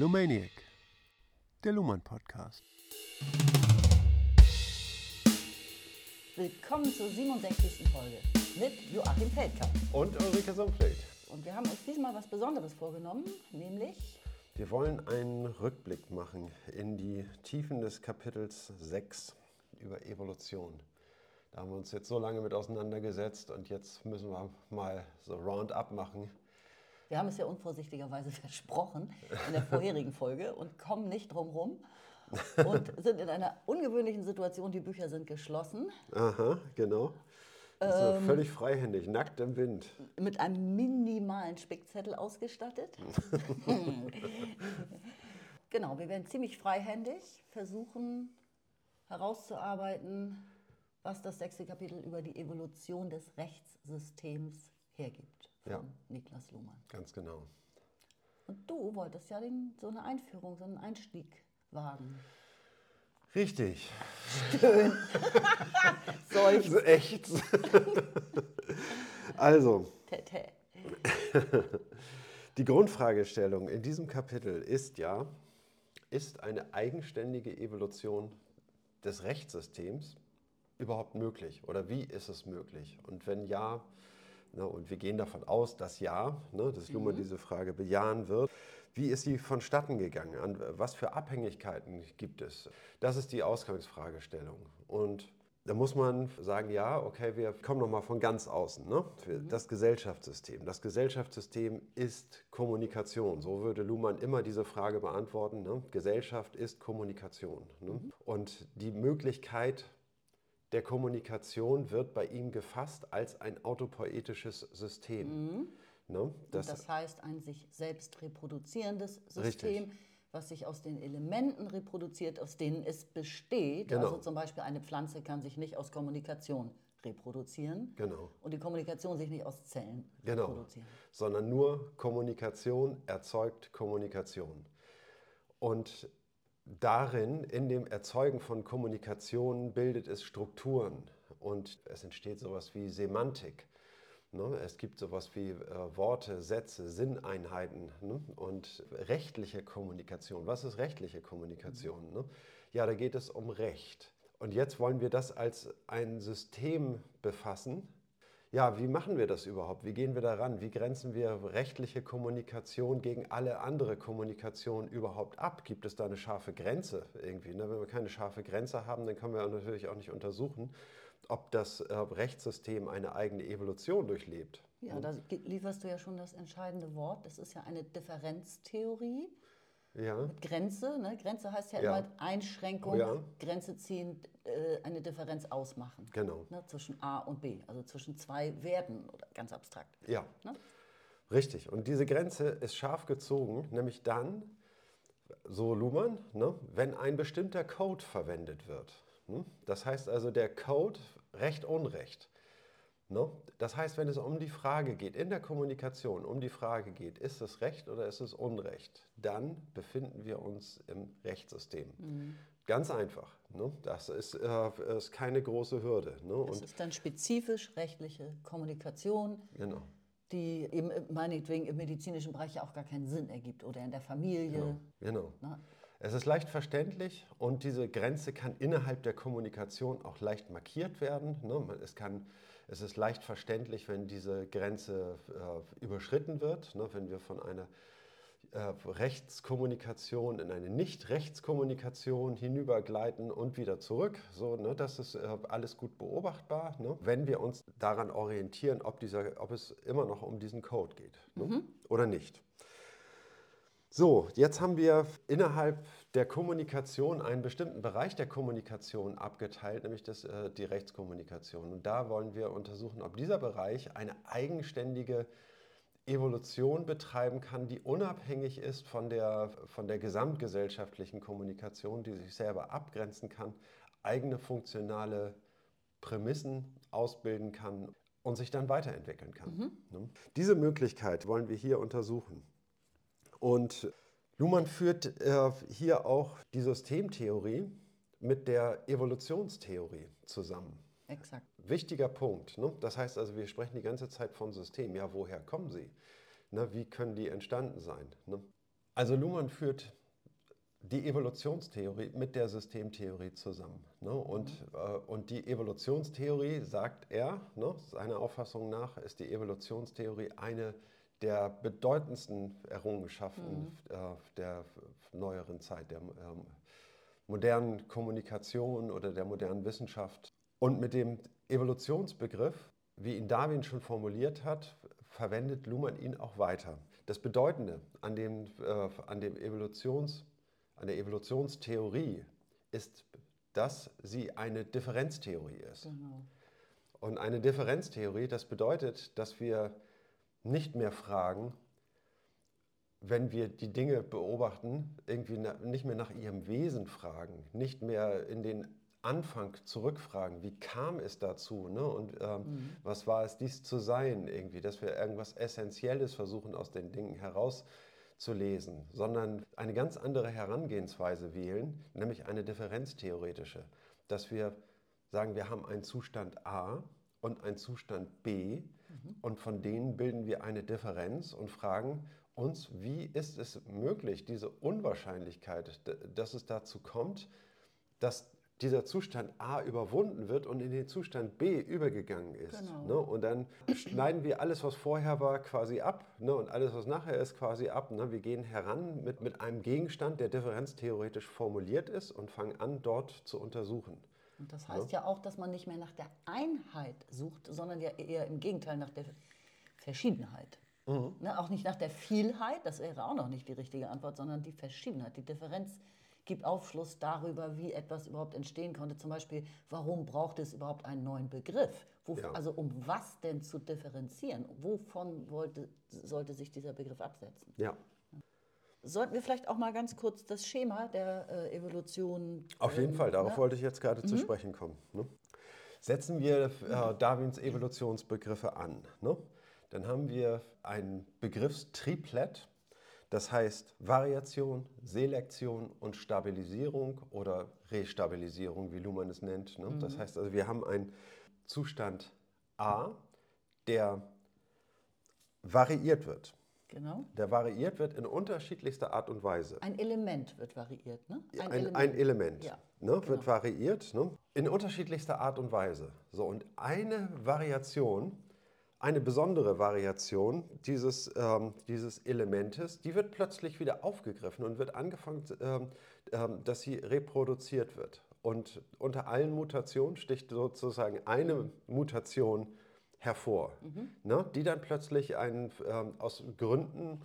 Lumaniac, der Luhmann Podcast. Willkommen zur 67. Folge mit Joachim Feldkamp. Und Ulrike Sumfeld. Und wir haben uns diesmal was Besonderes vorgenommen, nämlich Wir wollen einen Rückblick machen in die Tiefen des Kapitels 6 über Evolution. Da haben wir uns jetzt so lange mit auseinandergesetzt und jetzt müssen wir mal so Roundup machen. Wir haben es ja unvorsichtigerweise versprochen in der vorherigen Folge und kommen nicht drum rum und sind in einer ungewöhnlichen Situation. Die Bücher sind geschlossen Aha, genau. Also völlig freihändig, nackt im Wind. mit einem minimalen Spickzettel ausgestattet. genau, wir werden ziemlich freihändig versuchen herauszuarbeiten, was das sechste Kapitel über die Evolution des Rechtssystems hergibt. Von Ja. Niklas Luhmann. Ganz genau. Und du wolltest ja den, so eine Einführung, so einen Einstieg wagen. Richtig. Solch So echt. also. Die Grundfragestellung in diesem Kapitel ist ja, ist eine eigenständige Evolution des Rechtssystems überhaupt möglich oder wie ist es möglich? Und wenn ja, und wir gehen davon aus, dass ja, ne, dass Luhmann diese Frage bejahen wird, wie ist sie vonstatten gegangen? An was für Abhängigkeiten gibt es? Das ist die Ausgangsfragestellung. Und da muss man sagen, ja, okay, wir kommen nochmal von ganz außen. Ne? Das Gesellschaftssystem. Das Gesellschaftssystem ist Kommunikation. So würde Luhmann immer diese Frage beantworten. Ne? Gesellschaft ist Kommunikation. Ne? Und die Möglichkeit der Kommunikation wird bei ihm gefasst als ein autopoetisches System. Ne? Und Das, das heißt ein sich selbst reproduzierendes System, Richtig. was sich aus den Elementen reproduziert, aus denen es besteht. Genau. Also zum Beispiel eine Pflanze kann sich nicht aus Kommunikation reproduzieren Genau. und die Kommunikation sich nicht aus Zellen Genau. reproduzieren. sondern nur Kommunikation erzeugt Kommunikation. Und darin, in dem Erzeugen von Kommunikation, bildet es Strukturen und es entsteht sowas wie Semantik. Ne? Es gibt sowas wie äh, Worte, Sätze, Sinneinheiten ne? und rechtliche Kommunikation. Was ist rechtliche Kommunikation? Ne? Ja, da geht es um Recht. Und jetzt wollen wir das als ein System befassen, ja, wie machen wir das überhaupt? Wie gehen wir daran? Wie grenzen wir rechtliche Kommunikation gegen alle andere Kommunikation überhaupt ab? Gibt es da eine scharfe Grenze irgendwie? Ne? Wenn wir keine scharfe Grenze haben, dann können wir natürlich auch nicht untersuchen, ob das äh, Rechtssystem eine eigene Evolution durchlebt. Ja, da ge- lieferst du ja schon das entscheidende Wort. Das ist ja eine Differenztheorie Ja, mit Grenze. Ne? Grenze heißt ja, Ja. immer Einschränkung, Ja. Grenze ziehen, äh, eine Differenz ausmachen. genau. Ne? Zwischen A und B, also zwischen zwei Werten, oder ganz abstrakt. Ja, Ne? richtig. Und diese Grenze ist scharf gezogen, nämlich dann, so Luhmann, ne, wenn ein bestimmter Code verwendet wird. Ne? Das heißt also, der Code Recht, Unrecht. Ne? Das heißt, wenn es um die Frage geht, in der Kommunikation um die Frage geht, ist es Recht oder ist es Unrecht, dann befinden wir uns im Rechtssystem. Ganz einfach. Ne? Das ist, äh, ist keine große Hürde. Ne? Das Und, ist dann spezifisch rechtliche Kommunikation, genau. die eben meinetwegen im medizinischen Bereich ja auch gar keinen Sinn ergibt oder in der Familie. Genau. Ne? Es ist leicht verständlich und diese Grenze kann innerhalb der Kommunikation auch leicht markiert werden. ne? Es, kann, es ist leicht verständlich, wenn diese Grenze äh, überschritten wird, ne? wenn wir von einer äh, Rechtskommunikation in eine Nicht-Rechtskommunikation hinübergleiten und wieder zurück. So, ne? Das ist äh, alles gut beobachtbar, ne? wenn wir uns daran orientieren, ob, dieser, ob es immer noch um diesen Code geht ne? oder nicht. So, jetzt haben wir innerhalb der Kommunikation einen bestimmten Bereich der Kommunikation abgeteilt, nämlich das, äh, die Rechtskommunikation. Und da wollen wir untersuchen, ob dieser Bereich eine eigenständige Evolution betreiben kann, die unabhängig ist von der, von der gesamtgesellschaftlichen Kommunikation, die sich selber abgrenzen kann, eigene funktionale Prämissen ausbilden kann und sich dann weiterentwickeln kann. Ne? Diese Möglichkeit wollen wir hier untersuchen. Und Luhmann führt äh, hier auch die Systemtheorie mit der Evolutionstheorie zusammen. Exakt. Wichtiger Punkt. Ne? Das heißt also, wir sprechen die ganze Zeit von System. Ja, woher kommen sie? Ne? Wie können die entstanden sein? Ne? Also Luhmann führt die Evolutionstheorie mit der Systemtheorie zusammen. Ne? Und, mhm. äh, und die Evolutionstheorie, sagt er, ne, seiner Auffassung nach, ist die Evolutionstheorie eine der bedeutendsten Errungenschaften mhm. äh, der neueren Zeit, der ähm, modernen Kommunikation oder der modernen Wissenschaft. Und mit dem Evolutionsbegriff, wie ihn Darwin schon formuliert hat, verwendet Luhmann ihn auch weiter. Das Bedeutende an, dem, äh, an, dem Evolutions, an der Evolutionstheorie ist, dass sie eine Differenztheorie ist. Genau. Und eine Differenztheorie, das bedeutet, dass wir nicht mehr fragen, wenn wir die Dinge beobachten, irgendwie nicht mehr nach ihrem Wesen fragen, nicht mehr in den Anfang zurückfragen, wie kam es dazu ne? und ähm, mhm. was war es, dies zu sein, irgendwie, dass wir irgendwas Essentielles versuchen aus den Dingen herauszulesen, sondern eine ganz andere Herangehensweise wählen, nämlich eine differenztheoretische, dass wir sagen, wir haben einen Zustand A und einen Zustand B mhm. und von denen bilden wir eine Differenz und fragen uns, wie ist es möglich, diese Unwahrscheinlichkeit, dass es dazu kommt, dass dieser Zustand A überwunden wird und in den Zustand B übergegangen ist. Genau. Ne? Und dann schneiden wir alles, was vorher war, quasi ab ne? und alles, was nachher ist, quasi ab. Ne? Wir gehen heran mit, mit einem Gegenstand, der differenztheoretisch formuliert ist und fangen an, dort zu untersuchen. Und das heißt ja, ja auch, dass man nicht mehr nach der Einheit sucht, sondern ja eher im Gegenteil nach der Verschiedenheit. Mhm. Ne? Auch nicht nach der Vielheit, das wäre auch noch nicht die richtige Antwort, sondern die Verschiedenheit, die Differenz gibt Aufschluss darüber, wie etwas überhaupt entstehen konnte. Zum Beispiel, warum braucht es überhaupt einen neuen Begriff? Wo, ja. Also um was denn zu differenzieren? Wovon wollte, sollte sich dieser Begriff absetzen? Ja. Sollten wir vielleicht auch mal ganz kurz das Schema der äh, Evolution. Auf jeden ähm, Fall, darauf ne? wollte ich jetzt gerade mhm. zu sprechen kommen. Ne? Setzen wir äh, Darwins Evolutionsbegriffe an. Ne? Dann haben wir ein Begriffstriplett, das heißt Variation, Selektion und Stabilisierung oder Restabilisierung, wie Luhmann es nennt. Ne? Mhm. Das heißt also, wir haben einen Zustand A, der variiert wird. Genau. Der variiert wird in unterschiedlichster Art und Weise. Ein Element wird variiert, ne? Ein, ein Element, ein Element ja, ne, genau. wird variiert ne? in unterschiedlichster Art und Weise. So, und eine Variation eine besondere Variation dieses, ähm, dieses Elementes, die wird plötzlich wieder aufgegriffen und wird angefangen, ähm, ähm, dass sie reproduziert wird. Und unter allen Mutationen sticht sozusagen eine Mutation hervor, mhm. ne, die dann plötzlich ein, ähm, aus Gründen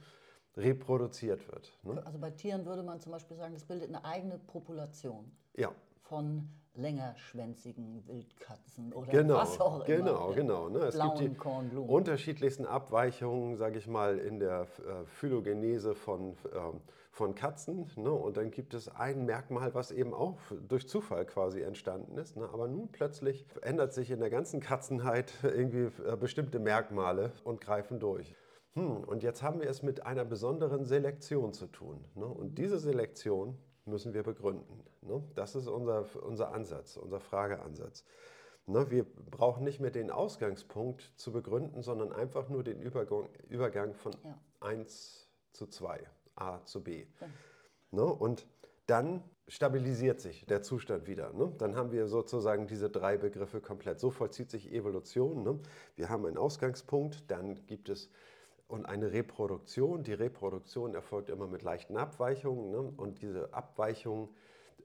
reproduziert wird. Ne? Also bei Tieren würde man zum Beispiel sagen, das bildet eine eigene Population. Ja. Von längerschwänzigen Wildkatzen oder genau, was auch genau, immer. Genau, genau. Es gibt die Kornblumen. unterschiedlichsten Abweichungen, sage ich mal, in der äh, Phylogenese von, ähm, von Katzen. Ne? Und dann gibt es ein Merkmal, was eben auch durch Zufall quasi entstanden ist. Ne? Aber nun plötzlich ändert sich in der ganzen Katzenheit irgendwie äh, bestimmte Merkmale und greifen durch. Hm, und jetzt haben wir es mit einer besonderen Selektion zu tun. Ne? Und diese Selektion müssen wir begründen. Ne? Das ist unser, unser Ansatz, unser Frageansatz. Ne? Wir brauchen nicht mehr den Ausgangspunkt zu begründen, sondern einfach nur den Übergang, Übergang von ja. 1 zu 2, A zu B. Ja. Ne? Und dann stabilisiert sich der Zustand wieder. Ne? Dann haben wir sozusagen diese drei Begriffe komplett. So vollzieht sich Evolution. Ne? Wir haben einen Ausgangspunkt, dann gibt es und eine Reproduktion. Die Reproduktion erfolgt immer mit leichten Abweichungen ne? und diese Abweichungen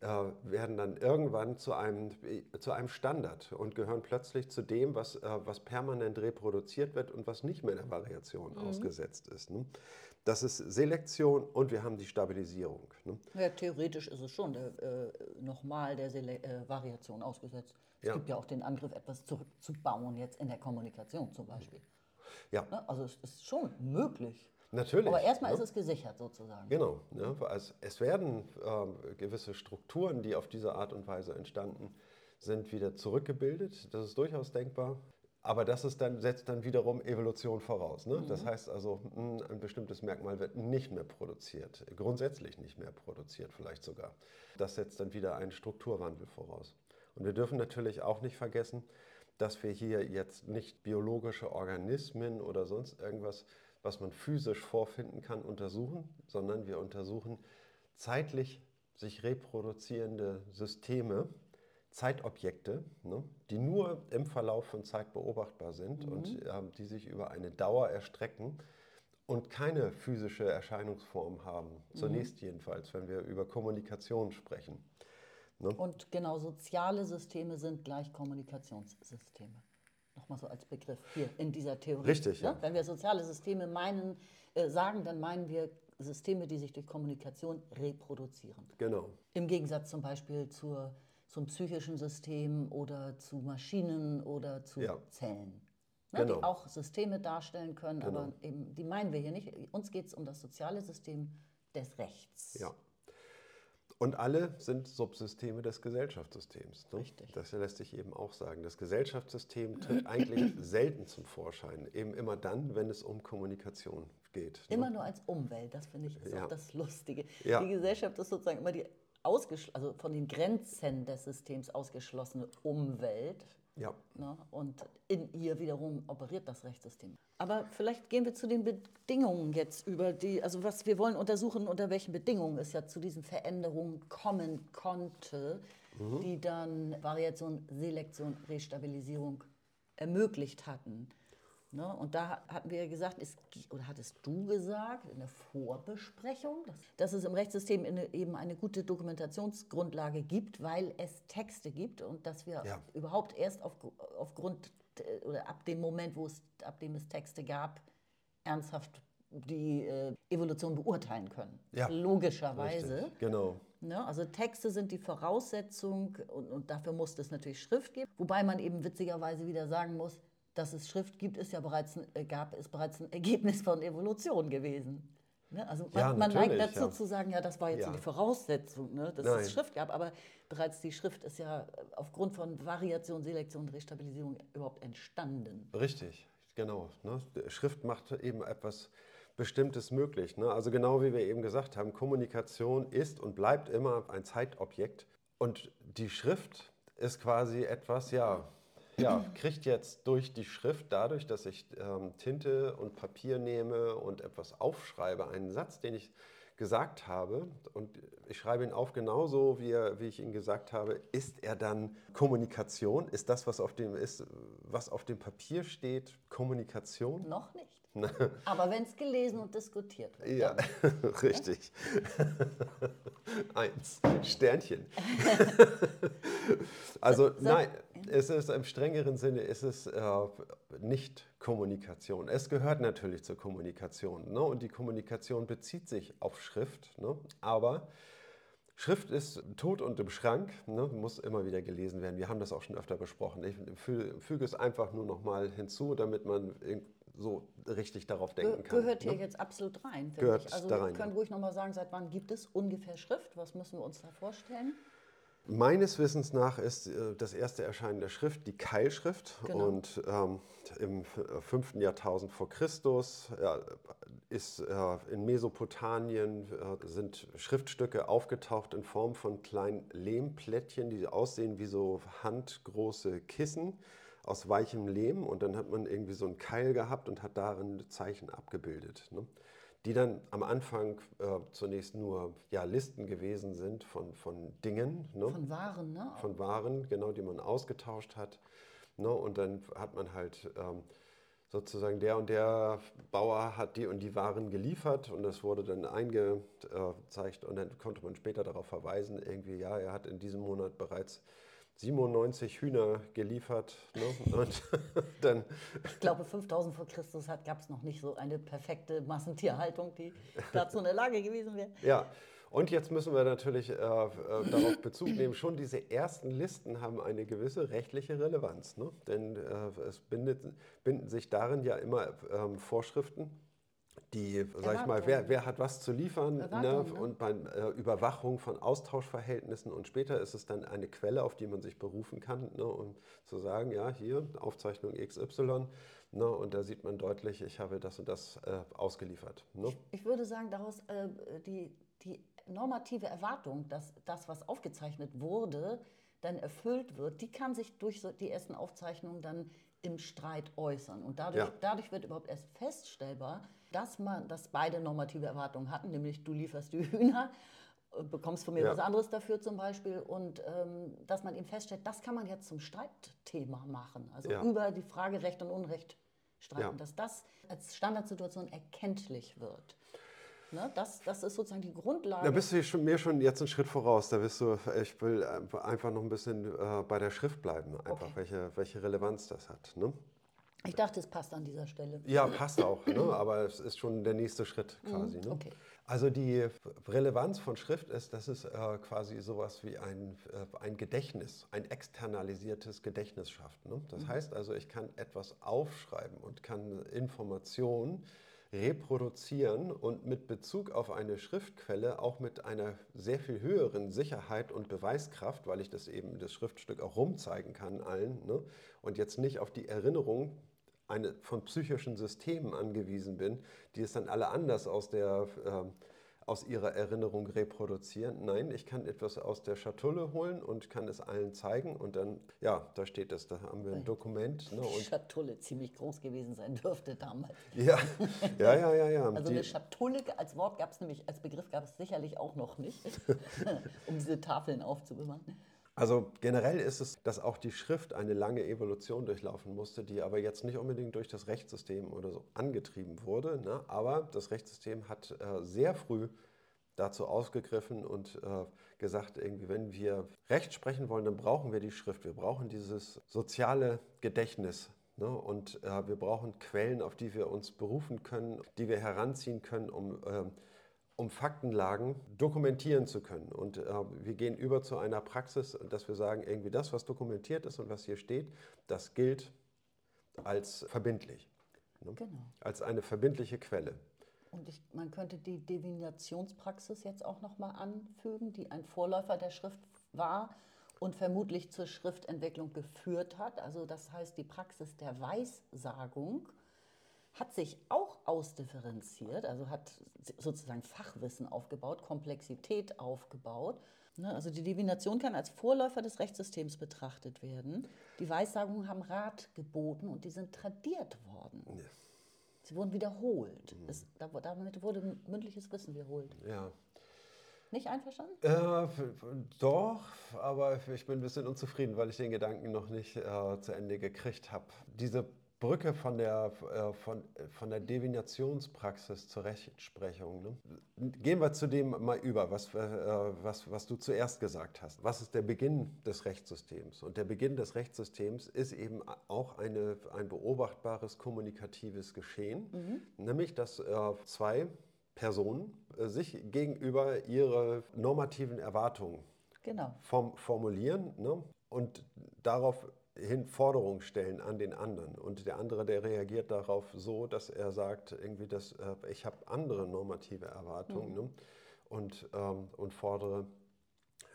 äh, werden dann irgendwann zu einem, zu einem Standard und gehören plötzlich zu dem, was, äh, was permanent reproduziert wird und was nicht mehr der Variation mhm. ausgesetzt ist. Ne? Das ist Selektion und wir haben die Stabilisierung. Ne? Ja, theoretisch ist es schon der, äh, nochmal der Sele äh, Variation ausgesetzt. Es ja. gibt ja auch den Angriff, etwas zurückzubauen, jetzt in der Kommunikation zum Beispiel. Ja. Ne? Also es ist schon möglich. Natürlich. Aber erstmal ja. ist es gesichert sozusagen. Genau. Ja, also es werden äh, gewisse Strukturen, die auf diese Art und Weise entstanden sind, wieder zurückgebildet. Das ist durchaus denkbar. Aber das ist dann, setzt dann wiederum Evolution voraus. Ne? Mhm. Das heißt also, hm, ein bestimmtes Merkmal wird nicht mehr produziert, grundsätzlich nicht mehr produziert vielleicht sogar. Das setzt dann wieder einen Strukturwandel voraus. Und wir dürfen natürlich auch nicht vergessen, dass wir hier jetzt nicht biologische Organismen oder sonst irgendwas was man physisch vorfinden kann, untersuchen, sondern wir untersuchen zeitlich sich reproduzierende Systeme, Zeitobjekte, ne, die nur im Verlauf von Zeit beobachtbar sind mhm. und äh, die sich über eine Dauer erstrecken und keine physische Erscheinungsform haben. Zunächst mhm. jedenfalls, wenn wir über Kommunikation sprechen. Ne? Und genau, soziale Systeme sind gleich Kommunikationssysteme. Nochmal so als Begriff hier in dieser Theorie. Richtig, ne? ja. Wenn wir soziale Systeme meinen, äh, sagen, dann meinen wir Systeme, die sich durch Kommunikation reproduzieren. Genau. Im Gegensatz zum Beispiel zur, zum psychischen System oder zu Maschinen oder zu ja. Zellen. Ne, genau. Die auch Systeme darstellen können, genau. aber eben, die meinen wir hier nicht. Uns geht es um das soziale System des Rechts. Ja. Und alle sind Subsysteme des Gesellschaftssystems. Ne? Richtig. Das lässt sich eben auch sagen. Das Gesellschaftssystem tritt eigentlich selten zum Vorschein. Eben immer dann, wenn es um Kommunikation geht. Ne? Immer ne? nur als Umwelt, das finde ich ist ja. auch das Lustige. Ja. Die Gesellschaft ist sozusagen immer die also von den Grenzen des Systems ausgeschlossene Umwelt. Ja. Ne? Und in ihr wiederum operiert das Rechtssystem. Aber vielleicht gehen wir zu den Bedingungen jetzt über die, also was wir wollen untersuchen, unter welchen Bedingungen es ja zu diesen Veränderungen kommen konnte, mhm. die dann Variation, Selektion, Restabilisierung ermöglicht hatten. Ne? Und da hatten wir gesagt, es, oder hattest du gesagt in der Vorbesprechung, dass, dass es im Rechtssystem eine, eben eine gute Dokumentationsgrundlage gibt, weil es Texte gibt und dass wir ja. überhaupt erst auf, aufgrund oder ab dem Moment, wo es, ab dem es Texte gab, ernsthaft die äh, Evolution beurteilen können. Ja, Logischerweise. Richtig, genau. Ne? Also Texte sind die Voraussetzung und, und dafür muss es natürlich Schrift geben. Wobei man eben witzigerweise wieder sagen muss, dass es Schrift gibt, ist ja bereits ein, äh, gab, ist bereits ein Ergebnis von Evolution gewesen. Ne? Also man, ja, man neigt dazu ja. zu sagen, ja, das war jetzt ja. die Voraussetzung, ne, dass Nein. es Schrift gab, aber bereits die Schrift ist ja aufgrund von Variation, Selektion, Restabilisierung überhaupt entstanden. Richtig, genau. Ne? Schrift macht eben etwas Bestimmtes möglich. Ne? Also genau wie wir eben gesagt haben, Kommunikation ist und bleibt immer ein Zeitobjekt und die Schrift ist quasi etwas, ja, ja, kriegt jetzt durch die Schrift, dadurch, dass ich ähm, Tinte und Papier nehme und etwas aufschreibe, einen Satz, den ich gesagt habe, und ich schreibe ihn auf genauso, wie, er, wie ich ihn gesagt habe, ist er dann Kommunikation? Ist das, was auf dem, ist, was auf dem Papier steht, Kommunikation? Noch nicht. Aber wenn es gelesen und diskutiert wird. Ja, richtig. Eins. Sternchen. also nein, es ist im strengeren Sinne, es ist äh, nicht Kommunikation. Es gehört natürlich zur Kommunikation. Ne? Und die Kommunikation bezieht sich auf Schrift. Ne? Aber Schrift ist tot und im Schrank, ne? muss immer wieder gelesen werden. Wir haben das auch schon öfter besprochen. Ich füge es einfach nur noch mal hinzu, damit man so richtig darauf denken kann. Gehört hier ne? jetzt absolut rein. Gehört ich. Also da rein. wir können ruhig noch mal sagen, seit wann gibt es ungefähr Schrift? Was müssen wir uns da vorstellen? Meines Wissens nach ist äh, das erste Erscheinen der Schrift die Keilschrift genau. und ähm, im 5. Äh, Jahrtausend vor Christus ja, ist äh, in Mesopotamien äh, sind Schriftstücke aufgetaucht in Form von kleinen Lehmplättchen, die aussehen wie so handgroße Kissen aus weichem Lehm und dann hat man irgendwie so einen Keil gehabt und hat darin Zeichen abgebildet. Ne? Die dann am Anfang äh, zunächst nur ja, Listen gewesen sind von, von Dingen. Ne? Von Waren, ne? Von Waren, genau, die man ausgetauscht hat. Ne? Und dann hat man halt ähm, sozusagen der und der Bauer hat die und die Waren geliefert und das wurde dann eingezeigt und dann konnte man später darauf verweisen, irgendwie, ja, er hat in diesem Monat bereits 97 Hühner geliefert. Ne? Und dann ich glaube, 5000 vor Christus gab es noch nicht so eine perfekte Massentierhaltung, die dazu in der Lage gewesen wäre. Ja, und jetzt müssen wir natürlich äh, äh, darauf Bezug nehmen, schon diese ersten Listen haben eine gewisse rechtliche Relevanz. Ne? Denn äh, es bindet, binden sich darin ja immer ähm, Vorschriften die, sag ich mal, wer, wer hat was zu liefern ne? ne? und bei äh, Überwachung von Austauschverhältnissen und später ist es dann eine Quelle, auf die man sich berufen kann, ne? um zu sagen, ja, hier Aufzeichnung XY ne? und da sieht man deutlich, ich habe das und das äh, ausgeliefert. Ne? Ich, ich, würde sagen, daraus äh, die, die normative Erwartung, dass das, was aufgezeichnet wurde, dann erfüllt wird, die kann sich durch so die ersten Aufzeichnungen dann im Streit äußern und dadurch, ja. dadurch wird überhaupt erst feststellbar, dass, man, dass beide normative Erwartungen hatten, nämlich du lieferst die Hühner, äh, bekommst von mir ja. was anderes dafür zum Beispiel und ähm, dass man eben feststellt, das kann man jetzt zum Streitthema machen, also ja. über die Frage Recht und Unrecht streiten, ja. dass das als Standardsituation erkenntlich wird. Ne? Das, das ist sozusagen die Grundlage. Da bist du schon, mir schon jetzt einen Schritt voraus. Da bist du, ich will einfach noch ein bisschen äh, bei der Schrift bleiben, einfach okay. welche, welche Relevanz das hat. Ne? Ich dachte, es passt an dieser Stelle. Ja, passt auch, ne? aber es ist schon der nächste Schritt mhm, quasi. Ne? Okay. Also die Relevanz von Schrift ist, dass es äh, quasi sowas wie ein, äh, ein Gedächtnis, ein externalisiertes Gedächtnis schafft. Ne? Das mhm. heißt also, ich kann etwas aufschreiben und kann Informationen reproduzieren und mit Bezug auf eine Schriftquelle auch mit einer sehr viel höheren Sicherheit und Beweiskraft, weil ich das eben das Schriftstück auch rumzeigen kann allen ne? und jetzt nicht auf die Erinnerung eine, von psychischen Systemen angewiesen bin, die es dann alle anders aus der äh, aus ihrer Erinnerung reproduzieren. Nein, ich kann etwas aus der Schatulle holen und kann es allen zeigen und dann, ja, da steht es, da haben wir ein Dokument. Ne, und Schatulle ziemlich groß gewesen sein dürfte damals. Ja, ja, ja, ja. ja. Also Die, eine Schatulle als Wort gab es nämlich, als Begriff gab es sicherlich auch noch nicht, um diese Tafeln aufzubewahren. Also generell ist es, dass auch die Schrift eine lange Evolution durchlaufen musste, die aber jetzt nicht unbedingt durch das Rechtssystem oder so angetrieben wurde. Ne? Aber das Rechtssystem hat äh, sehr früh dazu ausgegriffen und äh, gesagt, irgendwie, wenn wir Recht sprechen wollen, dann brauchen wir die Schrift. Wir brauchen dieses soziale Gedächtnis. Ne? Und äh, wir brauchen Quellen, auf die wir uns berufen können, die wir heranziehen können, um ähm, um Faktenlagen dokumentieren zu können. Und äh, wir gehen über zu einer Praxis, dass wir sagen, irgendwie das, was dokumentiert ist und was hier steht, das gilt als verbindlich. Ne? Genau. Als eine verbindliche Quelle. Und ich, man könnte die Divinationspraxis jetzt auch nochmal anfügen, die ein Vorläufer der Schrift war und vermutlich zur Schriftentwicklung geführt hat. Also das heißt die Praxis der Weissagung hat sich auch ausdifferenziert, also hat sozusagen Fachwissen aufgebaut, Komplexität aufgebaut. Ne, also die Divination kann als Vorläufer des Rechtssystems betrachtet werden. Die Weissagungen haben Rat geboten und die sind tradiert worden. Ja. Sie wurden wiederholt. Mhm. Es, damit wurde mündliches Wissen wiederholt. Ja. Nicht einverstanden? Äh, doch, aber ich bin ein bisschen unzufrieden, weil ich den Gedanken noch nicht äh, zu Ende gekriegt habe. Diese Brücke von der, äh, von, von der Divinationspraxis zur Rechtsprechung. Ne? Gehen wir zu dem mal über, was, äh, was, was du zuerst gesagt hast. Was ist der Beginn des Rechtssystems? Und der Beginn des Rechtssystems ist eben auch eine, ein beobachtbares kommunikatives Geschehen, mhm. nämlich dass äh, zwei Personen äh, sich gegenüber ihre normativen Erwartungen genau. form, formulieren ne? und darauf hin Forderungen stellen an den anderen. Und der andere, der reagiert darauf so, dass er sagt, irgendwie, dass, äh, ich habe andere normative Erwartungen mhm. ne? und, ähm, und fordere,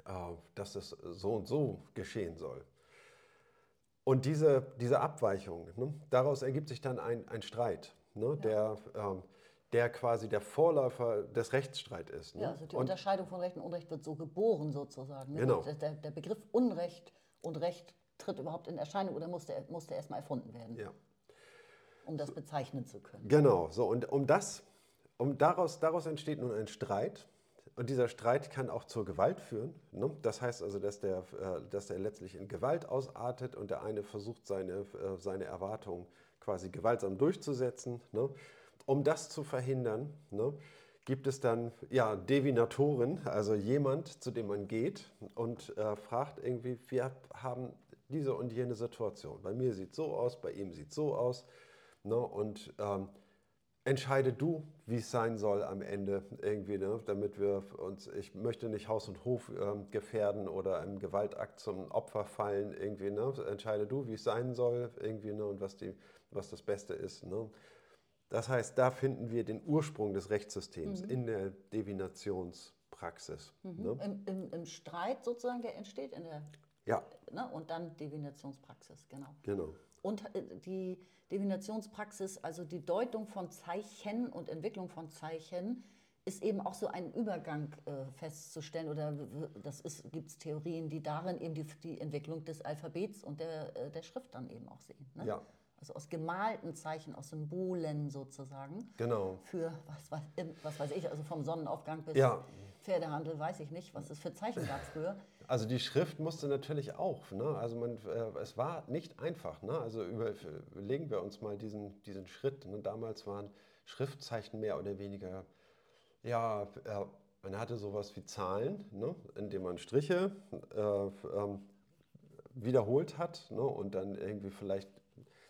äh, dass es so und so geschehen soll. Und diese, diese Abweichung, ne? daraus ergibt sich dann ein, ein Streit, ne? Ja. der, ähm, der quasi der Vorläufer des Rechtsstreits ist. Ne? Ja, also die und, Unterscheidung von Recht und Unrecht wird so geboren sozusagen. Ne? Genau. Der, der Begriff Unrecht und Recht tritt überhaupt in Erscheinung oder musste, musste erstmal erfunden werden? Ja. Um das bezeichnen zu können. Genau, so und um das, um daraus, daraus entsteht nun ein Streit. Und dieser Streit kann auch zur Gewalt führen. Ne? Das heißt also, dass der, äh, dass der letztlich in Gewalt ausartet und der eine versucht, seine, äh, seine Erwartungen quasi gewaltsam durchzusetzen. Ne? Um das zu verhindern, ne, gibt es dann ja, Devinatoren, also jemand, zu dem man geht und äh, fragt irgendwie, wir haben diese und jene Situation. Bei mir sieht es so aus, bei ihm sieht es so aus. Ne? Und ähm, entscheide du, wie es sein soll am Ende irgendwie, ne? damit wir uns, ich möchte nicht Haus und Hof ähm, gefährden oder im Gewaltakt zum Opfer fallen irgendwie, ne? entscheide du, wie es sein soll irgendwie ne? und was, die, was das Beste ist. Ne? Das heißt, da finden wir den Ursprung des Rechtssystems mhm. in der Divinationspraxis. Mhm. Ne? Im, im, Im, Streit sozusagen, der entsteht in der ja. Ne? Und dann Divinationspraxis, genau. Genau. Und äh, die Divinationspraxis, also die Deutung von Zeichen und Entwicklung von Zeichen, ist eben auch so ein Übergang äh, festzustellen oder das gibt es Theorien, die darin eben die, die, Entwicklung des Alphabets und der, äh, der Schrift dann eben auch sehen. Ne? Ja. Also aus gemalten Zeichen, aus Symbolen sozusagen. Genau. Für, was, was, was weiß ich, also vom Sonnenaufgang bis Ja. Pferdehandel, weiß ich nicht, was es für Zeichen gab früher. Also die Schrift musste natürlich auch. Ne? Also man, äh, es war nicht einfach. Ne? Also über, überlegen wir uns mal diesen, diesen Schritt. Ne? Damals waren Schriftzeichen mehr oder weniger, ja, äh, man hatte sowas wie Zahlen, ne? indem man Striche äh, ähm, wiederholt hat ne? und dann irgendwie vielleicht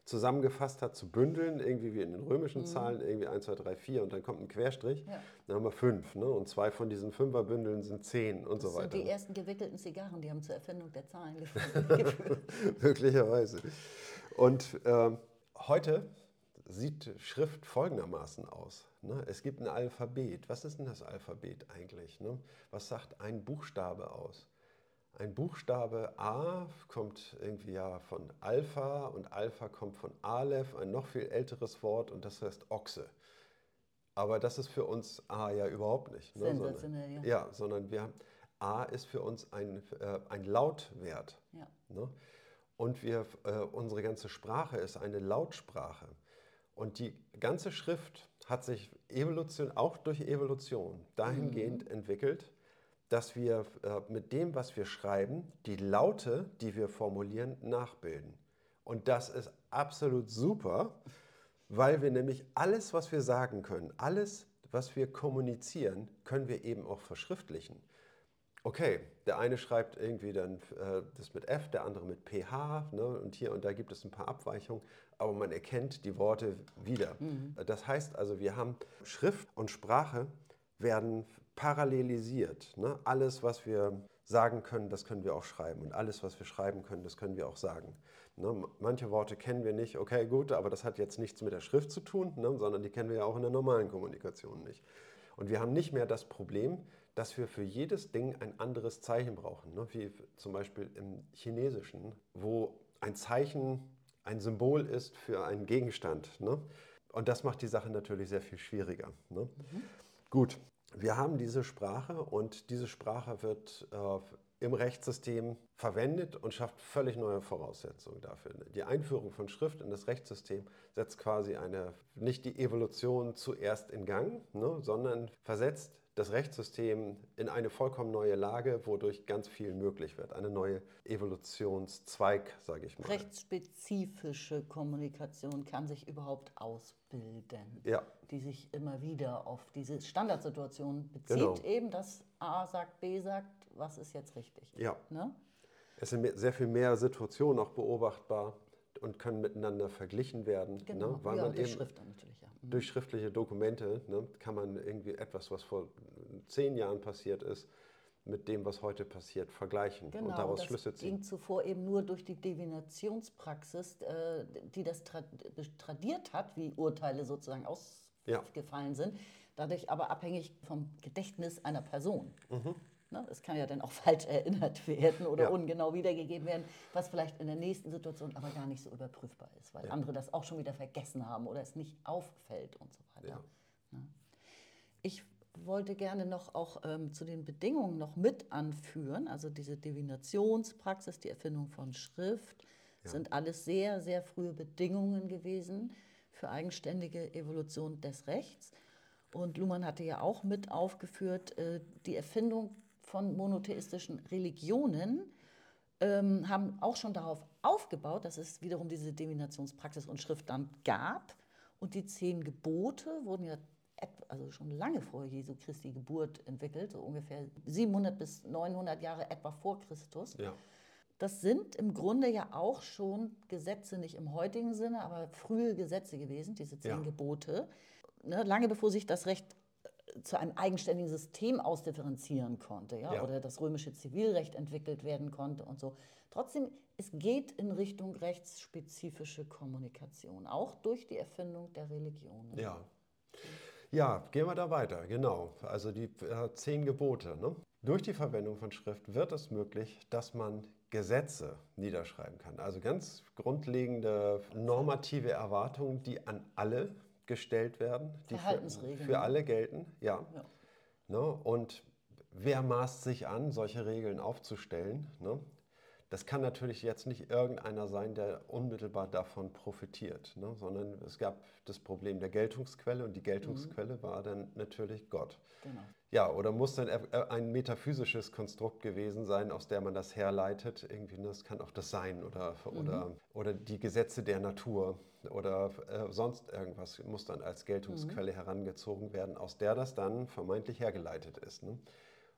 zusammengefasst hat zu Bündeln, irgendwie wie in den römischen Zahlen, irgendwie 1, 2, 3, 4 und dann kommt ein Querstrich. Ja. Dann haben wir fünf. Ne? Und zwei von diesen Fünferbündeln sind zehn und Das so sind weiter. die ersten gewickelten Zigarren, die haben zur Erfindung der Zahlen geführt. Möglicherweise. Und ähm, heute sieht Schrift folgendermaßen aus. Ne? Es gibt ein Alphabet. Was ist denn das Alphabet eigentlich? Ne? Was sagt ein Buchstabe aus? Ein Buchstabe A kommt irgendwie ja von Alpha und Alpha kommt von Aleph, ein noch viel älteres Wort und das heißt Ochse. Aber das ist für uns A ja überhaupt nicht. Ne? Sensationell, sondern, ja. ja, sondern wir haben, A ist für uns ein, äh, ein Lautwert. ja. Ne? Und wir, äh, unsere ganze Sprache ist eine Lautsprache. Und die ganze Schrift hat sich Evolution, auch durch Evolution dahingehend entwickelt, dass wir äh, mit dem, was wir schreiben, die Laute, die wir formulieren, nachbilden. Und das ist absolut super, weil wir nämlich alles, was wir sagen können, alles, was wir kommunizieren, können wir eben auch verschriftlichen. Okay, der eine schreibt irgendwie dann äh, das mit F, der andere mit PH ne, und hier und da gibt es ein paar Abweichungen, aber man erkennt die Worte wieder. Das heißt also, wir haben Schrift und Sprache werden parallelisiert. Ne? Alles, was wir sagen können, das können wir auch schreiben und alles, was wir schreiben können, das können wir auch sagen. Ne? Manche Worte kennen wir nicht, okay, gut, aber das hat jetzt nichts mit der Schrift zu tun, ne? sondern die kennen wir ja auch in der normalen Kommunikation nicht. Und wir haben nicht mehr das Problem, dass wir für jedes Ding ein anderes Zeichen brauchen, ne? wie zum Beispiel im Chinesischen, wo ein Zeichen ein Symbol ist für einen Gegenstand. Ne? Und das macht die Sache natürlich sehr viel schwieriger. Ne? Gut, wir haben diese Sprache und diese Sprache wird äh, im Rechtssystem verwendet und schafft völlig neue Voraussetzungen dafür. Die Einführung von Schrift in das Rechtssystem setzt quasi eine, nicht die Evolution zuerst in Gang, ne, sondern versetzt das Rechtssystem in eine vollkommen neue Lage, wodurch ganz viel möglich wird. Eine neue Evolutionszweig, sage ich mal. Rechtsspezifische Kommunikation kann sich überhaupt ausbilden, Ja, die sich immer wieder auf diese Standardsituation bezieht, Genau. eben dass A sagt, B sagt, was ist jetzt richtig. ja. Ne? Es sind sehr viel mehr Situationen auch beobachtbar und können miteinander verglichen werden, Genau, ne? weil ja, man eben Schrift dann natürlich, ja. Mhm. durch schriftliche Dokumente ne, kann man irgendwie etwas, was vor zehn Jahren passiert ist, mit dem, was heute passiert, vergleichen Genau, und daraus das Schlüsse ziehen. ging zuvor eben nur durch die Divinationspraxis, äh, die das tra tradiert hat, wie Urteile sozusagen Ja. ausgefallen sind, dadurch aber abhängig vom Gedächtnis einer Person. Ne, Es kann ja dann auch falsch erinnert werden oder Ja. ungenau wiedergegeben werden, was vielleicht in der nächsten Situation aber gar nicht so überprüfbar ist, weil andere das auch schon wieder vergessen haben oder es nicht auffällt und so weiter. Ja. Ne? Ich wollte gerne noch auch ähm, zu den Bedingungen noch mit anführen, also diese Divinationspraxis, die Erfindung von Schrift, sind alles sehr, sehr frühe Bedingungen gewesen für eigenständige Evolution des Rechts. Und Luhmann hatte ja auch mit aufgeführt, äh, die Erfindung von monotheistischen Religionen ähm, haben auch schon darauf aufgebaut, dass es wiederum diese Divinationspraxis und Schrift dann gab. Und die zehn Gebote wurden ja also schon lange vor Jesu Christi Geburt entwickelt, so ungefähr 700 bis 900 Jahre etwa vor Christus. Ja. Das sind im Grunde ja auch schon Gesetze, nicht im heutigen Sinne, aber frühe Gesetze gewesen, diese zehn Ja. Gebote. Ne, lange bevor sich das Recht zu einem eigenständigen System ausdifferenzieren konnte, ja, Ja. oder das römische Zivilrecht entwickelt werden konnte und so. Trotzdem, es geht in Richtung rechtsspezifische Kommunikation, auch durch die Erfindung der Religionen. Ja. Ja, gehen wir da weiter, genau. Also die äh, zehn Gebote. Ne? Durch die Verwendung von Schrift wird es möglich, dass man Gesetze niederschreiben kann. Also ganz grundlegende normative Erwartungen, die an alle gestellt werden, die für, für alle gelten. Ja. Ja. Ne? Und wer maßt sich an, solche Regeln aufzustellen? Ne? Das kann natürlich jetzt nicht irgendeiner sein, der unmittelbar davon profitiert, ne? sondern es gab das Problem der Geltungsquelle und die Geltungsquelle mhm. war dann natürlich Gott. Genau. Ja, oder muss dann ein metaphysisches Konstrukt gewesen sein, aus der man das herleitet. Irgendwie, ne? das kann auch das Sein oder, mhm. oder, oder die Gesetze der Natur oder äh, sonst irgendwas muss dann als Geltungsquelle mhm. herangezogen werden, aus der das dann vermeintlich hergeleitet ist. Ne?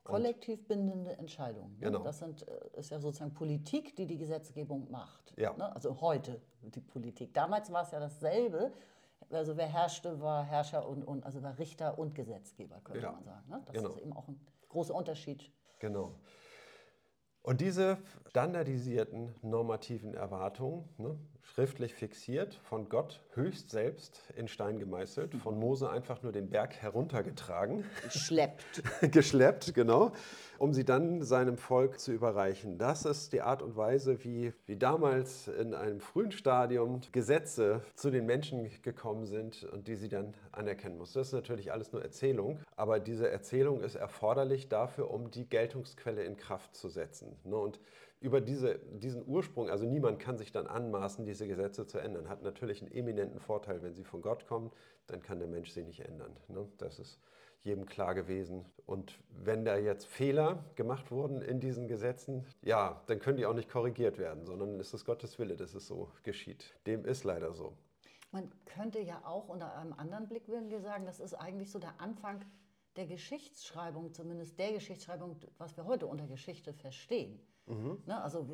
Kollektiv bindende Entscheidungen. Ne? Genau. Das sind, äh, ist ja sozusagen Politik, die die Gesetzgebung macht. Ja. Ne? Also heute die Politik. Damals war es ja dasselbe. Also wer herrschte, war Herrscher und, und also war Richter und Gesetzgeber, könnte ja. man sagen. Ne? Das genau. ist eben auch ein großer Unterschied. Genau. Und diese standardisierten normativen Erwartungen, ne, schriftlich fixiert, von Gott höchst selbst in Stein gemeißelt, von Mose einfach nur den Berg heruntergetragen. Geschleppt. Geschleppt, genau, um sie dann seinem Volk zu überreichen. Das ist die Art und Weise, wie, wie damals in einem frühen Stadium Gesetze zu den Menschen gekommen sind und die sie dann anerkennen mussten. Das ist natürlich alles nur Erzählung, aber diese Erzählung ist erforderlich dafür, um die Geltungsquelle in Kraft zu setzen. Ne? Und über diese, diesen Ursprung, also niemand kann sich dann anmaßen, diese Gesetze zu ändern. Hat natürlich einen eminenten Vorteil, wenn sie von Gott kommen, dann kann der Mensch sie nicht ändern. Ne? Das ist jedem klar gewesen. Und wenn da jetzt Fehler gemacht wurden in diesen Gesetzen, ja, dann können die auch nicht korrigiert werden, sondern es ist Gottes Wille, dass es so geschieht. Dem ist leider so. Man könnte ja auch unter einem anderen Blickwinkel sagen, das ist eigentlich so der Anfang der Geschichtsschreibung, zumindest der Geschichtsschreibung, was wir heute unter Geschichte verstehen. Mhm. Ne, also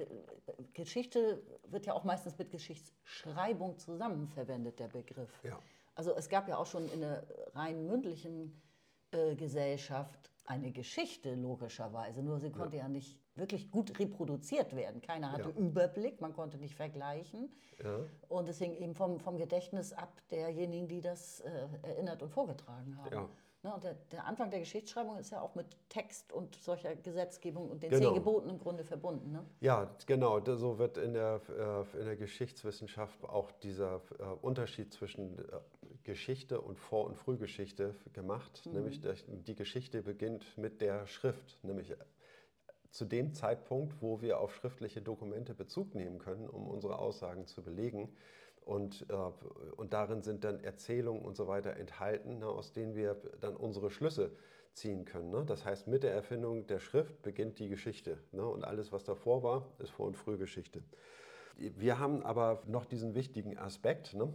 Geschichte wird ja auch meistens mit Geschichtsschreibung zusammen verwendet, der Begriff. Ja. Also es gab ja auch schon in der rein mündlichen äh, Gesellschaft eine Geschichte, logischerweise. Nur sie konnte ja, ja nicht wirklich gut reproduziert werden. Keiner hatte ja. Überblick, man konnte nicht vergleichen. Ja. Und deswegen eben vom, vom Gedächtnis ab derjenigen, die das äh, erinnert und vorgetragen haben. Ne, und der, der, Anfang der Geschichtsschreibung ist ja auch mit Text und solcher Gesetzgebung und den genau. zehn Geboten im Grunde verbunden. Ne? Ja, genau. So wird in der, äh, in der Geschichtswissenschaft auch dieser äh, Unterschied zwischen äh, Geschichte und Vor- und Frühgeschichte gemacht. Mhm. Nämlich die Geschichte beginnt mit der Schrift, nämlich zu dem Zeitpunkt, wo wir auf schriftliche Dokumente Bezug nehmen können, um unsere Aussagen zu belegen. Und, äh, und darin sind dann Erzählungen und so weiter enthalten, ne, aus denen wir dann unsere Schlüsse ziehen können. Ne? Das heißt, mit der Erfindung der Schrift beginnt die Geschichte. Ne? Und alles, was davor war, ist Vor- und Frühgeschichte. Wir haben aber noch diesen wichtigen Aspekt. Ne?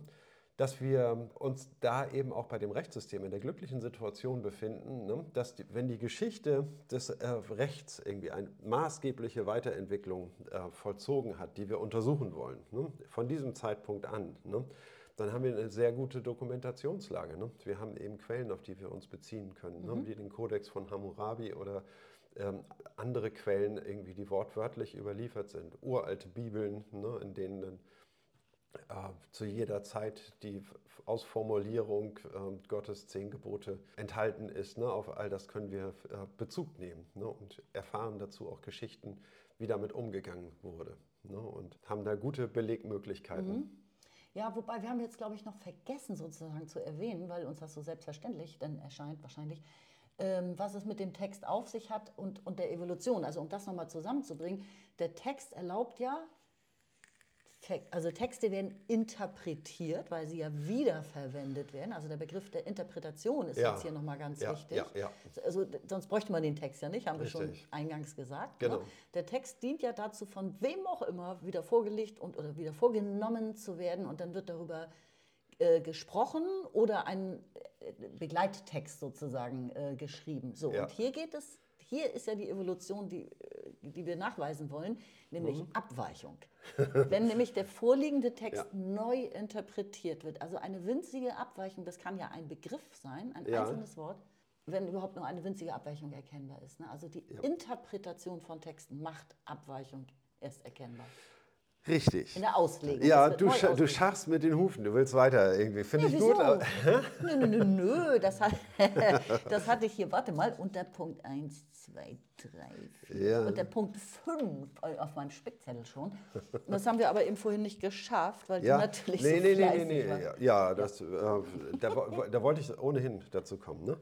Dass wir uns da eben auch bei dem Rechtssystem in der glücklichen Situation befinden, ne, dass die, wenn die Geschichte des äh, Rechts irgendwie eine maßgebliche Weiterentwicklung äh, vollzogen hat, die wir untersuchen wollen, ne, von diesem Zeitpunkt an, ne, dann haben wir eine sehr gute Dokumentationslage. Ne. Wir haben eben Quellen, auf die wir uns beziehen können, ne, mhm. wie den Kodex von Hammurabi oder ähm, andere Quellen, irgendwie, die wortwörtlich überliefert sind, uralte Bibeln, ne, in denen dann zu jeder Zeit die Ausformulierung äh, Gottes zehn Gebote enthalten ist. Ne? Auf all das können wir äh, Bezug nehmen ne? und erfahren dazu auch Geschichten, wie damit umgegangen wurde ne? und haben da gute Belegmöglichkeiten. Mhm. Ja, wobei wir haben jetzt, glaube ich, noch vergessen sozusagen zu erwähnen, weil uns das so selbstverständlich dann erscheint wahrscheinlich, ähm, was es mit dem Text auf sich hat und, und der Evolution. Also um das nochmal zusammenzubringen, der Text erlaubt ja also Texte werden interpretiert, weil sie ja wiederverwendet werden. Also der Begriff der Interpretation ist ja. jetzt hier nochmal ganz ja, wichtig. Ja, also sonst bräuchte man den Text ja nicht, haben Richtig. wir schon eingangs gesagt. Ne? Genau. Ne? Der Text dient ja dazu, von wem auch immer wieder vorgelegt und oder wieder vorgenommen zu werden und dann wird darüber äh, gesprochen oder ein äh, Begleittext sozusagen äh, geschrieben. So, und hier geht es hier ist ja die Evolution, die, äh, die wir nachweisen wollen, nämlich mhm. Abweichung. Wenn nämlich der vorliegende Text ja. neu interpretiert wird, also eine winzige Abweichung, das kann ja ein Begriff sein, ein ja. einzelnes Wort, wenn überhaupt nur eine winzige Abweichung erkennbar ist. Ne? Also die ja. Interpretation von Texten macht Abweichung erst erkennbar. Richtig. In der Auslegung. Ja, du, sch du schachst mit den Hufen, du willst weiter irgendwie. Finde ja, ich gut. nö, nö, nö, nö. Das, hat, das hatte ich hier, warte mal, unter Punkt 1, 2, 3, 4. Ja. Unter Punkt 5 auf meinem Spickzettel schon. Das haben wir aber eben vorhin nicht geschafft, weil ja. du natürlich nee, so nee, nee, nee, nee. War. Ja, das, äh, da, da, wollte ich ohnehin dazu kommen. Ne?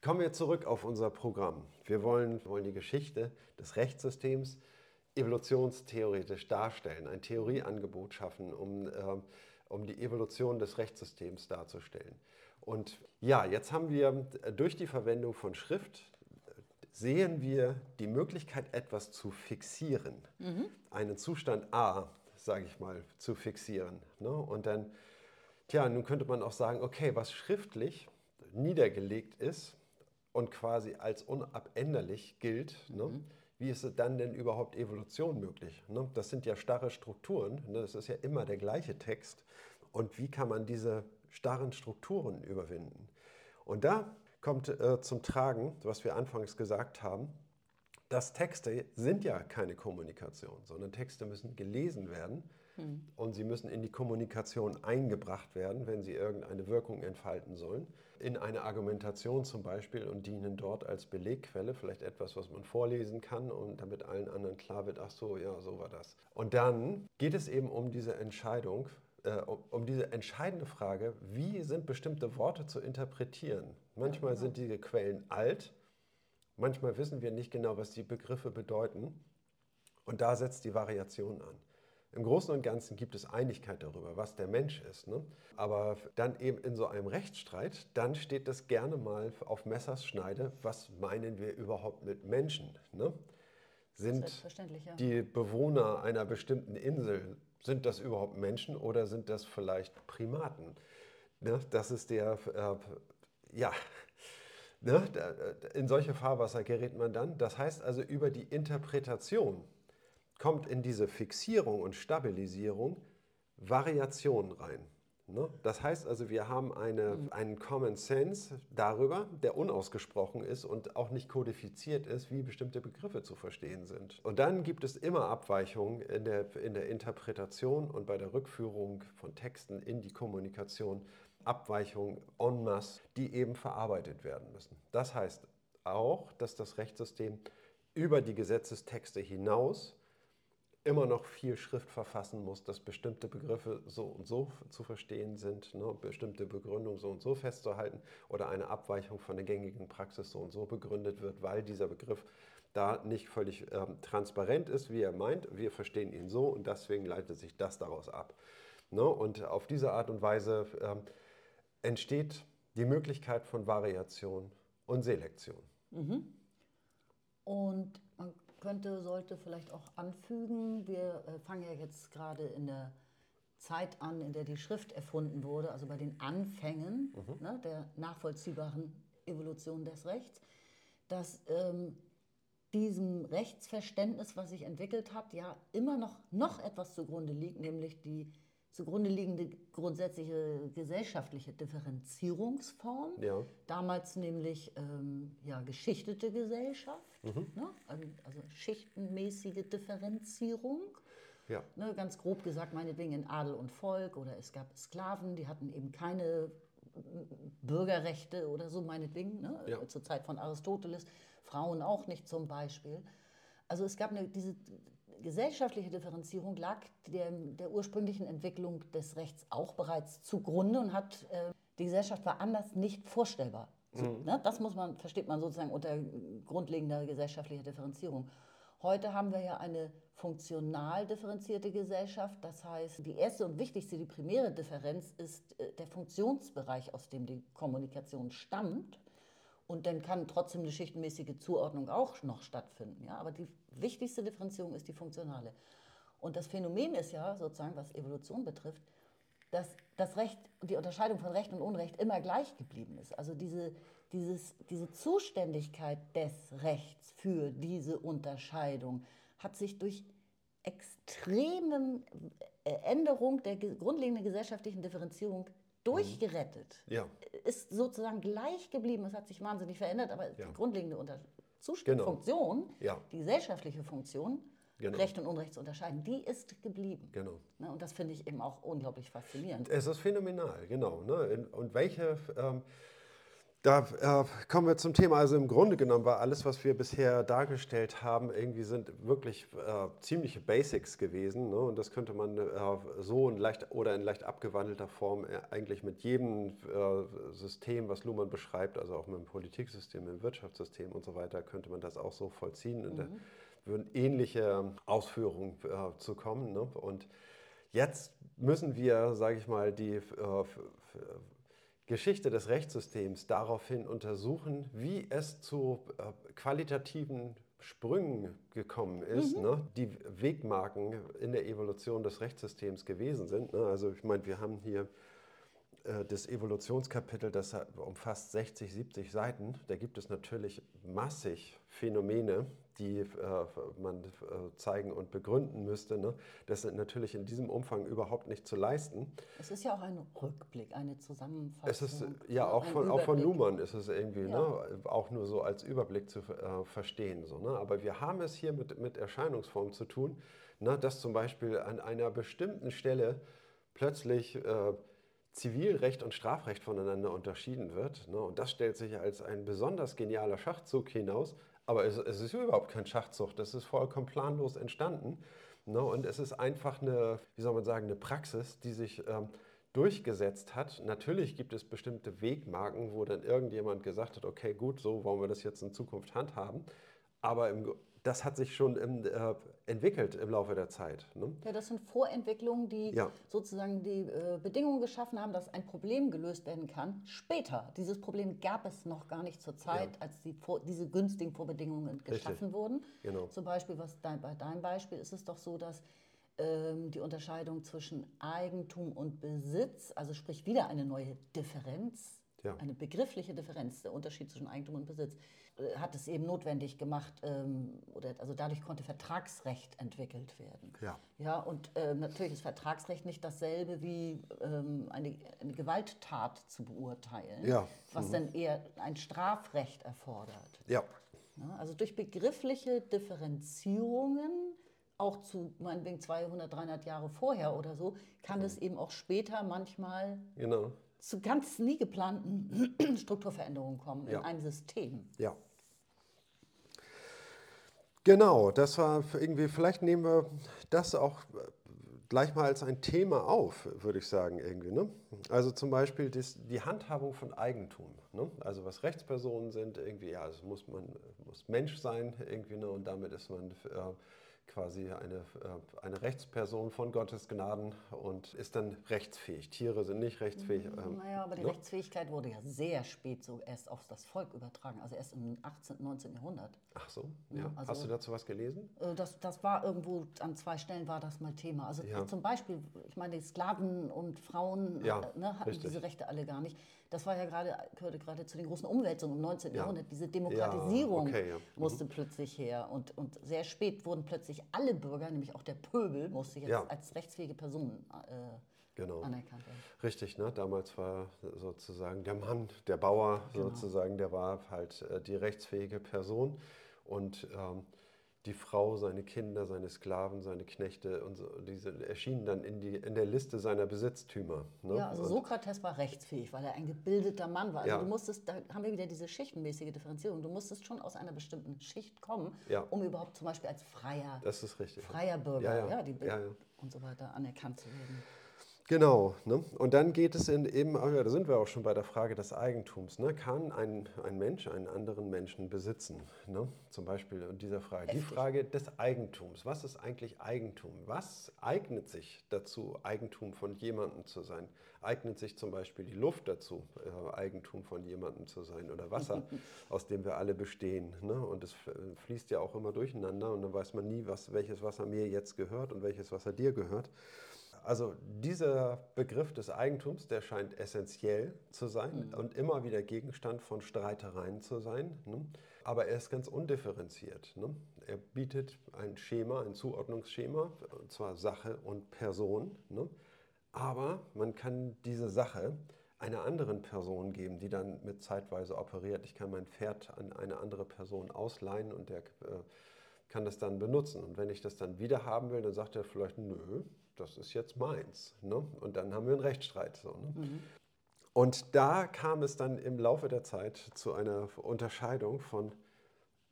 Kommen wir zurück auf unser Programm. Wir wollen, wollen die Geschichte des Rechtssystems evolutionstheoretisch darstellen, ein Theorieangebot schaffen, um, äh, um die Evolution des Rechtssystems darzustellen. Und ja, jetzt haben wir durch die Verwendung von Schrift sehen wir die Möglichkeit, etwas zu fixieren, mhm. einen Zustand A, sage ich mal, zu fixieren. Ne? Und dann, tja, nun könnte man auch sagen, okay, was schriftlich niedergelegt ist und quasi als unabänderlich gilt, ne? mhm. ne? Wie ist dann denn überhaupt Evolution möglich? Ne? Das sind ja starre Strukturen, ne? das ist ja immer der gleiche Text. Und wie kann man diese starren Strukturen überwinden? Und da kommt äh, zum Tragen, was wir anfangs gesagt haben, dass Texte sind ja keine Kommunikation, sondern Texte müssen gelesen werden hm. und sie müssen in die Kommunikation eingebracht werden, wenn sie irgendeine Wirkung entfalten sollen. In eine Argumentation zum Beispiel und dienen dort als Belegquelle, vielleicht etwas, was man vorlesen kann und damit allen anderen klar wird, ach so, ja, so war das. Und dann geht es eben um diese Entscheidung, äh, um diese entscheidende Frage, wie sind bestimmte Worte zu interpretieren? Manchmal sind diese Quellen alt, manchmal wissen wir nicht genau, was die Begriffe bedeuten. Und da setzt die Variation an. Im Großen und Ganzen gibt es Einigkeit darüber, was der Mensch ist. Ne? Aber dann eben in so einem Rechtsstreit, dann steht das gerne mal auf Messers Schneide, was meinen wir überhaupt mit Menschen? Ne? Sind ja. die Bewohner einer bestimmten Insel sind das überhaupt Menschen oder sind das vielleicht Primaten? Ne? Das ist der, äh, ja, ne? in solche Fahrwasser gerät man dann. Das heißt also, über die Interpretation kommt in diese Fixierung und Stabilisierung Variation rein. Ne? Das heißt also, wir haben eine, mhm. einen Common Sense darüber, der unausgesprochen ist und auch nicht kodifiziert ist, wie bestimmte Begriffe zu verstehen sind. Und dann gibt es immer Abweichungen in der, in der Interpretation und bei der Rückführung von Texten in die Kommunikation. Abweichungen en masse, die eben verarbeitet werden müssen. Das heißt auch, dass das Rechtssystem über die Gesetzestexte hinaus immer noch viel Schrift verfassen muss, dass bestimmte Begriffe so und so zu verstehen sind, ne, bestimmte Begründungen so und so festzuhalten oder eine Abweichung von der gängigen Praxis so und so begründet wird, weil dieser Begriff da nicht völlig ähm, transparent ist, wie er meint. Wir verstehen ihn so und deswegen leitet sich das daraus ab. Ne? Und auf diese Art und Weise ähm, entsteht die Möglichkeit von Variation und Selektion. Mhm. Und könnte, sollte vielleicht auch anfügen, wir äh, fangen ja jetzt gerade in der Zeit an, in der die Schrift erfunden wurde, also bei den Anfängen mhm. ne, der nachvollziehbaren Evolution des Rechts, dass ähm, diesem Rechtsverständnis, was sich entwickelt hat, ja immer noch, noch etwas zugrunde liegt, nämlich die zugrunde liegende grundsätzliche gesellschaftliche Differenzierungsform. Ja. Damals nämlich ähm, ja, geschichtete Gesellschaft, mhm. ne? also, also schichtenmäßige Differenzierung. Ja. Ne, ganz grob gesagt, meinetwegen in Adel und Volk oder es gab Sklaven, die hatten eben keine Bürgerrechte oder so, meinetwegen, ne? ja. zur Zeit von Aristoteles, Frauen auch nicht zum Beispiel. Also es gab eine, diese gesellschaftliche Differenzierung lag der, der, ursprünglichen Entwicklung des Rechts auch bereits zugrunde und hat äh, die Gesellschaft war anders nicht vorstellbar. So, mhm. ne? Das muss man, versteht man sozusagen unter grundlegender gesellschaftlicher Differenzierung. Heute haben wir ja eine funktional differenzierte Gesellschaft. Das heißt, die erste und wichtigste, die primäre Differenz ist äh, der Funktionsbereich, aus dem die Kommunikation stammt. Und dann kann trotzdem eine schichtenmäßige Zuordnung auch noch stattfinden. Ja? Aber die wichtigste Differenzierung ist die funktionale. Und das Phänomen ist ja sozusagen, was Evolution betrifft, dass das Recht, die Unterscheidung von Recht und Unrecht immer gleich geblieben ist. Also diese, dieses, diese Zuständigkeit des Rechts für diese Unterscheidung hat sich durch extreme Änderung der grundlegenden gesellschaftlichen Differenzierung durchgerettet. Ja. Ist sozusagen gleich geblieben. Es hat sich wahnsinnig verändert, aber ja. die grundlegende Unter genau. Funktion, ja. die gesellschaftliche Funktion, genau. Recht und Unrecht zu unterscheiden, die ist geblieben. Genau. Ne, und das finde ich eben auch unglaublich faszinierend. Es ist phänomenal, genau. Ne? Und welche. Ähm, da äh, kommen wir zum Thema. Also im Grunde genommen war alles, was wir bisher dargestellt haben, irgendwie sind wirklich äh, ziemliche Basics gewesen. Ne? Und das könnte man äh, so in leicht oder in leicht abgewandelter Form äh, eigentlich mit jedem äh, System, was Luhmann beschreibt, also auch mit dem Politiksystem, mit dem Wirtschaftssystem und so weiter, könnte man das auch so vollziehen. Mhm. Der, würden ähnliche Ausführungen äh, zu kommen. Ne? Und jetzt müssen wir, sage ich mal, die äh, Geschichte des Rechtssystems daraufhin untersuchen, wie es zu äh, qualitativen Sprüngen gekommen ist, mhm. ne, die Wegmarken in der Evolution des Rechtssystems gewesen sind. Ne? Also ich meine, wir haben hier äh, das Evolutionskapitel, das umfasst 60, 70 Seiten. Da gibt es natürlich massig Phänomene, die äh, man äh, zeigen und begründen müsste. Ne? Das ist natürlich in diesem Umfang überhaupt nicht zu leisten. Es ist ja auch ein Rückblick, eine Zusammenfassung. Es ist, ja, auch von, auch von Luhmann ist es irgendwie ja. ne? auch nur so als Überblick zu äh, verstehen. So, ne? Aber wir haben es hier mit, mit Erscheinungsformen zu tun, ne? dass zum Beispiel an einer bestimmten Stelle plötzlich äh, Zivilrecht und Strafrecht voneinander unterschieden wird. Ne? Und das stellt sich als ein besonders genialer Schachzug hinaus. Aber es, es ist überhaupt kein Schachzug, das ist vollkommen planlos entstanden. Ne? Und es ist einfach eine, wie soll man sagen, eine Praxis, die sich ähm, durchgesetzt hat. Natürlich gibt es bestimmte Wegmarken, wo dann irgendjemand gesagt hat, okay, gut, so wollen wir das jetzt in Zukunft handhaben. Aber im, das hat sich schon im, äh, entwickelt im Laufe der Zeit. Ne? Ja, das sind Vorentwicklungen, die ja. sozusagen die äh, Bedingungen geschaffen haben, dass ein Problem gelöst werden kann. Später, dieses Problem gab es noch gar nicht zur Zeit, ja. als die vor, diese günstigen Vorbedingungen geschaffen Richtig. wurden. Genau. Zum Beispiel, was dein, bei deinem Beispiel ist es doch so, dass ähm, die Unterscheidung zwischen Eigentum und Besitz, also sprich wieder eine neue Differenz, ja. eine begriffliche Differenz, der Unterschied zwischen Eigentum und Besitz, hat es eben notwendig gemacht, ähm, oder also dadurch konnte Vertragsrecht entwickelt werden. Ja. Ja, und äh, natürlich ist Vertragsrecht nicht dasselbe wie ähm, eine, eine, Gewalttat zu beurteilen, ja. was mhm. dann eher ein Strafrecht erfordert. Ja. ja. Also durch begriffliche Differenzierungen auch zu meinetwegen 200, 300 Jahre vorher oder so, kann mhm. es eben auch später manchmal genau zu ganz nie geplanten Strukturveränderungen kommen ja. in einem System. Ja. Genau, das war irgendwie, vielleicht nehmen wir das auch gleich mal als ein Thema auf, würde ich sagen, irgendwie. Ne? Also zum Beispiel das, die Handhabung von Eigentum. Ne? Also was Rechtspersonen sind, irgendwie, ja, es muss man muss Mensch sein, irgendwie, ne? und damit ist man äh, quasi eine, äh, eine Rechtsperson von Gottes Gnaden und ist dann rechtsfähig. Tiere sind nicht rechtsfähig. Mm, ähm, naja, aber die ne? Rechtsfähigkeit wurde ja sehr spät so erst auf das Volk übertragen, also erst im 18., 19. Jahrhundert. Ach so, ja. Also, Hast du dazu was gelesen? Äh, das, das war irgendwo, an zwei Stellen war das mal Thema. Also ja. zum Beispiel, ich meine, die Sklaven und Frauen ja, ne, hatten richtig. diese Rechte alle gar nicht das war ja gerade, gehörte gerade zu den großen Umwälzungen im 19. Ja. Jahrhundert. Diese Demokratisierung ja, okay, ja. mhm. musste plötzlich her. Und, und sehr spät wurden plötzlich alle Bürger, nämlich auch der Pöbel, musste jetzt als rechtsfähige Person äh, genau. anerkannt werden. Richtig, ne? damals war sozusagen der Mann, der Bauer genau. sozusagen, der war halt äh, die rechtsfähige Person. Und ähm, die Frau, seine Kinder, seine Sklaven, seine Knechte und so, diese erschienen dann in, die, in der Liste seiner Besitztümer. Ne? Ja, also Sokrates war rechtsfähig, weil er ein gebildeter Mann war. Also ja. du musstest, da haben wir wieder diese schichtenmäßige Differenzierung. Du musstest schon aus einer bestimmten Schicht kommen, ja. um überhaupt zum Beispiel als freier, das ist richtig. freier Bürger ja, ja. Die, und so weiter anerkannt zu werden. Genau. Ne? Und dann geht es in eben, oh ja, da sind wir auch schon bei der Frage des Eigentums. Ne? Kann ein, ein Mensch einen anderen Menschen besitzen? Ne? Zum Beispiel in dieser Frage. Heftig. Die Frage des Eigentums. Was ist eigentlich Eigentum? Was eignet sich dazu, Eigentum von jemandem zu sein? Eignet sich zum Beispiel die Luft dazu, äh, Eigentum von jemandem zu sein? Oder Wasser, aus dem wir alle bestehen? Ne? Und es fließt ja auch immer durcheinander und dann weiß man nie, was, welches Wasser mir jetzt gehört und welches Wasser dir gehört. Also dieser Begriff des Eigentums, der scheint essentiell zu sein mhm. und immer wieder Gegenstand von Streitereien zu sein. Ne? Aber er ist ganz undifferenziert. Ne? Er bietet ein Schema, ein Zuordnungsschema, und zwar Sache und Person. Ne? Aber man kann diese Sache einer anderen Person geben, die dann mit zeitweise operiert. Ich kann mein Pferd an eine andere Person ausleihen und der äh, kann das dann benutzen. Und wenn ich das dann wieder haben will, dann sagt er vielleicht, nö, das ist jetzt meins. Ne? Und dann haben wir einen Rechtsstreit. So, ne? mhm. Und da kam es dann im Laufe der Zeit zu einer Unterscheidung von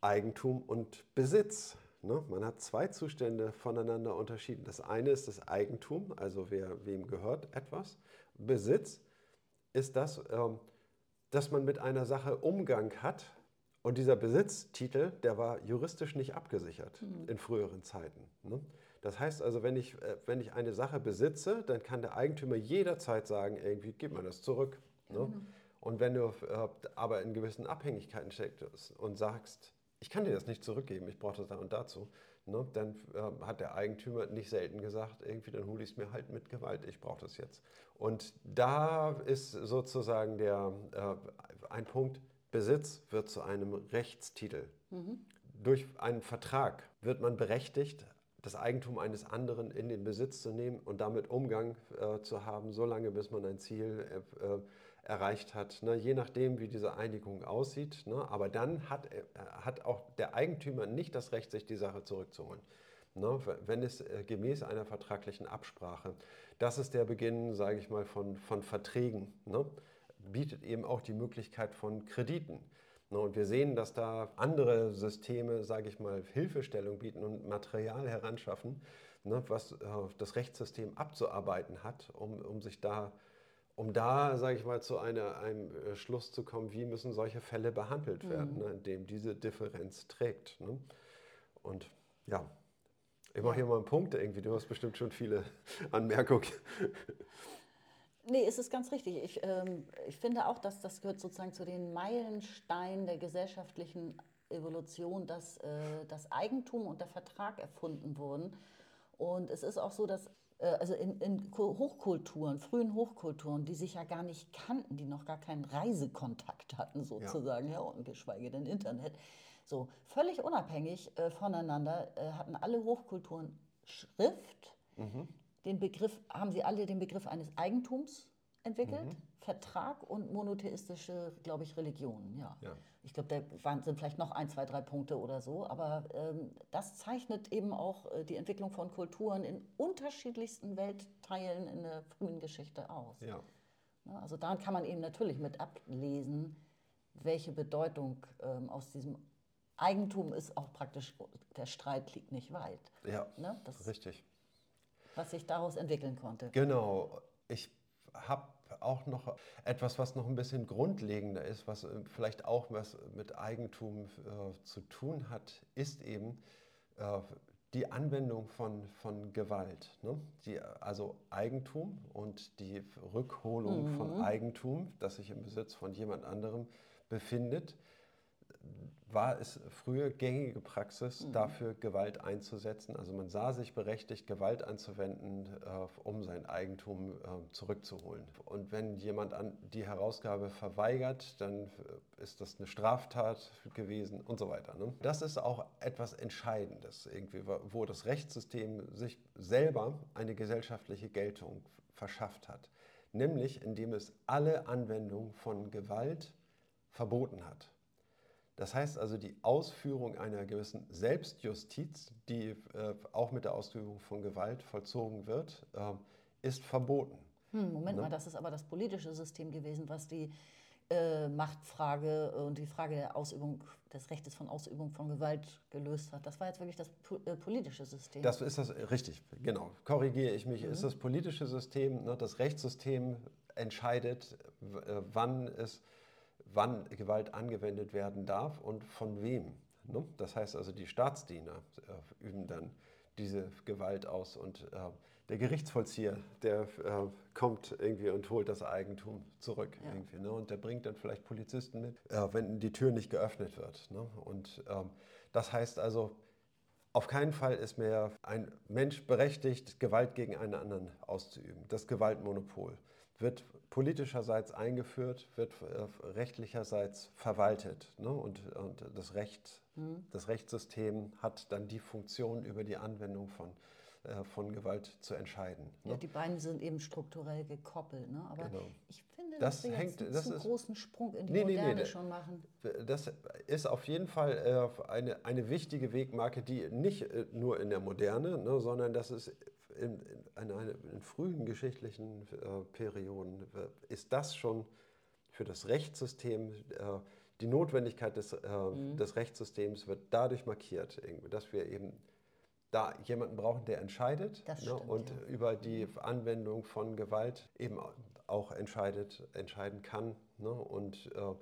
Eigentum und Besitz. Ne? Man hat zwei Zustände voneinander unterschieden. Das eine ist das Eigentum, also wer, wem gehört etwas. Besitz ist das, ähm, dass man mit einer Sache Umgang hat Und dieser Besitztitel, der war juristisch nicht abgesichert mhm. in früheren Zeiten. Ne? Das heißt also, wenn ich, äh, wenn ich eine Sache besitze, dann kann der Eigentümer jederzeit sagen, irgendwie, gib mir das zurück. Ne? Genau. Und wenn du äh, aber in gewissen Abhängigkeiten steckst und sagst, ich kann dir das nicht zurückgeben, ich brauche das da und dazu, ne, dann äh, hat der Eigentümer nicht selten gesagt, irgendwie, dann hole ich es mir halt mit Gewalt, ich brauche das jetzt. Und da ist sozusagen der, äh, ein Punkt, Besitz wird zu einem Rechtstitel. Mhm. Durch einen Vertrag wird man berechtigt, das Eigentum eines anderen in den Besitz zu nehmen und damit Umgang äh, zu haben, solange bis man ein Ziel äh, äh erreicht hat, ne, je nachdem, wie diese Einigung aussieht. Ne, aber dann hat, äh, hat auch der Eigentümer nicht das Recht, sich die Sache zurückzuholen. Ne, wenn es äh, gemäß einer vertraglichen Absprache, das ist der Beginn, sage ich mal, von, von Verträgen, ne, bietet eben auch die Möglichkeit von Krediten. Ne, und wir sehen, dass da andere Systeme, sage ich mal, Hilfestellung bieten und Material heranschaffen, ne, was äh, das Rechtssystem abzuarbeiten hat, um, um sich da um da, sage ich mal, zu einer, einem äh, Schluss zu kommen, wie müssen solche Fälle behandelt werden, mhm. ne, indem diese Differenz trägt. Und ja, ich mache hier mal einen Punkt irgendwie. Du hast bestimmt schon viele Anmerkungen. Nee, es ist ganz richtig. Ich, ähm, ich finde auch, dass das gehört sozusagen zu den Meilensteinen der gesellschaftlichen Evolution, dass äh, das Eigentum und der Vertrag erfunden wurden. Und es ist auch so, dass äh, also in, in, Hochkulturen, frühen Hochkulturen, die sich ja gar nicht kannten, die noch gar keinen Reisekontakt hatten sozusagen, ja, ja und geschweige denn Internet. So, völlig unabhängig äh, voneinander äh, hatten alle Hochkulturen Schrift. Mhm. Den Begriff, haben sie alle den Begriff eines Eigentums entwickelt, mhm. Vertrag und monotheistische, glaube ich, Religionen. Ja. ja. Ich glaube, da waren, sind vielleicht noch ein, zwei, drei Punkte oder so, aber ähm, das zeichnet eben auch äh, die Entwicklung von Kulturen in unterschiedlichsten Weltteilen in der frühen Geschichte aus. Ja. ja also daran kann man eben natürlich mit ablesen, welche Bedeutung ähm, aus diesem Eigentum ist auch praktisch, der Streit liegt nicht weit. Ja, ne? das, richtig. Was sich daraus entwickeln konnte. Genau. Ich habe auch noch etwas, was noch ein bisschen grundlegender ist, was äh, vielleicht auch was mit Eigentum äh, zu tun hat, ist eben äh, die Anwendung von, von Gewalt. Ne? Die, also Eigentum und die Rückholung mhm. von Eigentum, das sich im Besitz von jemand anderem befindet, war es früher gängige Praxis, mhm. dafür Gewalt einzusetzen. Also man sah sich berechtigt, Gewalt anzuwenden, äh, um sein Eigentum äh, zurückzuholen. Und wenn jemand an die Herausgabe verweigert, dann äh, ist das eine Straftat gewesen und so weiter. Ne? Das ist auch etwas Entscheidendes, irgendwie, wo das Rechtssystem sich selber eine gesellschaftliche Geltung verschafft hat. Nämlich indem es alle Anwendung von Gewalt verboten hat. Das heißt also, die Ausführung einer gewissen Selbstjustiz, die äh, auch mit der Ausübung von Gewalt vollzogen wird, äh, ist verboten. Hm, Moment ne? mal, das ist aber das politische System gewesen, was die äh, Machtfrage und die Frage der Ausübung des Rechtes von Ausübung von Gewalt gelöst hat. Das war jetzt wirklich das äh, politische System. Das ist das richtig, genau. Korrigiere ich mich. Mhm. Ist das politische System, ne, das Rechtssystem entscheidet, äh, wann es wann Gewalt angewendet werden darf und von wem. Ne? Das heißt also, die Staatsdiener äh, üben dann diese Gewalt aus und äh, der Gerichtsvollzieher, der äh, kommt irgendwie und holt das Eigentum zurück ja. irgendwie. Ne? Und der bringt dann vielleicht Polizisten mit, äh, wenn die Tür nicht geöffnet wird. Ne? Und ähm, das heißt also, auf keinen Fall ist mehr ein Mensch berechtigt, Gewalt gegen einen anderen auszuüben. Das Gewaltmonopol wird politischerseits eingeführt, wird äh, rechtlicherseits verwaltet. Ne? Und, und das, Recht, mhm. das Rechtssystem hat dann die Funktion, über die Anwendung von, äh, von Gewalt zu entscheiden. Ne? Ja, die beiden sind eben strukturell gekoppelt. Ne? Aber genau. ich finde, das dass wir hängt, jetzt einen zu großen Sprung in die nee, Moderne nee, nee, schon machen. Das ist auf jeden Fall äh, eine, eine wichtige Wegmarke, die nicht äh, nur in der Moderne, ne, sondern das ist in, in, eine, in frühen geschichtlichen äh, Perioden äh, ist das schon für das Rechtssystem, äh, die Notwendigkeit des, äh, mhm. des Rechtssystems wird dadurch markiert, dass wir eben da jemanden brauchen, der entscheidet ne, stimmt, und ja. über die Anwendung von Gewalt eben auch entscheidet, entscheiden kann. Ne, und äh,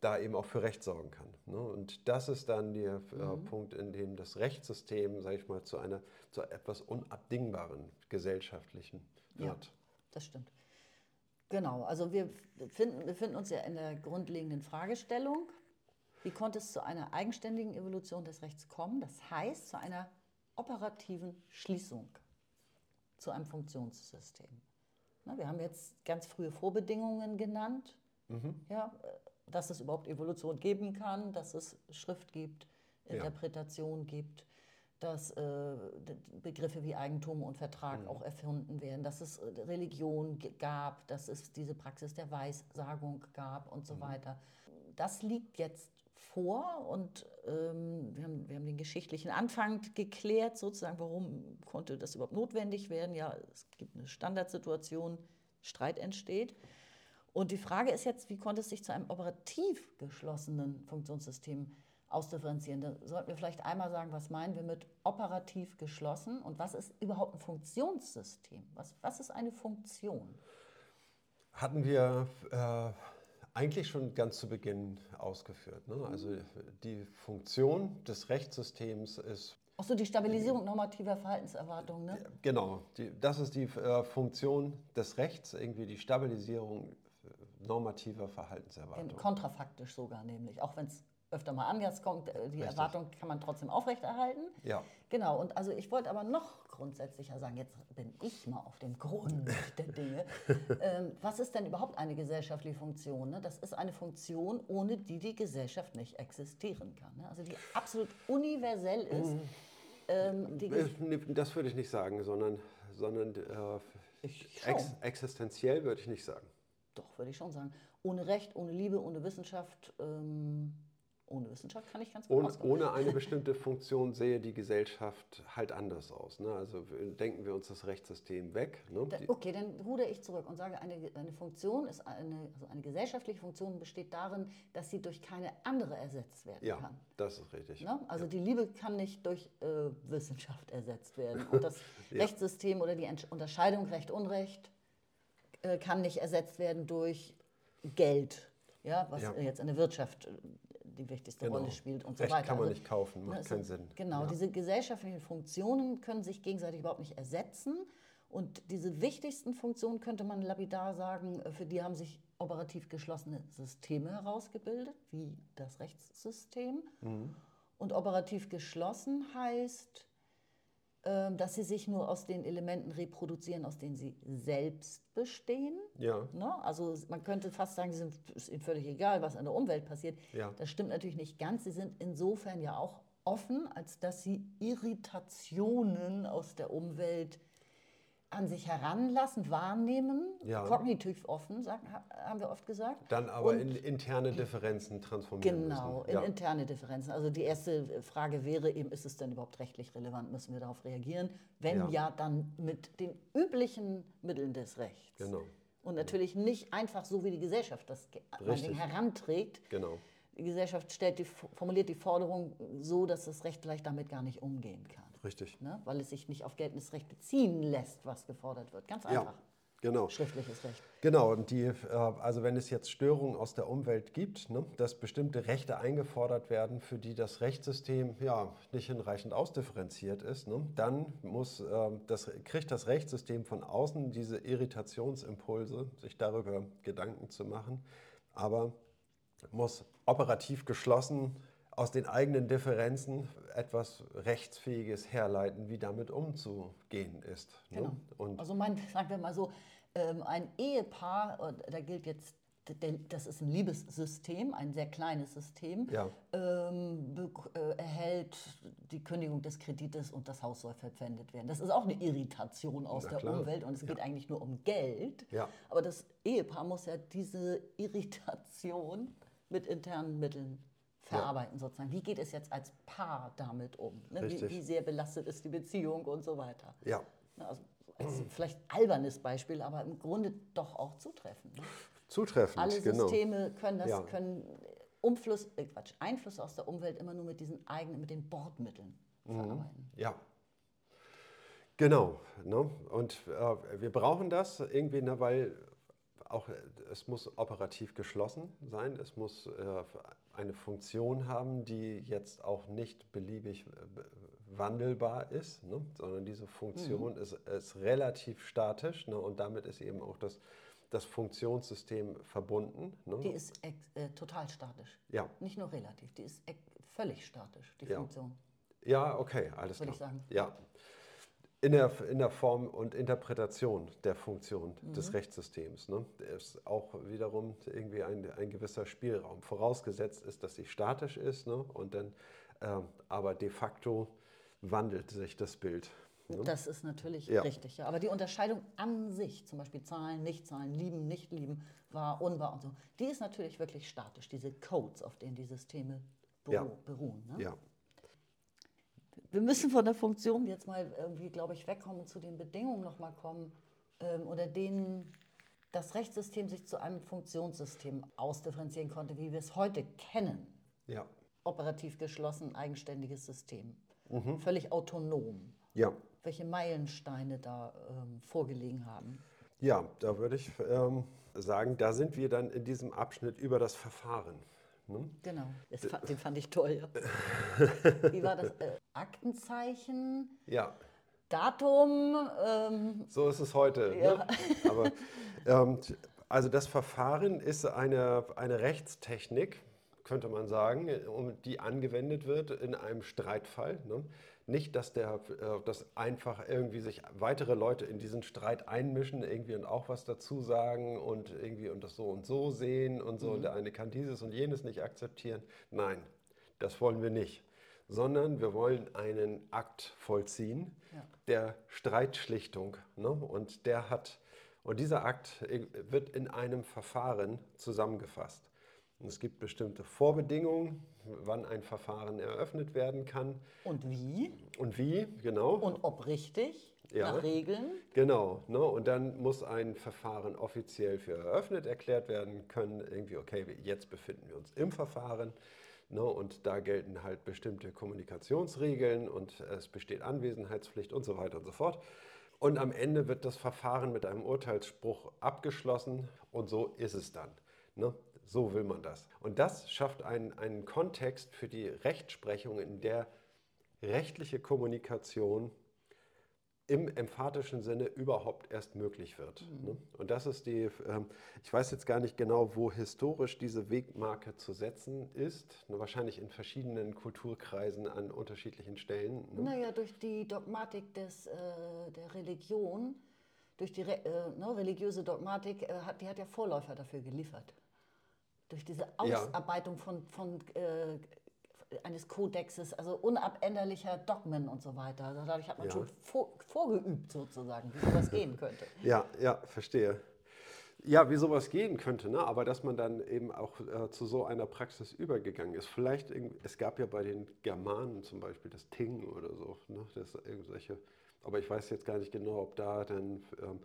da eben auch für Recht sorgen kann. Ne? Und das ist dann der äh, mhm. Punkt, in dem das Rechtssystem, sage ich mal, zu einer zu etwas unabdingbaren gesellschaftlichen wird. Ja, das stimmt. Genau, also wir finden, befinden uns ja in der grundlegenden Fragestellung, wie konnte es zu einer eigenständigen Evolution des Rechts kommen? Das heißt, zu einer operativen Schließung, zu einem Funktionssystem. Na, wir haben jetzt ganz frühe Vorbedingungen genannt, mhm. ja, dass es überhaupt Evolution geben kann, dass es Schrift gibt, Interpretation ja. gibt, dass äh, Begriffe wie Eigentum und Vertrag mhm. auch erfunden werden, dass es äh, Religion gab, dass es diese Praxis der Weissagung gab und so mhm. weiter. Das liegt jetzt vor und ähm, wir, haben, wir haben den geschichtlichen Anfang geklärt, sozusagen, warum konnte das überhaupt notwendig werden. Ja, es gibt eine Standardsituation, Streit entsteht. Und die Frage ist jetzt, wie konnte es sich zu einem operativ geschlossenen Funktionssystem ausdifferenzieren? Da sollten wir vielleicht einmal sagen, was meinen wir mit operativ geschlossen und was ist überhaupt ein Funktionssystem? Was, was ist eine Funktion? Hatten wir äh, eigentlich schon ganz zu Beginn ausgeführt. Ne? Also die Funktion des Rechtssystems ist Ach so, die Stabilisierung normativer Verhaltenserwartungen, ne? Genau, die, das ist die äh, Funktion des Rechts, irgendwie die Stabilisierung normativer Verhaltenserwartung. Kontrafaktisch sogar nämlich, auch wenn es öfter mal anders kommt, äh, die Richtig. Erwartung kann man trotzdem aufrechterhalten. Ja. Genau, und also ich wollte aber noch grundsätzlicher sagen, jetzt bin ich mal auf dem Grund der Dinge. ähm, was ist denn überhaupt eine gesellschaftliche Funktion? Ne? Das ist eine Funktion, ohne die die Gesellschaft nicht existieren kann. Ne? Also die absolut universell ist. Mhm. Ähm, das würde ich nicht sagen, sondern, sondern äh, ex existenziell würde ich nicht sagen. Doch, würde ich schon sagen. Ohne Recht, ohne Liebe, ohne Wissenschaft. Ähm, ohne Wissenschaft kann ich ganz gut ohne, ohne eine bestimmte Funktion sehe die Gesellschaft halt anders aus. Ne? Also denken wir uns das Rechtssystem weg. Ne? Da, okay, dann rudere ich zurück und sage, eine, eine Funktion ist eine, also eine gesellschaftliche Funktion besteht darin, dass sie durch keine andere ersetzt werden ja, kann. Ja, das ist richtig. Ne? Also ja. die Liebe kann nicht durch äh, Wissenschaft ersetzt werden. Und das ja. Rechtssystem oder die Unterscheidung Recht-Unrecht äh, kann nicht ersetzt werden durch Geld, ja, was ja. jetzt in der Wirtschaft äh, die wichtigste genau. Rolle spielt und Recht so weiter. kann man also, nicht kaufen, macht keinen Sinn. Genau, ja. diese gesellschaftlichen Funktionen können sich gegenseitig überhaupt nicht ersetzen. Und diese wichtigsten Funktionen könnte man lapidar sagen, äh, für die haben sich operativ geschlossene Systeme herausgebildet, wie das Rechtssystem. Mhm. Und operativ geschlossen heißt, dass sie sich nur aus den Elementen reproduzieren, aus denen sie selbst bestehen. Ja. Ne? Also man könnte fast sagen, es ist ihnen völlig egal, was in der Umwelt passiert. Ja. Das stimmt natürlich nicht ganz. Sie sind insofern ja auch offen, als dass sie Irritationen aus der Umwelt an sich heranlassen, wahrnehmen, ja. kognitiv offen, sagen, haben wir oft gesagt. Dann aber und, in interne Differenzen transformieren Genau, müssen. in ja. interne Differenzen. Also die erste Frage wäre eben, ist es denn überhaupt rechtlich relevant? Müssen wir darauf reagieren? Wenn ja, ja dann mit den üblichen Mitteln des Rechts. Genau. Und natürlich nicht einfach so, wie die Gesellschaft das heranträgt. Genau. Die Gesellschaft stellt die, formuliert die Forderung so, dass das Recht vielleicht damit gar nicht umgehen kann. Richtig. Ne? Weil es sich nicht auf geltendes Recht beziehen lässt, was gefordert wird. Ganz einfach. Ja. Genau. Schriftliches Recht. Genau, und die, äh, also wenn es jetzt Störungen aus der Umwelt gibt, ne, dass bestimmte Rechte eingefordert werden, für die das Rechtssystem ja, nicht hinreichend ausdifferenziert ist, ne, dann muss, äh, das, kriegt das Rechtssystem von außen diese Irritationsimpulse, sich darüber Gedanken zu machen, aber muss operativ geschlossen aus den eigenen Differenzen etwas Rechtsfähiges herleiten, wie damit umzugehen ist. Ne? Genau. Und also man, sagen wir mal so, ähm, ein Ehepaar, da gilt jetzt, das ist ein Liebessystem, ein sehr kleines System, ja. ähm, äh, erhält die Kündigung des Kredites und das Haus soll verpfändet werden. Das ist auch eine Irritation aus der. Umwelt und es geht eigentlich nur um Geld. Ja. Aber das Ehepaar muss ja diese Irritation mit internen Mitteln verarbeiten ja. sozusagen. Wie geht es jetzt als Paar damit um? Ne? Wie, wie, sehr belastet ist die Beziehung und so weiter. Ja. Ne, also als vielleicht albernes Beispiel, aber im Grunde doch auch zutreffend. Ne? Zutreffend, Alle genau. Systeme genau. können das, ja. können Umfluss, äh Quatsch, Einfluss aus der Umwelt immer nur mit diesen eigenen, mit den Bordmitteln mhm. verarbeiten. Ja. Genau. Ne? Und äh, wir brauchen das irgendwie, ne, weil auch, es muss operativ geschlossen sein. Es muss äh, eine Funktion haben, die jetzt auch nicht beliebig äh, wandelbar ist, ne? sondern diese Funktion mhm. ist, ist, relativ statisch ne? und damit ist eben auch das, das Funktionssystem verbunden. Ne? Die ist äh, total statisch. Ja. Nicht nur relativ, die ist völlig statisch, die ja. Funktion. Ja, okay, alles Würde klar. ich sagen. Ja. In der, in der Form und Interpretation der Funktion mhm. des Rechtssystems ne, ist auch wiederum irgendwie ein, ein gewisser Spielraum. Vorausgesetzt ist, dass sie statisch ist ne, und dann äh, aber de facto wandelt sich das Bild. Ne? Das ist natürlich ja. richtig, ja. Aber die Unterscheidung an sich, zum Beispiel Zahlen, Nicht-Zahlen, lieben, nicht lieben, wahr, unwahr und so, die ist natürlich wirklich statisch, diese Codes, auf denen die Systeme beru ja. beruhen. Ne? Ja wir müssen von der Funktion jetzt mal irgendwie, glaube ich, wegkommen und zu den Bedingungen nochmal kommen, ähm, oder denen das Rechtssystem sich zu einem Funktionssystem ausdifferenzieren konnte, wie wir es heute kennen. Ja. Operativ geschlossen, eigenständiges System. Mhm. Völlig autonom. Ja. Welche Meilensteine da ähm, vorgelegen haben. Ja, da würde ich ähm, sagen, da sind wir dann in diesem Abschnitt über das Verfahren. Ne? Genau, das, den fand ich toll. Wie war das? Äh, Aktenzeichen? Ja. Datum? Ähm, so ist es heute. Ne? Ja. Ne? Aber, ähm, also das Verfahren ist eine, eine Rechtstechnik, könnte man sagen, um die angewendet wird in einem Streitfall. Ne? Nicht, dass, der, äh, dass einfach irgendwie sich weitere Leute in diesen Streit einmischen irgendwie und auch was dazu sagen und irgendwie und das so und so sehen und so mhm. und der eine kann dieses und jenes nicht akzeptieren. Nein, das wollen wir nicht. Sondern wir wollen einen Akt vollziehen ja. der Streitschlichtung. Ne? Und der hat, und dieser Akt äh, wird in einem Verfahren zusammengefasst. Und es gibt bestimmte Vorbedingungen, wann ein Verfahren eröffnet werden kann. Und wie? Und wie, genau. Und ob richtig, ja, nach Regeln. Genau. Ne? Und dann muss ein Verfahren offiziell für eröffnet erklärt werden können. Irgendwie, okay, jetzt befinden wir uns im Verfahren. Ne? Und da gelten halt bestimmte Kommunikationsregeln und es besteht Anwesenheitspflicht und so weiter und so fort. Und am Ende wird das Verfahren mit einem Urteilsspruch abgeschlossen und so ist es dann. Ne? So will man das. Und das schafft einen, einen Kontext für die Rechtsprechung, in der rechtliche Kommunikation im emphatischen Sinne überhaupt erst möglich wird. Mhm. Ne? Und das ist die, ähm, ich weiß jetzt gar nicht genau, wo historisch diese Wegmarke zu setzen ist, wahrscheinlich in verschiedenen Kulturkreisen an unterschiedlichen Stellen. Ne? Naja, durch die Dogmatik des, äh, der Religion, durch die äh, ne, religiöse Dogmatik, äh, hat, die hat ja Vorläufer dafür geliefert durch diese Ausarbeitung ja. von, von äh, eines Kodexes, also unabänderlicher Dogmen und so weiter. Also dadurch hat man ja. schon vor, vorgeübt sozusagen, wie sowas gehen könnte. Ja, ja, verstehe. Ja, wie sowas gehen könnte, ne? aber dass man dann eben auch äh, zu so einer Praxis übergegangen ist. Vielleicht, es gab ja bei den Germanen zum Beispiel das Ting oder so, ne? das irgendwelche, aber ich weiß jetzt gar nicht genau, ob da dann ähm,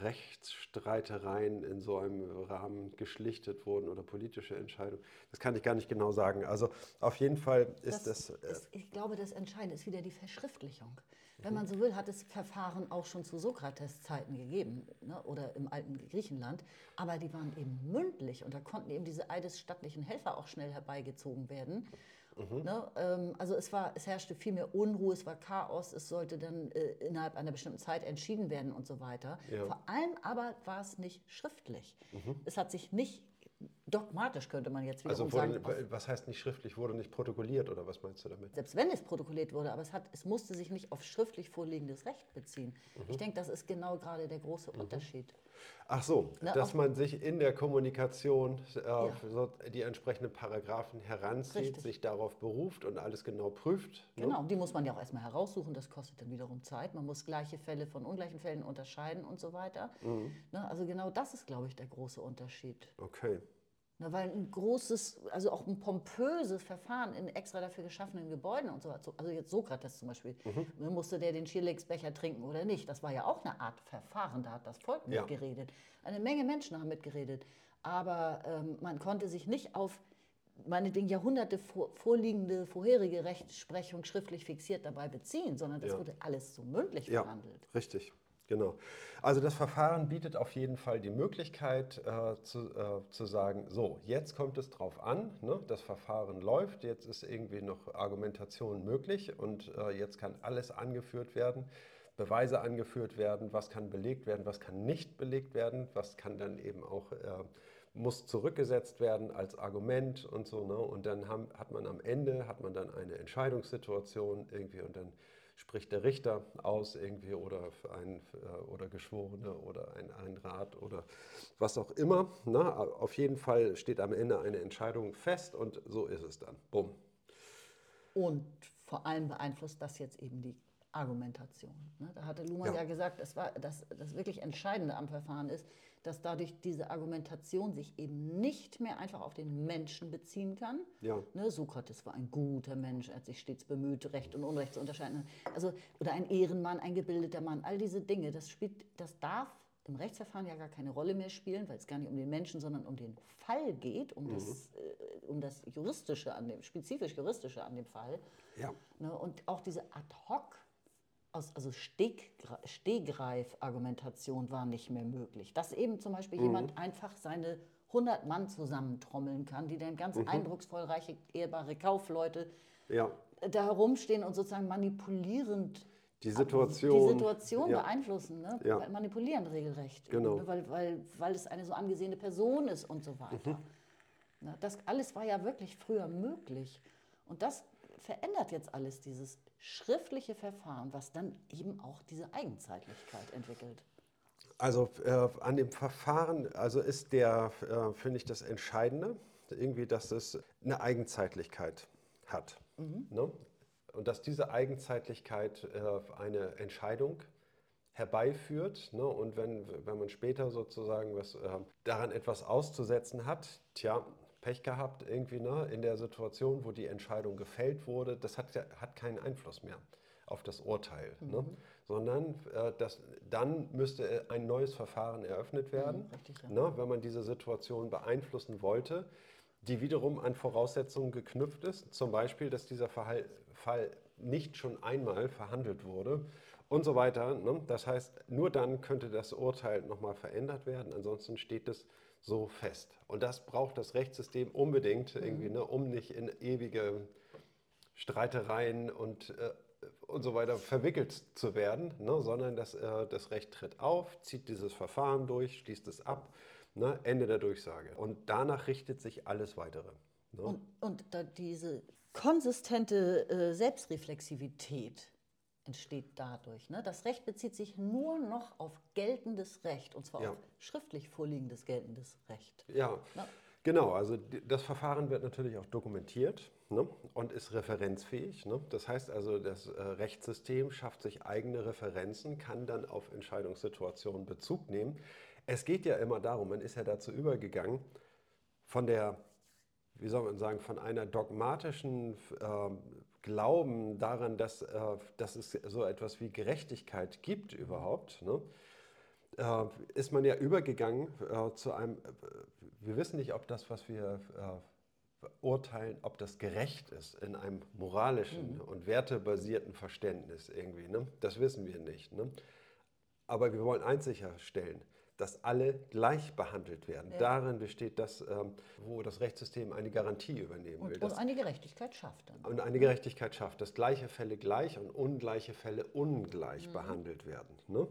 Rechtsstreitereien in so einem Rahmen geschlichtet wurden oder politische Entscheidungen. Das kann ich gar nicht genau sagen. Also auf jeden Fall ist das. das äh ist, ich glaube, das Entscheidende ist wieder die Verschriftlichung. Wenn man so will, hat es Verfahren auch schon zu Sokrates Zeiten gegeben ne, oder im alten Griechenland, aber die waren eben mündlich und da konnten eben diese eidesstattlichen Helfer auch schnell herbeigezogen werden. Mhm. Ne? Ähm, also es, war, es herrschte viel mehr Unruhe, es war Chaos, es sollte dann äh, innerhalb einer bestimmten Zeit entschieden werden und so weiter. Ja. Vor allem aber war es nicht schriftlich. Mhm. Es hat sich nicht dogmatisch könnte man jetzt wiederum also wurde, sagen. Was heißt nicht schriftlich? Wurde nicht protokolliert oder was meinst du damit? Selbst wenn es protokolliert wurde, aber es, hat, es musste sich nicht auf schriftlich vorliegendes Recht beziehen. Mhm. Ich denke, das ist genau gerade der große mhm. Unterschied. Ach so, ne, dass man sich in der Kommunikation äh, ja. die entsprechenden Paragraphen heranzieht, Richtig. sich darauf beruft und alles genau prüft. Ne? Genau, ne? die muss man ja auch erstmal heraussuchen, das kostet dann wiederum Zeit. Man muss gleiche Fälle von ungleichen Fällen unterscheiden und so weiter. Mhm. Ne, also genau das ist, glaube ich, der große Unterschied. Okay. Na, weil ein großes, also auch ein pompöses Verfahren in extra dafür geschaffenen Gebäuden und so weiter. Also jetzt Sokrates zum Beispiel. Mhm. Musste der den Schierlegsbecher trinken oder nicht? Das war ja auch eine Art Verfahren. Da hat das Volk ja. mitgeredet. Eine Menge Menschen haben mitgeredet. Aber ähm, man konnte sich nicht auf meinetwegen Jahrhunderte vor, vorliegende vorherige Rechtsprechung schriftlich fixiert dabei beziehen, sondern das ja. wurde alles so mündlich ja, verhandelt. Richtig. Genau. Also das Verfahren bietet auf jeden Fall die Möglichkeit äh, zu, äh, zu sagen, so, jetzt kommt es drauf an, ne? das Verfahren läuft, jetzt ist irgendwie noch Argumentation möglich und äh, jetzt kann alles angeführt werden, Beweise angeführt werden, was kann belegt werden, was kann nicht belegt werden, was kann dann eben auch, äh, muss zurückgesetzt werden als Argument und so. Ne? Und dann haben, hat man am Ende, hat man dann eine Entscheidungssituation irgendwie und dann spricht der Richter aus irgendwie oder, ein, äh, oder Geschworene oder ein, ein Rat oder was auch immer. Na, ne? auf jeden Fall steht am Ende eine Entscheidung fest und so ist es dann. Bumm. Und vor allem beeinflusst das jetzt eben die Argumentation. Ne? Da hatte Luhmann ja. ja, gesagt, das, war, das, das wirklich Entscheidende am Verfahren ist, dass dadurch diese Argumentation sich eben nicht mehr einfach auf den Menschen beziehen kann. Ja. Ne, Sokrates war ein guter Mensch, er hat sich stets bemüht, Recht und Unrecht zu unterscheiden. Also, oder ein Ehrenmann, ein gebildeter Mann, all diese Dinge, das, spielt, das darf im Rechtsverfahren ja gar keine Rolle mehr spielen, weil es gar nicht um den Menschen, sondern um den Fall geht, um, mhm. das, äh, um das Juristische an dem, spezifisch Juristische an dem Fall. Ja. Ne, und auch diese Ad-Hoc- aus, also Stehgreif-Argumentation war nicht mehr möglich. Dass eben zum Beispiel mhm. jemand einfach seine 100 Mann zusammentrommeln kann, die dann ganz mhm. eindrucksvoll reiche, ehrbare Kaufleute ja. da herumstehen und sozusagen manipulierend die Situation, die Situation ja. beeinflussen, ne? ja. manipulieren regelrecht, genau. Ne? weil, weil, weil es eine so angesehene Person ist und so weiter. Mhm. Das alles war ja wirklich früher möglich. Und das verändert jetzt alles, dieses schriftliche Verfahren, was dann eben auch diese Eigenzeitlichkeit entwickelt. Also äh, an dem Verfahren, also ist der, äh, finde ich, das Entscheidende, irgendwie, dass es eine Eigenzeitlichkeit hat. Mhm. Ne? Und dass diese Eigenzeitlichkeit äh, eine Entscheidung herbeiführt. Ne? Und wenn, wenn man später sozusagen was, äh, daran etwas auszusetzen hat, tja, Pech gehabt irgendwie ne, in der Situation, wo die Entscheidung gefällt wurde. Das hat, hat keinen Einfluss mehr auf das Urteil, ne? mhm. ne? sondern äh, das, dann müsste ein neues Verfahren eröffnet werden, mhm, richtig, ja. ne, wenn man diese Situation beeinflussen wollte, die wiederum an Voraussetzungen geknüpft ist, zum Beispiel, dass dieser Fall, Fall nicht schon einmal verhandelt wurde und so weiter. Ne? Das heißt, nur dann könnte das Urteil nochmal verändert werden, ansonsten steht es so fest. Und das braucht das Rechtssystem unbedingt, irgendwie, mhm. ne, um nicht in ewige Streitereien und, äh, und so weiter verwickelt zu werden, ne, sondern das, äh, das Recht tritt auf, zieht dieses Verfahren durch, schließt es ab, ne, Ende der Durchsage. Und danach richtet sich alles Weitere. Ne? Und, und diese konsistente äh, Selbstreflexivität, entsteht dadurch. Ne? Das Recht bezieht sich nur noch auf geltendes Recht und zwar ja. auf schriftlich vorliegendes geltendes Recht. Ja, Na? genau. Also das Verfahren wird natürlich auch dokumentiert ne? und ist referenzfähig. Ne? Das heißt also, das äh, Rechtssystem schafft sich eigene Referenzen, kann dann auf Entscheidungssituationen Bezug nehmen. Es geht ja immer darum, man ist ja dazu übergegangen, von der wie soll man sagen, von einer dogmatischen äh, Glauben daran, dass, äh, dass es so etwas wie Gerechtigkeit gibt überhaupt, ne, äh, ist man ja übergegangen äh, zu einem, wir wissen nicht, ob das, was wir urteilen, ob das gerecht ist in einem moralischen mhm. und wertebasierten Verständnis irgendwie. Ne? Das wissen wir nicht. Ne? Aber wir wollen eins sicherstellen, dass alle gleich behandelt werden. Ja. Darin besteht das, ähm, wo das Rechtssystem eine Garantie übernehmen und, will. Und eine Gerechtigkeit schafft. Dann. Und eine Gerechtigkeit schafft, dass gleiche Fälle gleich und ungleiche Fälle ungleich mhm. behandelt werden. Ne?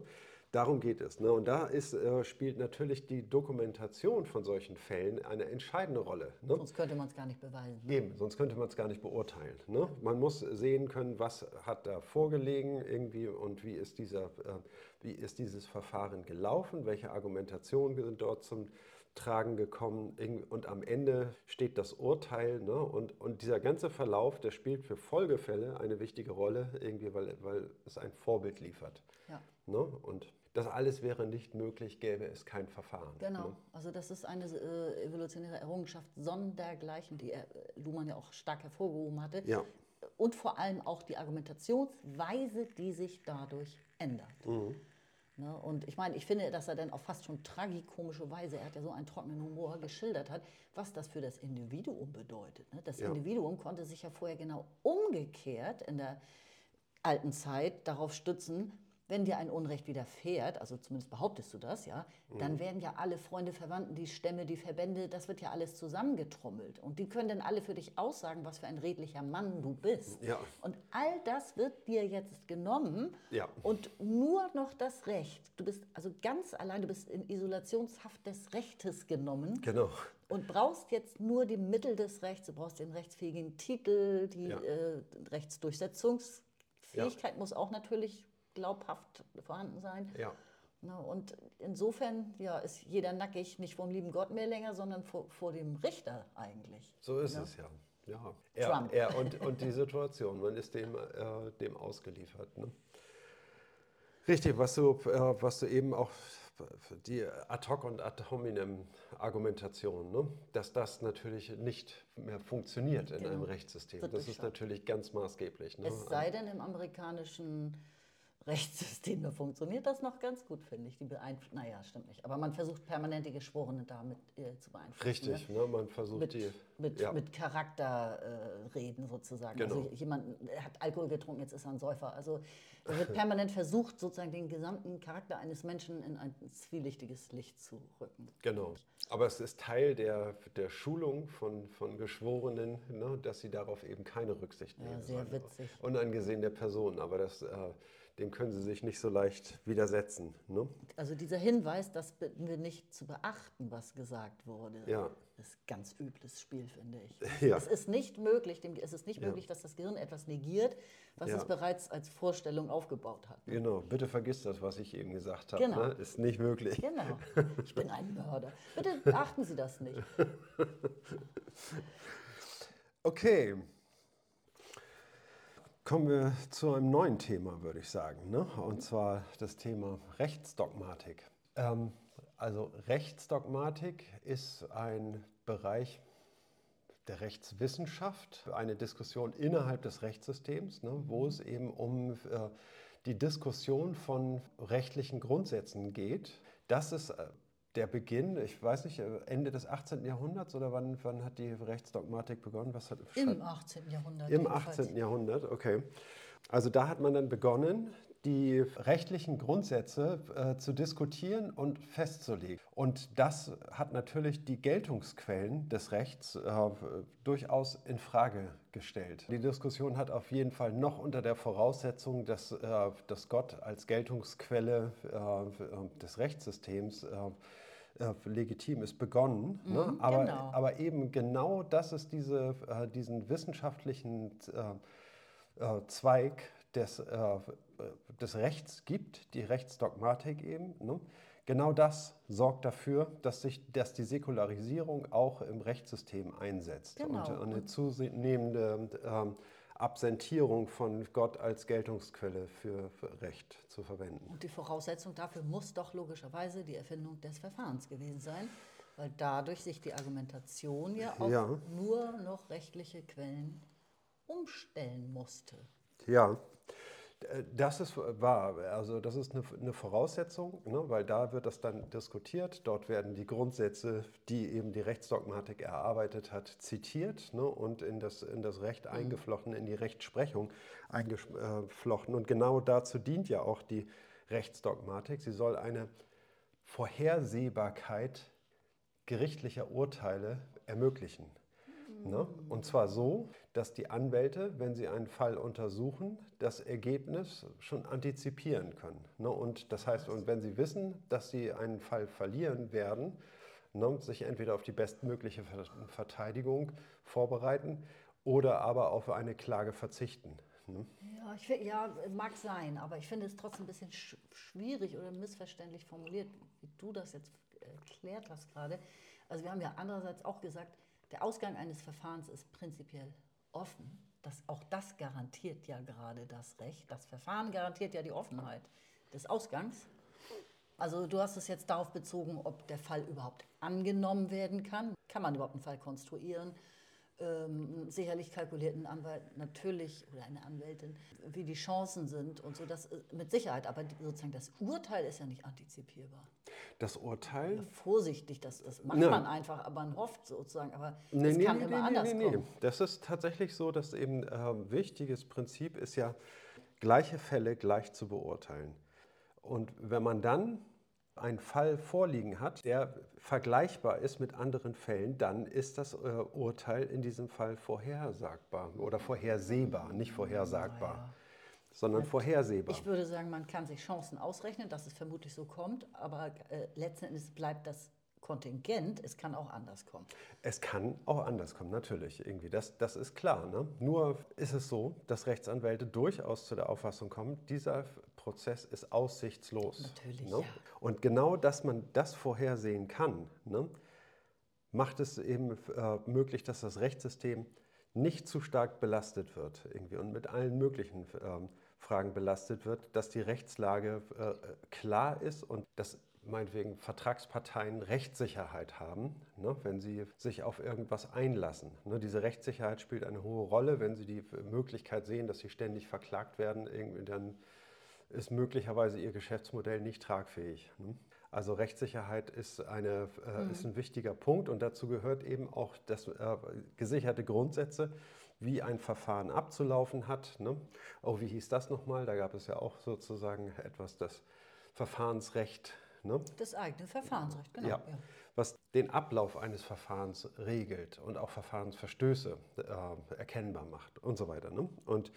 Darum geht es. Ne? Und da ist, äh, spielt natürlich die Dokumentation von solchen Fällen eine entscheidende Rolle. Ne? Sonst könnte man es gar nicht beweisen. Eben, sonst könnte man es gar nicht beurteilen. Ne? Man muss sehen können, was hat da vorgelegen irgendwie und wie ist, dieser, äh, wie ist dieses Verfahren gelaufen, welche Argumentationen sind dort zum Tragen gekommen und am Ende steht das Urteil ne? und, und dieser ganze Verlauf, der spielt für Folgefälle eine wichtige Rolle, irgendwie, weil, weil es ein Vorbild liefert. Ja. Ne? Und das alles wäre nicht möglich, gäbe es kein Verfahren. Genau, ne? also das ist eine äh, evolutionäre Errungenschaft sondergleichen, die er, Luhmann ja auch stark hervorgehoben hatte. Ja. Und vor allem auch die Argumentationsweise, die sich dadurch ändert. Mhm. Ne? Und ich meine, ich finde, dass er dann auf fast schon tragikomische Weise, er hat ja so einen trockenen Humor, geschildert hat, was das für das Individuum bedeutet. Ne? Das ja. Individuum konnte sich ja vorher genau umgekehrt in der alten Zeit darauf stützen, wenn dir ein Unrecht widerfährt, also zumindest behauptest du das, ja, dann werden ja alle Freunde, Verwandten, die Stämme, die Verbände, das wird ja alles zusammengetrommelt. Und die können dann alle für dich aussagen, was für ein redlicher Mann du bist. Ja. Und all das wird dir jetzt genommen Ja. und nur noch das Recht. Du bist also ganz allein, du bist in Isolationshaft des Rechtes genommen Genau. und brauchst jetzt nur die Mittel des Rechts. Du brauchst den rechtsfähigen Titel, die Ja. äh, Rechtsdurchsetzungsfähigkeit muss auch natürlich glaubhaft vorhanden sein. Ja. Und insofern ja, ist jeder nackig nicht vom lieben Gott mehr länger, sondern vor, vor dem Richter eigentlich. So ist Ja. es ja. ja. Er, Trump. er und, und die Situation, man ist dem, äh, dem ausgeliefert. Ne? Richtig, was du, äh, was du eben auch, die ad hoc und ad hominem Argumentation, ne? dass das natürlich nicht mehr funktioniert in Genau. einem Rechtssystem. Das ist natürlich ganz maßgeblich. Ne? Es sei denn, im amerikanischen Rechtssystem, da funktioniert das noch ganz gut, finde ich. Die beeinf naja, stimmt nicht. Aber man versucht permanent die Geschworenen damit äh, zu beeinflussen. Richtig, Ne? ne? man versucht Mit, die. mit, ja. mit Charakterreden äh, sozusagen. Genau. Also jemand hat Alkohol getrunken, jetzt ist er ein Säufer. Also da wird permanent versucht, sozusagen den gesamten Charakter eines Menschen in ein zwielichtiges Licht zu rücken. Genau. Aber es ist Teil der, der Schulung von, von Geschworenen, ne, dass sie darauf eben keine Rücksicht Ja, nehmen. sehr sollen. witzig. Unangesehen der Person, aber das, äh, dem können sie sich nicht so leicht widersetzen. Ne? Also dieser Hinweis, das bitten wir nicht zu beachten, was gesagt wurde, Ja. ist ganz übles Spiel, finde ich. Ja. Es ist nicht möglich, dem, es ist nicht Ja. möglich, dass das Gehirn etwas negiert, was es bereits als Vorstellung aufgebaut hat. Genau, bitte vergiss das, was ich eben gesagt habe. Genau. Ne? Ist nicht möglich. Genau. Ich bin ein Mörder. Bitte beachten Sie das nicht. Okay. Kommen wir zu einem neuen Thema, würde ich sagen. Ne? Und zwar das Thema Rechtsdogmatik. Ähm, also Rechtsdogmatik ist ein Bereich der Rechtswissenschaft, eine Diskussion innerhalb des Rechtssystems, ne, wo es eben um äh, die Diskussion von rechtlichen Grundsätzen geht. Das ist äh, der Beginn, ich weiß nicht, äh, Ende des 18. Jahrhunderts oder wann, wann hat die Rechtsdogmatik begonnen? Was hat, Im 18. Jahrhundert. im jedenfalls. 18. Jahrhundert, okay. Also da hat man dann begonnen, die rechtlichen Grundsätze äh, zu diskutieren und festzulegen. Und das hat natürlich die Geltungsquellen des Rechts äh, durchaus in Frage gestellt. Die Diskussion hat auf jeden Fall noch unter der Voraussetzung, dass, äh, dass Gott als Geltungsquelle äh, des Rechtssystems äh, legitim ist, begonnen. ne? Mhm, aber, genau. aber eben genau, dass es diese, äh, diesen wissenschaftlichen äh, äh, Zweig des, äh, des Rechts gibt, die Rechtsdogmatik eben. Ne? Genau das sorgt dafür, dass, sich, dass die Säkularisierung auch im Rechtssystem einsetzt Genau. und eine zunehmende ähm, Absentierung von Gott als Geltungsquelle für, für Recht zu verwenden. Und die Voraussetzung dafür muss doch logischerweise die Erfindung des Verfahrens gewesen sein, weil dadurch sich die Argumentation ja auf Ja. nur noch rechtliche Quellen umstellen musste. Ja, das ist wahr. Also das ist eine, eine Voraussetzung, ne, weil da wird das dann diskutiert. Dort werden die Grundsätze, die eben die Rechtsdogmatik erarbeitet hat, zitiert ne, und in das, in das Recht eingeflochten, in die Rechtsprechung eingeflochten. Und genau dazu dient ja auch die Rechtsdogmatik. Sie soll eine Vorhersehbarkeit gerichtlicher Urteile ermöglichen. Ne? Und zwar so, dass die Anwälte, wenn sie einen Fall untersuchen, das Ergebnis schon antizipieren können. Ne? Und das heißt, und wenn sie wissen, dass sie einen Fall verlieren werden, ne, sich entweder auf die bestmögliche Ver- Verteidigung vorbereiten oder aber auf eine Klage verzichten. Ne? Ja, ich, ja, mag sein, aber ich finde es trotzdem ein bisschen sch schwierig oder missverständlich formuliert, wie du das jetzt erklärt hast gerade. Also wir haben ja andererseits auch gesagt, der Ausgang eines Verfahrens ist prinzipiell offen. Das, auch das garantiert ja gerade das Recht. Das Verfahren garantiert ja die Offenheit des Ausgangs. Also du hast es jetzt darauf bezogen, ob der Fall überhaupt angenommen werden kann. Kann man überhaupt einen Fall konstruieren? Ähm, sicherlich kalkuliert ein Anwalt natürlich oder eine Anwältin, wie die Chancen sind und so, das ist mit Sicherheit. Aber sozusagen das Urteil ist ja nicht antizipierbar. Das Urteil Vorsichtig, das, das macht Nein. man einfach, aber man hofft sozusagen, aber Nee, es nee, kann nee, immer anders nee, nee. kommen. Das ist tatsächlich so, dass eben äh, wichtiges Prinzip ist ja, gleiche Fälle gleich zu beurteilen. Und wenn man dann einen Fall vorliegen hat, der vergleichbar ist mit anderen Fällen, dann ist das äh, Urteil in diesem Fall vorhersagbar oder vorhersehbar, nicht vorhersagbar, ja. Sondern vorhersehbar. Ich würde sagen, man kann sich Chancen ausrechnen, dass es vermutlich so kommt, aber äh, letzten Endes bleibt das Kontingent, es kann auch anders kommen. Es kann auch anders kommen, natürlich, irgendwie. Das, das ist klar. Ne? Nur ist es so, dass Rechtsanwälte durchaus zu der Auffassung kommen, dieser Prozess ist aussichtslos. Natürlich. Ne? Ja. Und genau, dass man das vorhersehen kann, ne, macht es eben äh, möglich, dass das Rechtssystem nicht zu stark belastet wird irgendwie und mit allen möglichen äh, Fragen belastet wird, dass die Rechtslage äh, klar ist und dass meinetwegen Vertragsparteien Rechtssicherheit haben, ne, wenn sie sich auf irgendwas einlassen. Ne, diese Rechtssicherheit spielt eine hohe Rolle. Wenn sie die Möglichkeit sehen, dass sie ständig verklagt werden, irgendwie dann ist möglicherweise ihr Geschäftsmodell nicht tragfähig. Ne. Also Rechtssicherheit ist, eine, äh, mhm. ist ein wichtiger Punkt und dazu gehört eben auch das, äh, gesicherte Grundsätze, wie ein Verfahren abzulaufen hat. Ne? Oh, wie hieß das nochmal? Da gab es ja auch sozusagen etwas, das Verfahrensrecht Ne? Das eigene Verfahrensrecht, genau. Ja. ja. Was den Ablauf eines Verfahrens regelt und auch Verfahrensverstöße äh, erkennbar macht und so weiter. Ne? Und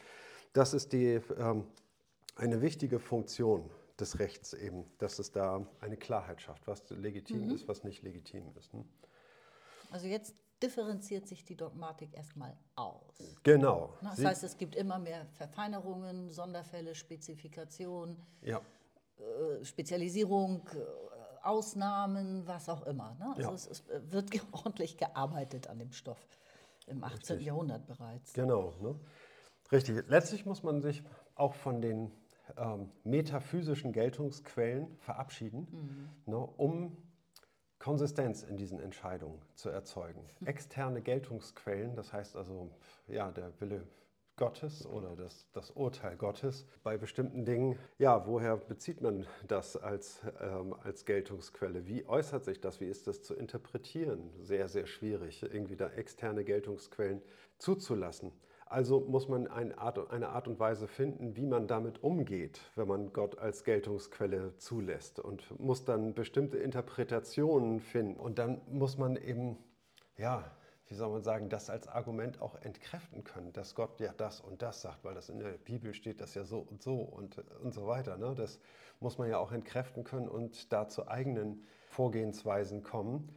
das ist die, ähm, eine wichtige Funktion des Rechts eben, dass es da eine Klarheit schafft, was legitim mhm. ist, was nicht legitim ist. Ne? Also jetzt differenziert sich die Dogmatik erstmal aus. Genau. Das Sie heißt, es gibt immer mehr Verfeinerungen, Sonderfälle, Spezifikationen. Ja. Äh, Spezialisierung, äh, Ausnahmen, was auch immer. Ne? Also ja. es, es, wird ordentlich gearbeitet an dem Stoff im 18. Richtig. Jahrhundert bereits. Genau. Ne? Richtig. Letztlich muss man sich auch von den ähm, metaphysischen Geltungsquellen verabschieden, mhm. ne, um Konsistenz in diesen Entscheidungen zu erzeugen. Mhm. Externe Geltungsquellen, das heißt also ja, der Wille Gottes oder das, das Urteil Gottes bei bestimmten Dingen. Ja, woher bezieht man das als, ähm, als Geltungsquelle? Wie äußert sich das? Wie ist das zu interpretieren? Sehr, sehr schwierig, irgendwie da externe Geltungsquellen zuzulassen. Also muss man eine Art, eine Art und Weise finden, wie man damit umgeht, wenn man Gott als Geltungsquelle zulässt und muss dann bestimmte Interpretationen finden. Und dann muss man eben, ja, wie soll man sagen, das als Argument auch entkräften können, dass Gott ja das und das sagt, weil das in der Bibel steht, das ja so und so und, und so weiter. Ne? Das muss man ja auch entkräften können und da zu eigenen Vorgehensweisen kommen.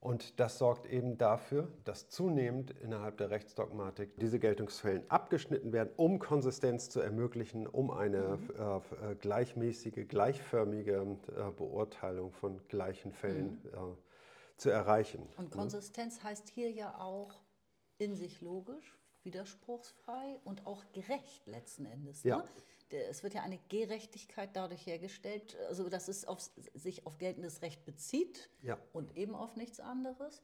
Und das sorgt eben dafür, dass zunehmend innerhalb der Rechtsdogmatik diese Geltungsfällen abgeschnitten werden, um Konsistenz zu ermöglichen, um eine mhm. äh, gleichmäßige, gleichförmige äh, Beurteilung von gleichen Fällen mhm. äh, zu erreichen. Und Konsistenz ne? heißt hier ja auch in sich logisch, widerspruchsfrei und auch gerecht letzten Endes. Ja. Ne? Es wird ja eine Gerechtigkeit dadurch hergestellt, also dass es auf, sich auf geltendes Recht bezieht ja. und eben auf nichts anderes.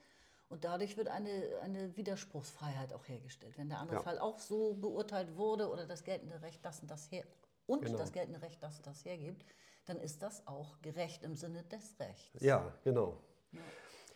Und dadurch wird eine, eine Widerspruchsfreiheit auch hergestellt. Wenn der andere ja. Fall auch so beurteilt wurde oder das geltende Recht das und das her und genau. das geltende Recht das und das hergibt, dann ist das auch gerecht im Sinne des Rechts. Ja, genau. Ja.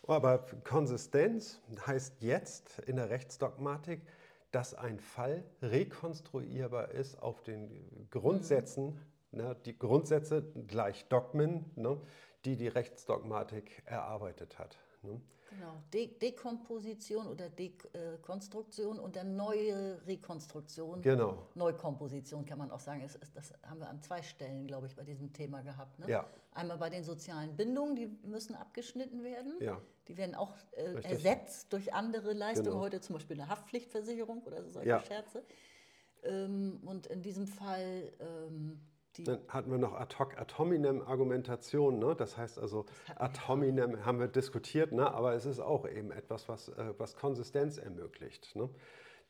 Aber Konsistenz heißt jetzt in der Rechtsdogmatik, dass ein Fall rekonstruierbar ist auf den Grundsätzen, mhm. ne, die Grundsätze gleich Dogmen, ne, die die Rechtsdogmatik erarbeitet hat. Ne. Genau, De Dekomposition oder Dekonstruktion und dann neue Rekonstruktion. Genau. Neukomposition kann man auch sagen. Es, es, das haben wir an zwei Stellen, glaube ich, bei diesem Thema gehabt. Ne? Ja. Einmal bei den sozialen Bindungen, die müssen abgeschnitten werden. Ja. Die werden auch äh, ersetzt durch andere Leistungen, genau. heute zum Beispiel eine Haftpflichtversicherung oder solche ja. Scherze. Ähm, und in diesem Fall ähm, die Dann hatten wir noch ad hoc ad hominem Argumentation. Ne? Das heißt also, das ad hominem haben wir diskutiert, ne? aber es ist auch eben etwas, was, äh, was Konsistenz ermöglicht. Ne?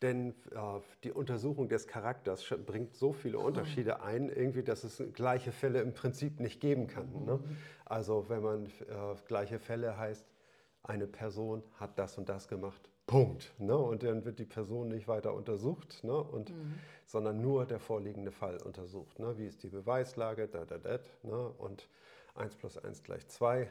Denn äh, die Untersuchung des Charakters bringt so viele. Unterschiede ein, irgendwie, dass es gleiche Fälle im Prinzip nicht geben kann. Ne? Mhm. Also wenn man äh, gleiche Fälle heißt, eine Person hat das und das gemacht, Punkt. Ne? Und dann wird die Person nicht weiter untersucht, ne? und, mhm. sondern nur der vorliegende Fall untersucht. Ne? Wie ist die Beweislage? Da, da, da, ne? Und 1 plus 1 gleich 2,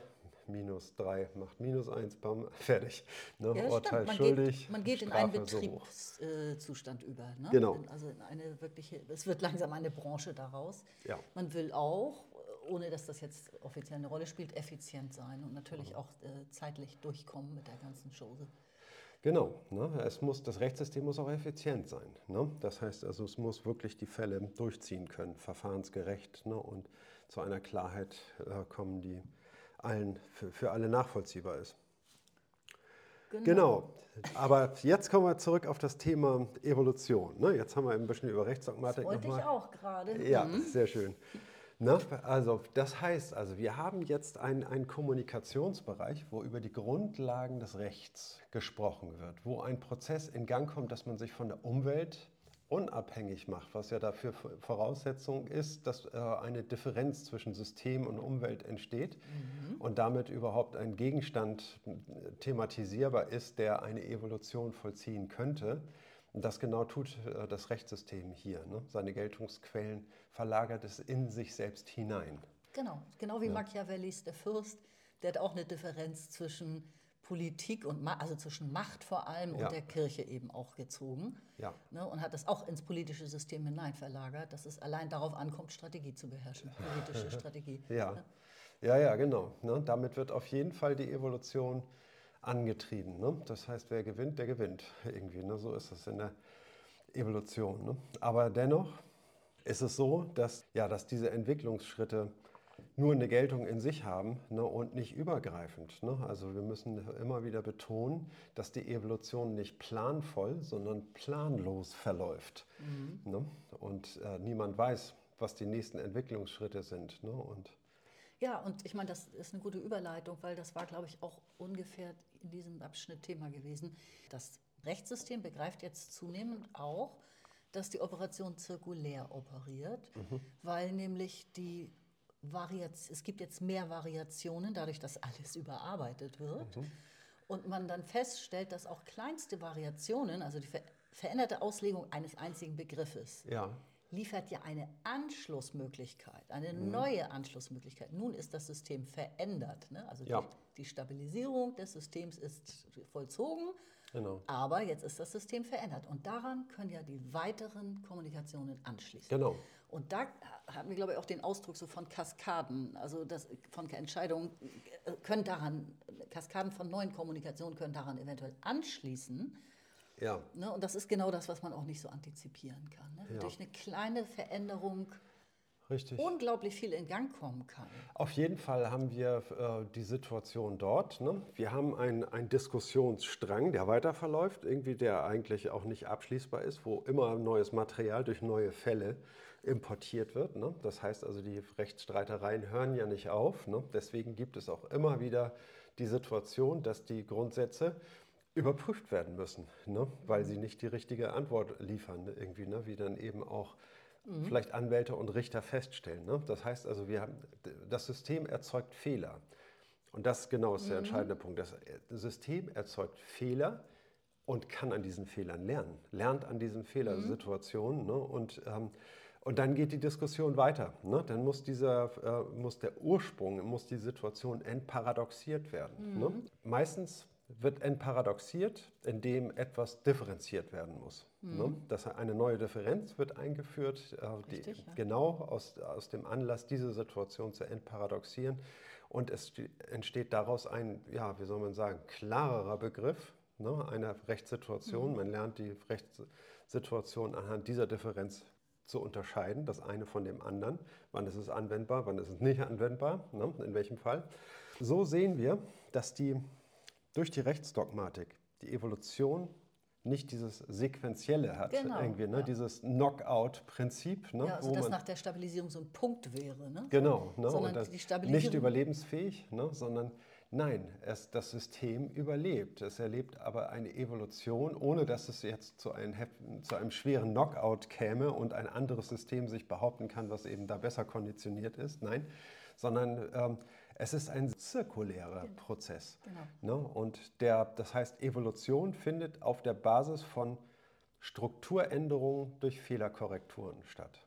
minus 3 macht minus 1, bam, fertig. Ne? Ja, Urteil man schuldig. Geht, man geht in einen Betriebszustand so über. Ne? Genau. Also in eine wirkliche, es wird langsam eine Branche daraus. Ja. Man will auch ohne dass das jetzt offiziell eine Rolle spielt, effizient sein und natürlich auch äh, zeitlich durchkommen mit der ganzen Chose. Genau, ne? es muss, das Rechtssystem muss auch effizient sein. Ne? Das heißt also, es muss wirklich die Fälle durchziehen können, verfahrensgerecht ne? und zu einer Klarheit äh, kommen, die allen, für, für alle nachvollziehbar ist. Genau. genau. Aber jetzt kommen wir zurück auf das Thema Evolution. Ne? Jetzt haben wir ein bisschen über Rechtsdogmatik. Das wollte ich auch gerade. Ja, mhm. sehr schön. Ne? Also das heißt, also wir haben jetzt einen, Kommunikationsbereich, wo über die Grundlagen des Rechts gesprochen wird, wo ein Prozess in Gang kommt, dass man sich von der Umwelt unabhängig macht, was ja dafür Voraussetzung ist, dass äh, eine Differenz zwischen System und Umwelt entsteht mhm. und damit überhaupt ein Gegenstand thematisierbar ist, der eine Evolution vollziehen könnte. Und das genau tut äh, das Rechtssystem hier. Ne? Seine Geltungsquellen verlagert es in sich selbst hinein. Genau, genau wie ja. Machiavellis der Fürst, der hat auch eine Differenz zwischen Politik und also zwischen Macht vor allem und ja. der Kirche eben auch gezogen. Ja. Ne, und hat das auch ins politische System hinein verlagert, dass es allein darauf ankommt, Strategie zu beherrschen, politische Strategie. Ja, ne? ja, ja, genau. Ne? Damit wird auf jeden Fall die Evolution angetrieben. Ne? Das heißt, wer gewinnt, der gewinnt irgendwie. Ne? So ist es in der Evolution. Ne? Aber dennoch ist es so, dass, ja, dass diese Entwicklungsschritte nur eine Geltung in sich haben ne, und nicht übergreifend. Ne? Also wir müssen immer wieder betonen, dass die Evolution nicht planvoll, sondern planlos verläuft. Mhm. Ne? Und äh, niemand weiß, was die nächsten Entwicklungsschritte sind. Ne? Und ja, und ich meine, das ist eine gute Überleitung, weil das war, glaube ich, auch ungefähr in diesem Abschnitt Thema gewesen. Das Rechtssystem begreift jetzt zunehmend auch, dass die Operation zirkulär operiert, mhm. weil nämlich die Variation, es gibt jetzt mehr Variationen, dadurch, dass alles überarbeitet wird. Mhm. Und man dann feststellt, dass auch kleinste Variationen, also die ver veränderte Auslegung eines einzigen Begriffes, ja. liefert ja eine Anschlussmöglichkeit, eine mhm. neue Anschlussmöglichkeit. Nun ist das System verändert. Ne? Also ja. die, die Stabilisierung des Systems ist vollzogen. Genau. Aber jetzt ist das System verändert und daran können ja die weiteren Kommunikationen anschließen. Genau. Und da haben wir, glaube ich, auch den Ausdruck so von Kaskaden, also das, von Entscheidungen äh, können daran, Kaskaden von neuen Kommunikationen können daran eventuell anschließen. Ja. Ne, und das ist genau das, was man auch nicht so antizipieren kann. Ne? Ja. Durch eine kleine Veränderung Richtig. unglaublich viel in Gang kommen kann. Auf jeden Fall haben wir äh, die Situation dort. Ne? Wir haben einen Diskussionsstrang, der weiter verläuft, irgendwie der eigentlich auch nicht abschließbar ist, wo immer neues Material durch neue Fälle importiert wird. Ne? Das heißt also, die Rechtsstreitereien hören ja nicht auf. Ne? Deswegen gibt es auch immer wieder die Situation, dass die Grundsätze überprüft werden müssen, ne? weil sie nicht die richtige Antwort liefern, irgendwie, ne? wie dann eben auch mhm. vielleicht Anwälte und Richter feststellen. Ne? Das heißt also, wir haben, das System erzeugt Fehler. Und das genau ist der mhm. entscheidende Punkt. Das System erzeugt Fehler und kann an diesen Fehlern lernen, lernt an diesen Fehlersituationen. Mhm. Ne? Und ähm, und dann geht die Diskussion weiter. Ne? Dann muss, dieser, äh, muss der Ursprung, muss die Situation entparadoxiert werden. Mhm. Ne? Meistens wird entparadoxiert, indem etwas differenziert werden muss. Mhm. Ne? Das, eine neue Differenz wird eingeführt, äh, Richtig, die, ja. genau aus, aus dem Anlass, diese Situation zu entparadoxieren. Und es entsteht daraus ein, ja, wie soll man sagen, klarerer Begriff ne, einer Rechtssituation. Mhm. Man lernt die Rechtssituation anhand dieser Differenz zu unterscheiden, das eine von dem anderen. Wann ist es anwendbar, wann ist es nicht anwendbar, ne, in welchem Fall. So sehen wir, dass die, durch die Rechtsdogmatik die Evolution nicht dieses Sequenzielle hat, genau, irgendwie, ne? Ja. dieses Knockout-Prinzip. Ne? Ja, also dass nach der Stabilisierung so ein Punkt wäre. Ne? Genau, ne? und das nicht überlebensfähig, ne? sondern Nein, es, das System überlebt. Es erlebt aber eine Evolution, ohne dass es jetzt zu einem, zu einem schweren Knockout käme und ein anderes System sich behaupten kann, was eben da besser konditioniert ist. Nein, sondern ähm, es ist ein zirkulärer genau. Prozess. Genau. Ne? Und der, das heißt, Evolution findet auf der Basis von Strukturänderungen durch Fehlerkorrekturen statt.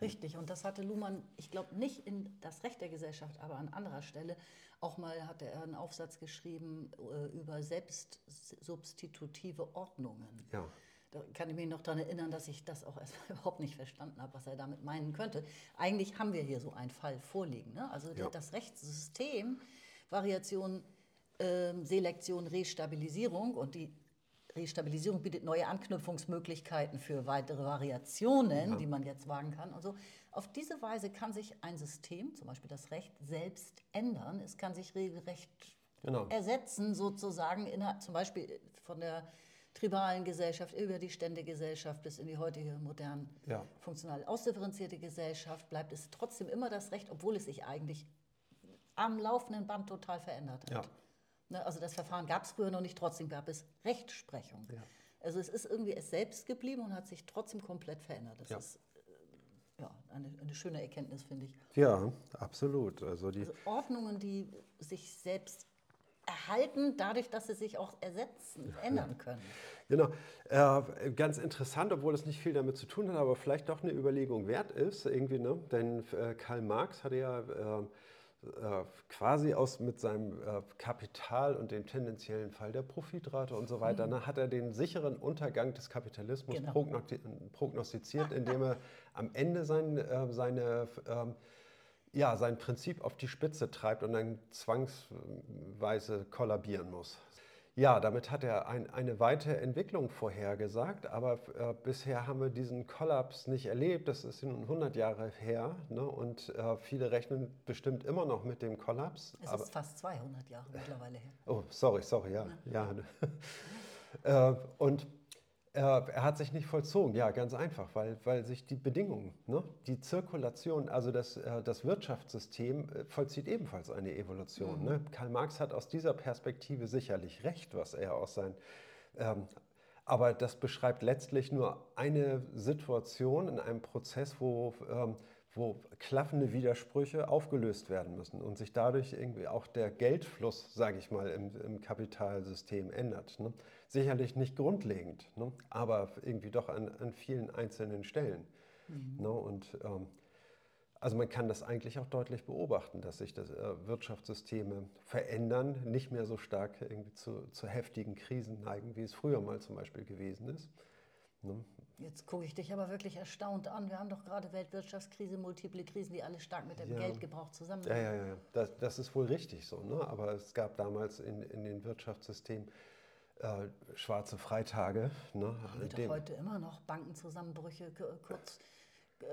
Richtig, und das hatte Luhmann, ich glaube nicht in das Recht der Gesellschaft, aber an anderer Stelle. Auch mal hatte er einen Aufsatz geschrieben äh, über selbstsubstitutive Ordnungen. Ja. Da kann ich mich noch daran erinnern, dass ich das auch erst überhaupt nicht verstanden habe, was er damit meinen könnte. Eigentlich haben wir hier so einen Fall vorliegen. Ne? Also ja. das Rechtssystem, Variation, äh, Selektion, Restabilisierung und die Restabilisierung bietet neue Anknüpfungsmöglichkeiten für weitere Variationen, ja. die man jetzt wagen kann. Also auf diese Weise kann sich ein System, zum Beispiel das Recht, selbst ändern. Es kann sich regelrecht genau. ersetzen, sozusagen, in, zum Beispiel von der tribalen Gesellschaft über die Ständegesellschaft bis in die heutige modern ja. funktional ausdifferenzierte Gesellschaft bleibt es trotzdem immer das Recht, obwohl es sich eigentlich am laufenden Band total verändert hat. Ja. Ne, also das Verfahren gab es früher noch nicht, trotzdem gab es Rechtsprechung. Ja. Also es ist irgendwie es selbst geblieben und hat sich trotzdem komplett verändert. Das ist äh, ja, eine, eine schöne Erkenntnis, finde ich. Ja, absolut. Also, die also Ordnungen, die sich selbst erhalten, dadurch, dass sie sich auch ersetzen, ändern können. Genau. Äh, ganz interessant, obwohl es nicht viel damit zu tun hat, aber vielleicht doch eine Überlegung wert ist, irgendwie, ne? Denn äh, Karl Marx hatte ja äh, äh quasi aus mit seinem äh, Kapital und dem tendenziellen Fall der Profitrate und so weiter, mhm. ne, hat er den sicheren Untergang des Kapitalismus genau. prognostiziert, indem er am Ende sein, äh, seine ähm, ja, sein Prinzip auf die Spitze treibt und dann zwangsweise kollabieren muss. Ja, damit hat er ein, eine weite Entwicklung vorhergesagt, aber äh, bisher haben wir diesen Kollaps nicht erlebt. Das ist nun 100 Jahre her ne? und äh, viele rechnen bestimmt immer noch mit dem Kollaps. Es aber, ist fast 200 Jahre mittlerweile her. Oh, sorry, sorry, ja. ja. ja. äh, und er hat sich nicht vollzogen, ja, ganz einfach, weil, weil sich die Bedingungen, ne, die Zirkulation, also das, äh, das Wirtschaftssystem äh, vollzieht ebenfalls eine Evolution. Mhm. Ne? Karl Marx hat aus dieser Perspektive sicherlich recht, was er aus sein. Ähm, aber das beschreibt letztlich nur eine Situation in einem Prozess, wo, ähm, wo klaffende Widersprüche aufgelöst werden müssen und sich dadurch irgendwie auch der Geldfluss, sage ich mal, im, im Kapitalsystem ändert. Ne? Sicherlich nicht grundlegend, ne? aber irgendwie doch an, an vielen einzelnen Stellen. Mhm. Ne? Und ähm, also man kann das eigentlich auch deutlich beobachten, dass sich das, äh, Wirtschaftssysteme verändern, nicht mehr so stark irgendwie zu, zu heftigen Krisen neigen, wie es früher mal zum Beispiel gewesen ist. Ne? Jetzt gucke ich dich aber wirklich erstaunt an. Wir haben doch gerade Weltwirtschaftskrise, multiple Krisen, die alle stark mit dem ja. Geldgebrauch zusammenhängen. Ja, ja, ja. Das, das, ist wohl richtig so. Ne? Aber es gab damals in, in den Wirtschaftssystemen äh, schwarze Freitage. Ne? Haben wir heute immer noch Bankenzusammenbrüche, kurz äh,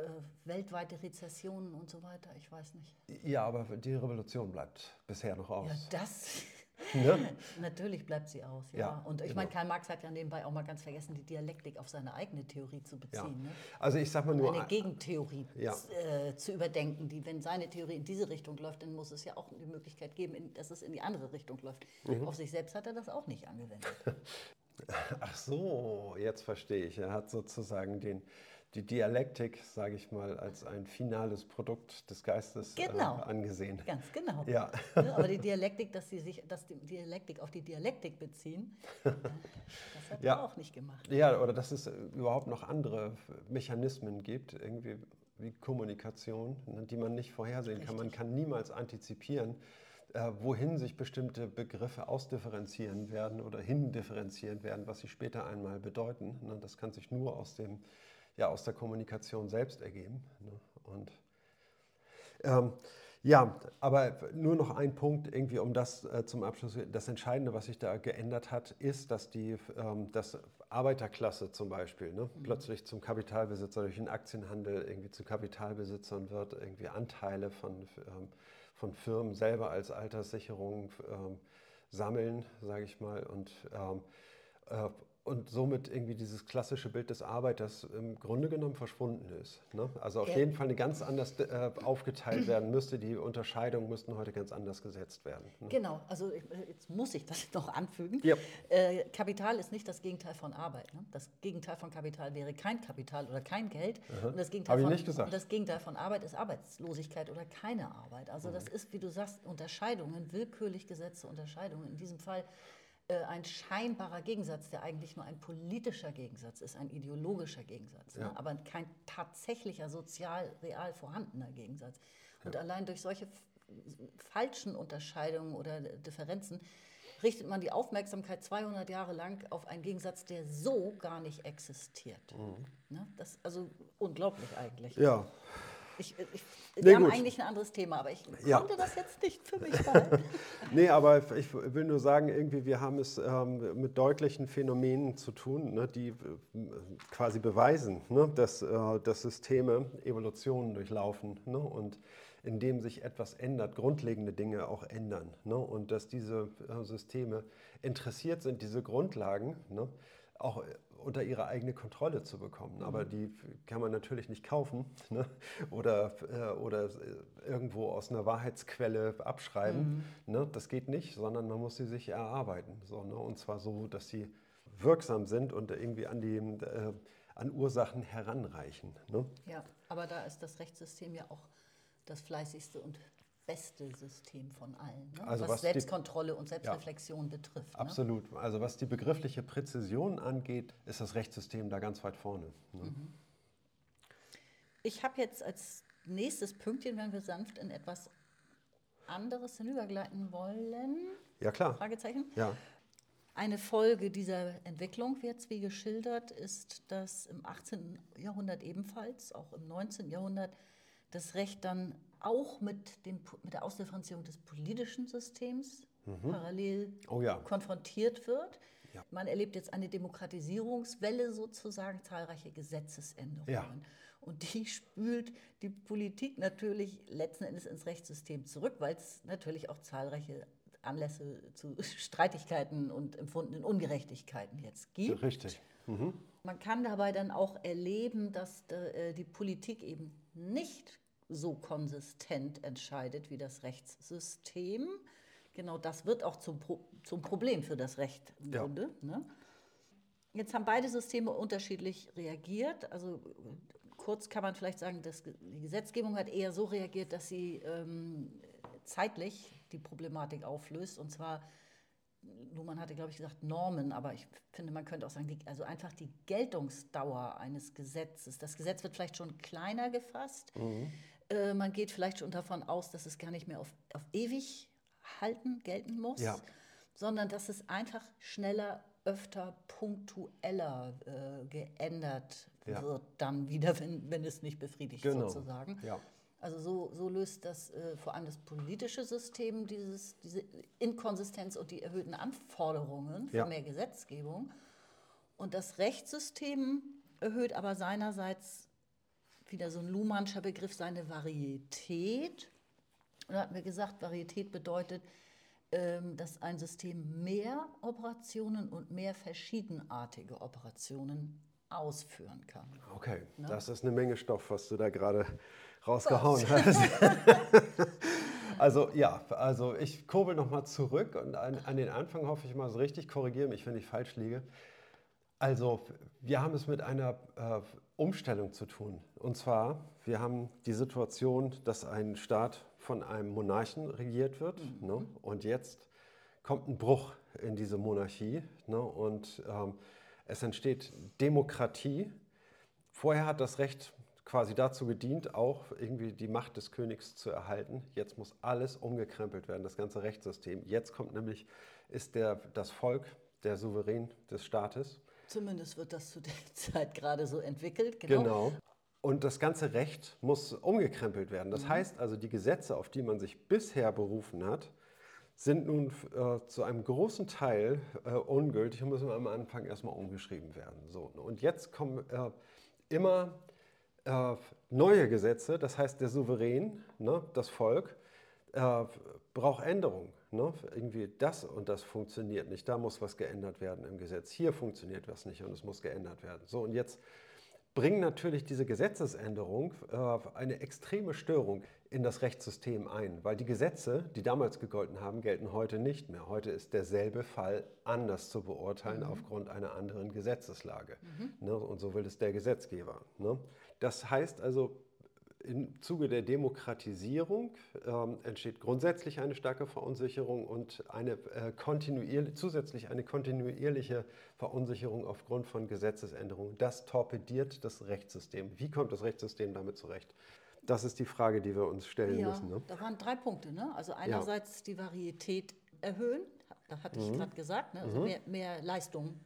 weltweite Rezessionen und so weiter. Ich weiß nicht. Ja, aber die Revolution bleibt bisher noch aus. Ja, das Ne? Natürlich bleibt sie aus, ja. ja und ich genau. meine, Karl Marx hat ja nebenbei auch mal ganz vergessen, die Dialektik auf seine eigene Theorie zu beziehen. Ja. Ne? Also ich sag mal nur... Eine Gegentheorie ja. äh, zu überdenken, die, wenn seine Theorie in diese Richtung läuft, dann muss es ja auch die Möglichkeit geben, in, dass es in die andere Richtung läuft. Mhm. Auf sich selbst hat er das auch nicht angewendet. Ach so, jetzt verstehe ich. Er hat sozusagen den die Dialektik, sage ich mal, als ein finales Produkt des Geistes äh, genau. äh, angesehen. Ganz genau. Ja. aber die Dialektik, dass sie sich, dass die Dialektik auf die Dialektik beziehen, das hat ja. er auch nicht gemacht. Ja, oder dass es überhaupt noch andere Mechanismen gibt, irgendwie wie Kommunikation, ne, die man nicht vorhersehen Richtig. kann. Man kann niemals antizipieren, äh, wohin sich bestimmte Begriffe ausdifferenzieren werden oder hindifferenzieren werden, was sie später einmal bedeuten. Ne, das kann sich nur aus dem ja aus der Kommunikation selbst ergeben. Ne? Und ähm, ja, aber nur noch ein Punkt irgendwie, um das äh, zum Abschluss. Das Entscheidende, was sich da geändert hat, ist, dass die ähm, dass Arbeiterklasse zum Beispiel ne, mhm. plötzlich zum Kapitalbesitzer durch den Aktienhandel irgendwie zu Kapitalbesitzern wird, irgendwie Anteile von, ähm, von Firmen selber als Alterssicherung ähm, sammeln, sage ich mal, und ähm, äh, und somit irgendwie dieses klassische Bild des Arbeiters im Grunde genommen verschwunden ist. Ne? Also auf ja. jeden Fall eine ganz anders äh, aufgeteilt werden müsste. Die Unterscheidungen müssten heute ganz anders gesetzt werden. Ne? Genau, also jetzt muss ich das noch anfügen. Ja. Äh, Kapital ist nicht das Gegenteil von Arbeit. Ne? Das Gegenteil von Kapital wäre kein Kapital oder kein Geld. Aha. Und das Gegenteil, von, nicht gesagt. Und das Gegenteil von Arbeit ist Arbeitslosigkeit oder keine Arbeit. Also mhm. das ist, wie du sagst, Unterscheidungen, willkürlich gesetzte Unterscheidungen. In diesem Fall äh, ein scheinbarer Gegensatz, der eigentlich nur ein politischer Gegensatz ist, ein ideologischer Gegensatz, ne? ja. ne? aber kein tatsächlicher sozial, real vorhandener Gegensatz. Und ja. allein durch solche falschen Unterscheidungen oder Differenzen richtet man die Aufmerksamkeit 200 Jahre lang auf einen Gegensatz, der so gar nicht existiert. Mhm. Ne? Das ist also unglaublich eigentlich. Ja. Ich, ich, wir nee, haben gut. eigentlich ein anderes Thema, aber ich ja. konnte das jetzt nicht für mich behalten. nee, aber ich will nur sagen, irgendwie, wir haben es ähm, mit deutlichen Phänomenen zu tun, ne, die äh, quasi beweisen, ne, dass, äh, dass Systeme Evolutionen durchlaufen ne, und indem sich etwas ändert, grundlegende Dinge auch ändern. Ne, und dass diese äh, Systeme interessiert sind, diese Grundlagen ne, auch unter ihre eigene Kontrolle zu bekommen. Aber mhm. die kann man natürlich nicht kaufen ne? oder, äh, oder irgendwo aus einer Wahrheitsquelle abschreiben. Mhm. Ne? Das geht nicht, sondern man muss sie sich erarbeiten. So, ne? Und zwar so, dass sie wirksam sind und irgendwie an, die, äh, an Ursachen heranreichen. Ne? Ja, aber da ist das Rechtssystem ja auch das fleißigste und beste System von allen, ne? also was, was, Selbstkontrolle die, und Selbstreflexion ja, betrifft. Ne? Absolut. Also was die begriffliche Präzision angeht, ist das Rechtssystem da ganz weit vorne. Ne? Mhm. Ich habe jetzt als nächstes Pünktchen, wenn wir sanft in etwas anderes hinübergleiten wollen. Ja, klar. Fragezeichen. Ja. Eine Folge dieser Entwicklung, jetzt wie geschildert, ist, dass im 18. Jahrhundert ebenfalls, auch im 19. Jahrhundert, das Recht dann auch mit, dem, mit der Ausdifferenzierung des politischen Systems mhm. parallel oh ja. konfrontiert wird. Ja. Man erlebt jetzt eine Demokratisierungswelle sozusagen, zahlreiche Gesetzesänderungen. Ja. Und die spült die Politik natürlich letzten Endes ins Rechtssystem zurück, weil es natürlich auch zahlreiche Anlässe zu Streitigkeiten und empfundenen Ungerechtigkeiten jetzt gibt. Richtig. Mhm. Man kann dabei dann auch erleben, dass äh, die Politik eben nicht so konsistent entscheidet wie das Rechtssystem. Genau das wird auch zum, Pro zum Problem für das Recht im ja. Grunde. Ne? Jetzt haben beide Systeme unterschiedlich reagiert. Also kurz kann man vielleicht sagen, dass die Gesetzgebung hat eher so reagiert, dass sie ähm, zeitlich die Problematik auflöst. Und zwar, Luhmann hatte, glaube ich, gesagt Normen, aber ich finde, man könnte auch sagen, die, also einfach die Geltungsdauer eines Gesetzes. Das Gesetz wird vielleicht schon kleiner gefasst. Mhm. Äh, man geht vielleicht schon davon aus, dass es gar nicht mehr auf, auf ewig halten, gelten muss, ja. sondern dass es einfach schneller, öfter, punktueller äh, geändert ja. wird, dann wieder, wenn, wenn es nicht befriedigt genau. sozusagen. Ja. Also so, so, löst das äh, vor allem das politische System dieses, diese Inkonsistenz und die erhöhten Anforderungen für ja. mehr Gesetzgebung. Und das Rechtssystem erhöht aber seinerseits wieder so ein Luhmannscher Begriff, seine Varietät. Und da hatten wir gesagt, Varietät bedeutet, ähm, dass ein System mehr Operationen und mehr verschiedenartige Operationen ausführen kann. Okay, ne? das ist eine Menge Stoff, was du da gerade rausgehauen was? hast. also ja, also ich kurbel nochmal zurück und an, an, den Anfang hoffe ich mal so richtig, korrigiere mich, wenn ich falsch liege. Also wir haben es mit einer äh, Umstellung zu tun. Und zwar, wir haben die Situation, dass ein Staat von einem Monarchen regiert wird. Mhm. Ne? Und jetzt kommt ein Bruch in diese Monarchie ne? und ähm, es entsteht Demokratie. Vorher hat das Recht quasi dazu gedient, auch irgendwie die Macht des Königs zu erhalten. Jetzt muss alles umgekrempelt werden, das ganze Rechtssystem. Jetzt kommt nämlich, ist der, das Volk der Souverän des Staates Zumindest wird das zu der Zeit gerade so entwickelt. Genau. genau. Und das ganze Recht muss umgekrempelt werden. Das mhm. heißt also, die Gesetze, auf die man sich bisher berufen hat, sind nun äh, zu einem großen Teil äh, ungültig und müssen am Anfang erstmal umgeschrieben werden. So, ne? und jetzt kommen äh, immer äh, neue Gesetze, das heißt der Souverän, ne, das Volk, äh, braucht Änderungen. Ne? Irgendwie das und das funktioniert nicht. Da muss was geändert werden im Gesetz. Hier funktioniert was nicht und es muss geändert werden. So, und jetzt bringen natürlich diese Gesetzesänderung äh, eine extreme Störung in das Rechtssystem ein, weil die Gesetze, die damals gegolten haben, gelten heute nicht mehr. Heute ist derselbe Fall anders zu beurteilen mhm. aufgrund einer anderen Gesetzeslage. Mhm. Ne? Und so will es der Gesetzgeber. Ne? Das heißt also, im Zuge der Demokratisierung ähm, entsteht grundsätzlich eine starke Verunsicherung und eine, äh, kontinuierlich, zusätzlich eine kontinuierliche Verunsicherung aufgrund von Gesetzesänderungen. Das torpediert das Rechtssystem. Wie kommt das Rechtssystem damit zurecht? Das ist die Frage, die wir uns stellen ja, müssen. Ne? Da waren drei Punkte. Ne? Also einerseits ja. die Varietät erhöhen, da hatte ich gerade gesagt, ne? also mehr, mehr Leistung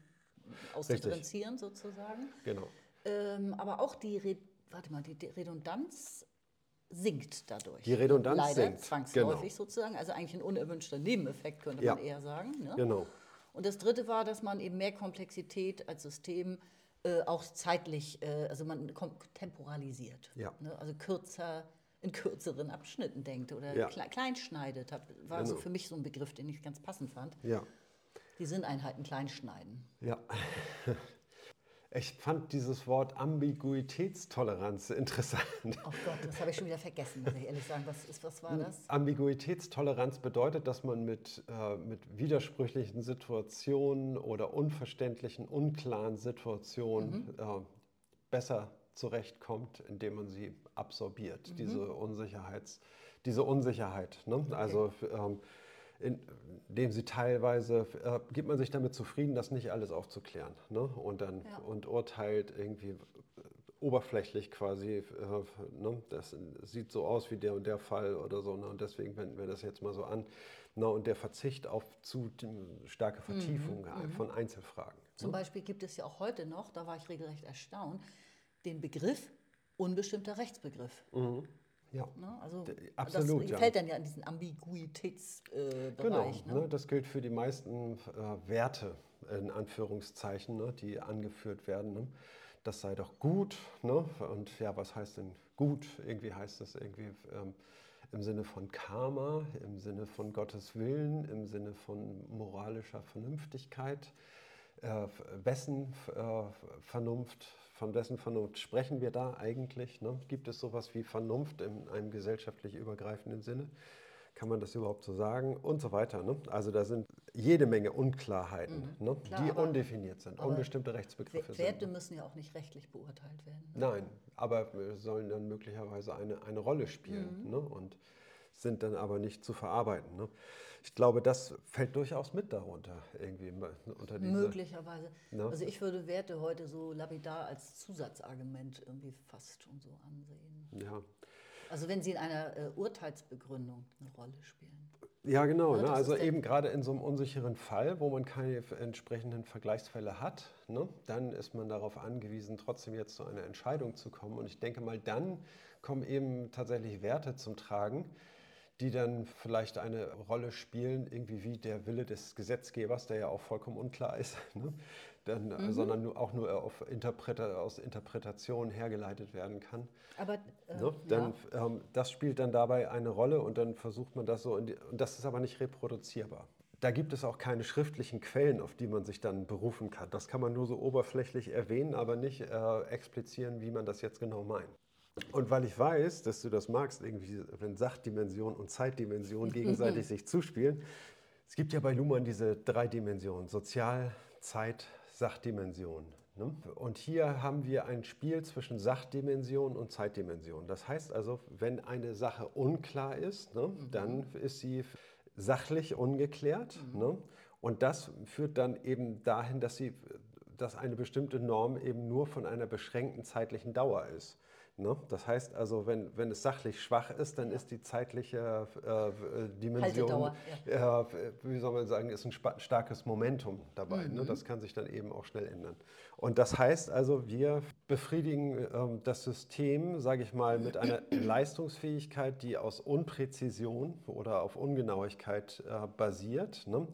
ausdifferenzieren sozusagen. Genau. Ähm, aber auch die, warte mal, die die Redundanz sinkt dadurch. Die Redundanz Leider, sinkt, zwangsläufig genau. sozusagen. Also eigentlich ein unerwünschter Nebeneffekt, könnte Ja. man eher sagen. Ne? Genau. Und das dritte war, dass man eben mehr Komplexität als System äh, auch zeitlich, äh, also man temporalisiert. Ja. Ne? Also kürzer, in kürzeren Abschnitten denkt oder Ja. kle klein schneidet. Hab, war so Genau. für mich so ein Begriff, den ich ganz passend fand. Ja. Die Sinneinheiten klein schneiden. Ja. Ich fand dieses Wort Ambiguitätstoleranz interessant. Oh Gott, das habe ich schon wieder vergessen, muss ich ehrlich sagen. Was, ist, was war das? Ambiguitätstoleranz bedeutet, dass man mit, äh, mit widersprüchlichen Situationen oder unverständlichen, unklaren Situationen äh, besser zurechtkommt, indem man sie absorbiert, diese, Unsicherheits, diese Unsicherheit. Ne? Also ähm, indem sie teilweise, äh, gibt man sich damit zufrieden, das nicht alles aufzuklären. Ne? Und dann Ja. und urteilt irgendwie äh, oberflächlich quasi, äh, ne? das sieht so aus wie der und der Fall oder so. Ne? Und deswegen wenden wir das jetzt mal so an. Na, und der Verzicht auf zu starke Vertiefung von Einzelfragen. Zum Beispiel gibt es ja auch heute noch, da war ich regelrecht erstaunt, den Begriff unbestimmter Rechtsbegriff. Ja. Ne? Also absolut, das ja. fällt dann ja in diesen Ambiguitätsbereich. Äh, Genau, ne? ne, das gilt für die meisten äh, Werte, in Anführungszeichen, ne, die angeführt werden. Ne. Das sei doch gut. Ne? Und ja, was heißt denn gut? Irgendwie heißt das irgendwie ähm, im Sinne von Karma, im Sinne von Gottes Willen, im Sinne von moralischer Vernünftigkeit. Äh, wessen äh, Vernunft, von wessen Vernunft sprechen wir da eigentlich? Ne? Gibt es sowas wie Vernunft in einem gesellschaftlich übergreifenden Sinne? Kann man das überhaupt so sagen? Und so weiter. Ne? Also da sind jede Menge Unklarheiten, ne? Mhm. Klar, die undefiniert sind, unbestimmte Rechtsbegriffe W- sind. Werte müssen ja auch nicht rechtlich beurteilt werden. Ne? Nein, aber äh, sollen dann möglicherweise eine, eine Rolle spielen Mhm. ne? und sind dann aber nicht zu verarbeiten. Ich glaube, das fällt durchaus mit darunter, irgendwie unter diese. Möglicherweise. Ne? Also ich würde Werte heute so lapidar als Zusatzargument irgendwie fast schon so ansehen. Ja. Also wenn sie in einer äh, Urteilsbegründung eine Rolle spielen. Ja, genau. Ja, Ne? Also eben gerade in so einem unsicheren Fall, wo man keine entsprechenden Vergleichsfälle hat, ne? dann ist man darauf angewiesen, trotzdem jetzt zu einer Entscheidung zu kommen. Und ich denke mal, dann kommen eben tatsächlich Werte zum Tragen, die dann vielleicht eine Rolle spielen, irgendwie wie der Wille des Gesetzgebers, der ja auch vollkommen unklar ist, ne? dann, Mhm. äh, sondern nur, auch nur auf Interpreta aus Interpretationen hergeleitet werden kann. Aber äh, Ne? Dann, ähm, das spielt dann dabei eine Rolle und dann versucht man das so, die, und das ist aber nicht reproduzierbar. Da gibt es auch keine schriftlichen Quellen, auf die man sich dann berufen kann. Das kann man nur so oberflächlich erwähnen, aber nicht äh, explizieren, wie man das jetzt genau meint. Und weil ich weiß, dass du das magst, irgendwie, wenn Sachdimension und Zeitdimension gegenseitig sich zuspielen, es gibt ja bei Luhmann diese drei Dimensionen, Sozial, Zeit, Sachdimension. Ne? Und hier haben wir ein Spiel zwischen Sachdimension und Zeitdimension. Das heißt also, wenn eine Sache unklar ist, ne, dann ist sie sachlich ungeklärt. Ne? Und das führt dann eben dahin, dass, sie, dass eine bestimmte Norm eben nur von einer beschränkten zeitlichen Dauer ist. Ne? Das heißt also, wenn, wenn es sachlich schwach ist, dann ist die zeitliche äh, Dimension, Haltedauer, äh, wie soll man sagen, ist ein starkes Momentum dabei. Mhm. Ne? Das kann sich dann eben auch schnell ändern. Und das heißt also, wir befriedigen ähm, das System, sage ich mal, mit einer Leistungsfähigkeit, die aus Unpräzision oder auf Ungenauigkeit äh, basiert. Ne?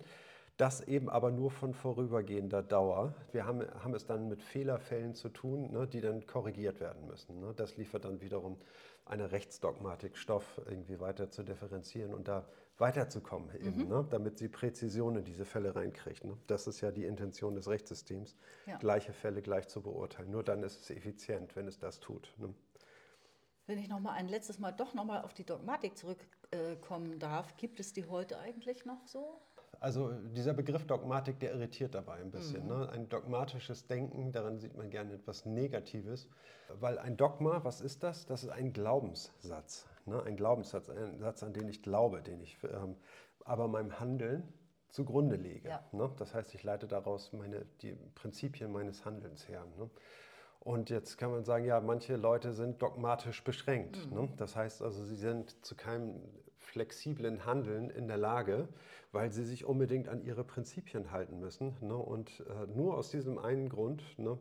Das eben aber nur von vorübergehender Dauer. Wir haben, haben es dann mit Fehlerfällen zu tun, ne, die dann korrigiert werden müssen. Ne. Das liefert dann wiederum eine Rechtsdogmatik Stoff, irgendwie weiter zu differenzieren und da weiterzukommen, eben, ne, damit sie Präzision in diese Fälle reinkriegt. Ne. Das ist ja die Intention des Rechtssystems, Ja. gleiche Fälle gleich zu beurteilen. Nur dann ist es effizient, wenn es das tut. Ne. Wenn ich noch mal ein letztes Mal doch noch mal auf die Dogmatik zurückkommen darf, gibt es die heute eigentlich noch so? Also dieser Begriff Dogmatik, der irritiert dabei ein bisschen. Ne? Ein dogmatisches Denken, daran sieht man gerne etwas Negatives. Weil ein Dogma, was ist das? Das ist ein Glaubenssatz. Ne? Ein Glaubenssatz, ein Satz, an den ich glaube, den ich ähm, aber meinem Handeln zugrunde lege. Ja. Ne? Das heißt, ich leite daraus meine, die Prinzipien meines Handelns her. Ne? Und jetzt kann man sagen, ja, manche Leute sind dogmatisch beschränkt. Ne? Das heißt also, sie sind zu keinem flexiblen Handeln in der Lage, weil sie sich unbedingt an ihre Prinzipien halten müssen. Ne? Und äh, nur aus diesem einen Grund ne,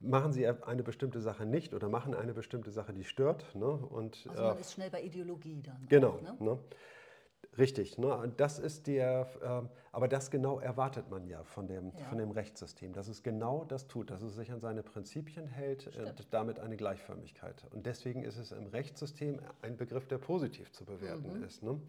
machen sie eine bestimmte Sache nicht oder machen eine bestimmte Sache, die stört. Ne? Und, also man äh, ist schnell bei Ideologie dann. Genau. Auch, ne? ne? Richtig, ne? das ist der, äh, aber das genau erwartet man ja von dem, ja. von dem Rechtssystem, dass es genau das tut, dass es sich an seine Prinzipien hält Stimmt. und damit eine Gleichförmigkeit. Und deswegen ist es im Rechtssystem ein Begriff, der positiv zu bewerten mhm. ist. Ne?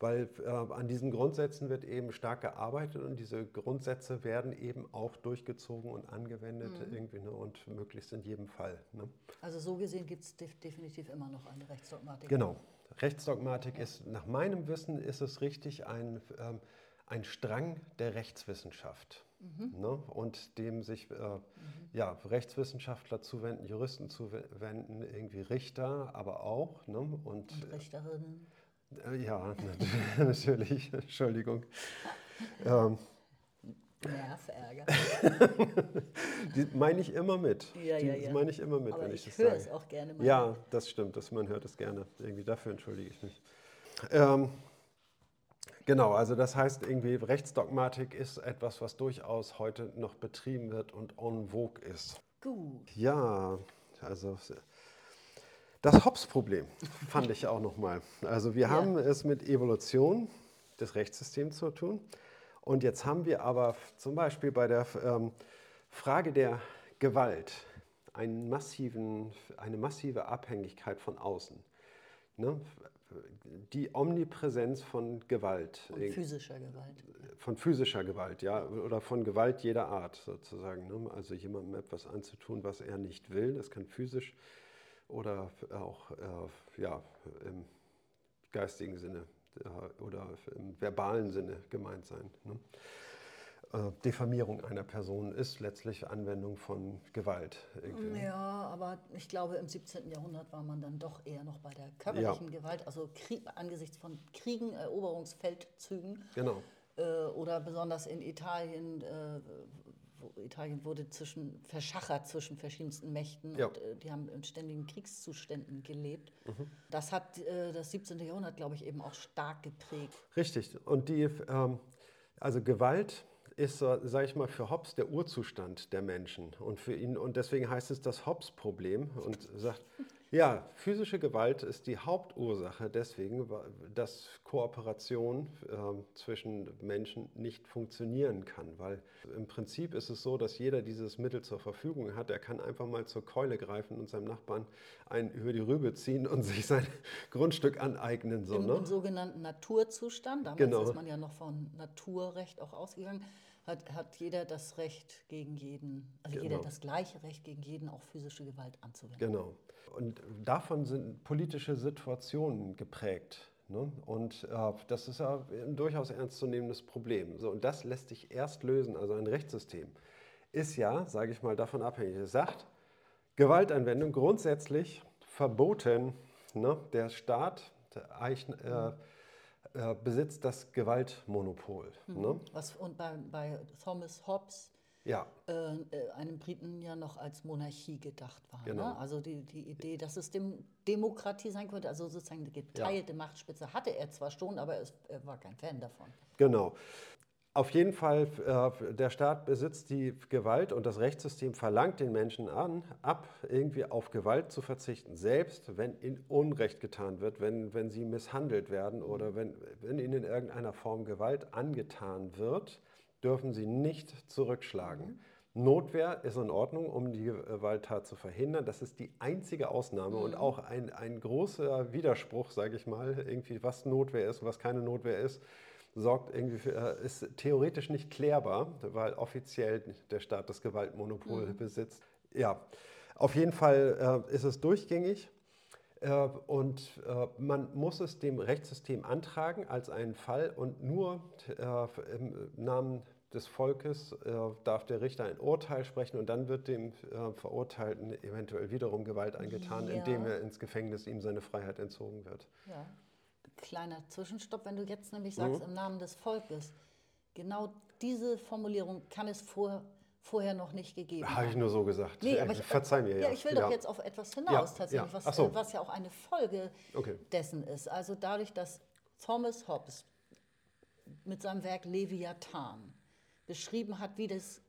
Weil äh, an diesen Grundsätzen wird eben stark gearbeitet und diese Grundsätze werden eben auch durchgezogen und angewendet mhm. irgendwie ne? und möglichst in jedem Fall. Ne? Also so gesehen gibt es definitiv immer noch eine Rechtsdogmatik. Genau. Rechtsdogmatik ist, nach meinem Wissen, ist es richtig ein, ähm, ein Strang der Rechtswissenschaft. Mhm. Ne? Und dem sich äh, mhm. ja, Rechtswissenschaftler zuwenden, Juristen zuwenden, irgendwie Richter, aber auch. Ne? Und, Und Richterinnen. Äh, ja, natürlich, Entschuldigung. ähm, Nervärger. die meine ich immer mit. Ja, ja, ja. Die meine ich immer mit, Aber wenn ich, ich das sage. höre es auch gerne mal. Ja, das stimmt, das, man hört es gerne. Irgendwie dafür entschuldige ich mich. Ähm, genau, also das heißt irgendwie, Rechtsdogmatik ist etwas, was durchaus heute noch betrieben wird und en vogue ist. Gut. Ja, also das Hobbes-Problem fand ich auch nochmal. Also wir haben es mit Evolution des Rechtssystems zu tun. Und jetzt haben wir aber zum Beispiel bei der ähm, Frage der Gewalt einen massiven, eine massive Abhängigkeit von außen. Ne? Die Omnipräsenz von Gewalt. Von physischer Gewalt. Von physischer Gewalt, ja, oder von Gewalt jeder Art sozusagen. Ne? Also jemandem etwas anzutun, was er nicht will, das kann physisch oder auch äh, ja, im geistigen Sinne oder im verbalen Sinne gemeint sein. Ne? Äh, Diffamierung einer Person ist letztlich Anwendung von Gewalt. Irgendwie. Ne? Ja, aber ich glaube, im 17. Jahrhundert war man dann doch eher noch bei der körperlichen ja. Gewalt, also Krieg, angesichts von Kriegen, Eroberungsfeldzügen. Genau. Äh, oder besonders in Italien, äh, Italien wurde zwischen, verschachert zwischen verschiedensten Mächten ja. und äh, die haben in ständigen Kriegszuständen gelebt. Mhm. Das hat äh, das 17. Jahrhundert, glaube ich, eben auch stark geprägt. Richtig. Und die, ähm, also Gewalt ist, sage ich mal, für Hobbes der Urzustand der Menschen und für ihn und deswegen heißt es das Hobbes-Problem und sagt, ja, physische Gewalt ist die Hauptursache deswegen, dass Kooperation äh, zwischen Menschen nicht funktionieren kann, weil im Prinzip ist es so, dass jeder dieses Mittel zur Verfügung hat. Er kann einfach mal zur Keule greifen und seinem Nachbarn einen über die Rübe ziehen und sich sein Grundstück aneignen. So, Im, ne? Im sogenannten Naturzustand, damals genau. ist man ja noch von Naturrecht auch ausgegangen, hat, hat jeder das Recht gegen jeden, also genau. jeder das gleiche Recht gegen jeden, auch physische Gewalt anzuwenden. Genau. Und davon sind politische Situationen geprägt. Ne? Und äh, das ist ja ein durchaus ernstzunehmendes Problem. So, und das lässt sich erst lösen. Also ein Rechtssystem ist ja, sage ich mal, davon abhängig. Es sagt, Gewaltanwendung grundsätzlich verboten. Ne? Der Staat der Eichen, äh, äh, besitzt das Gewaltmonopol. Mhm. Ne? Was und bei, bei Thomas Hobbes ja. äh, äh einem Briten ja noch als Monarchie gedacht war. Ne? Genau. Ne? Also die, die Idee, dass es dem Demokratie sein könnte, also sozusagen eine geteilte ja. Machtspitze hatte er zwar schon, aber es, er war kein Fan davon. Genau. Auf jeden Fall, äh, der Staat besitzt die Gewalt und das Rechtssystem verlangt den Menschen an, ab, irgendwie auf Gewalt zu verzichten, selbst wenn ihnen Unrecht getan wird, wenn, wenn sie misshandelt werden oder wenn, wenn ihnen in irgendeiner Form Gewalt angetan wird dürfen sie nicht zurückschlagen. Mhm. Notwehr ist in Ordnung, um die Gewalttat zu verhindern. Das ist die einzige Ausnahme mhm. und auch ein, ein großer Widerspruch, sage ich mal, irgendwie was Notwehr ist und was keine Notwehr ist, sorgt irgendwie für, äh, ist theoretisch nicht klärbar, weil offiziell der Staat das Gewaltmonopol mhm. besitzt. Ja, auf jeden Fall äh, ist es durchgängig. Äh, und äh, man muss es dem Rechtssystem antragen als einen Fall und nur äh, im Namen des Volkes äh, darf der Richter ein Urteil sprechen und dann wird dem Verurteilten eventuell wiederum Gewalt angetan, ja. indem er ins Gefängnis ihm seine Freiheit entzogen wird. Ja. Kleiner Zwischenstopp, wenn du jetzt nämlich sagst, mhm. im Namen des Volkes. Genau diese Formulierung kann es vor, vorher noch nicht gegeben Habe ich nur so gesagt. Nee, aber ich, Verzeih mir. Ja, ich will doch jetzt auf etwas hinaus ja, tatsächlich, ja. Was, so. was ja auch eine Folge okay. dessen ist. Also dadurch, dass Thomas Hobbes mit seinem Werk Leviathan beschrieben hat, wie das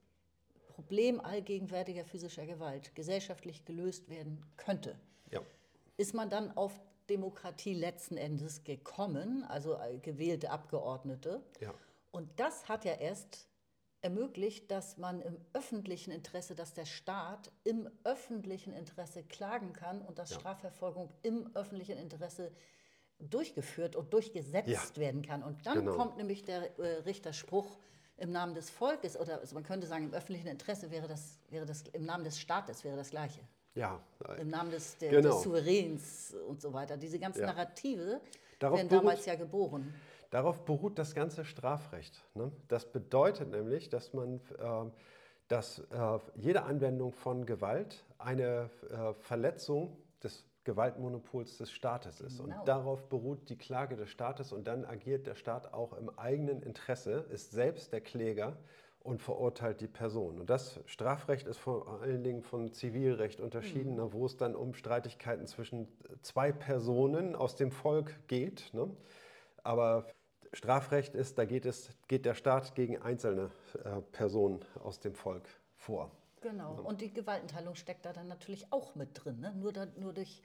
Problem allgegenwärtiger physischer Gewalt gesellschaftlich gelöst werden könnte, ja. ist man dann auf Demokratie letzten Endes gekommen, also gewählte Abgeordnete. Ja. Und das hat ja erst ermöglicht, dass man im öffentlichen Interesse, dass der Staat im öffentlichen Interesse klagen kann und dass ja. Strafverfolgung im öffentlichen Interesse durchgeführt und durchgesetzt ja. werden kann. Und dann genau. kommt nämlich der äh, Richterspruch im Namen des Volkes oder also man könnte sagen, im öffentlichen Interesse wäre das, wäre das im Namen des Staates wäre das Gleiche. Ja. Im Namen des, der, genau. des Souveräns und so weiter. Diese ganzen ja. Narrative Darauf werden damals ja geboren. Darauf beruht das ganze Strafrecht. Ne? Das bedeutet nämlich, dass man äh, dass äh, jede Anwendung von Gewalt eine äh, Verletzung des Gewaltmonopols des Staates ist. Genau. Und darauf beruht die Klage des Staates und dann agiert der Staat auch im eigenen Interesse, ist selbst der Kläger und verurteilt die Person. Und das Strafrecht ist vor allen Dingen von Zivilrecht unterschieden, mhm. Ne, wo es dann um Streitigkeiten zwischen zwei Personen aus dem Volk geht. Ne? Aber Strafrecht ist, da geht, es, geht der Staat gegen einzelne äh, Personen aus dem Volk vor. Genau, und die Gewaltenteilung steckt da dann natürlich auch mit drin. Ne? Nur, da, nur durch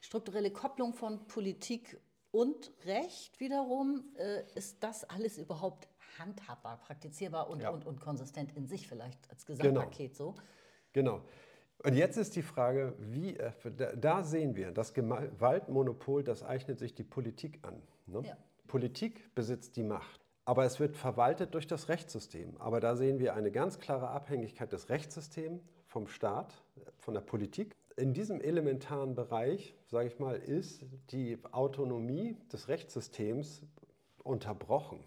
strukturelle Kopplung von Politik und Recht wiederum äh, ist das alles überhaupt handhabbar, praktizierbar und, ja. und, und konsistent in sich vielleicht als Gesamtpaket genau. so. Genau. Und jetzt ist die Frage, wie, äh, da sehen wir, das Gewaltmonopol, das eignet sich die Politik an. Ne? Ja. Politik besitzt die Macht, aber es wird verwaltet durch das Rechtssystem. Aber da sehen wir eine ganz klare Abhängigkeit des Rechtssystems vom Staat, von der Politik. In diesem elementaren Bereich, sage ich mal, ist die Autonomie des Rechtssystems unterbrochen.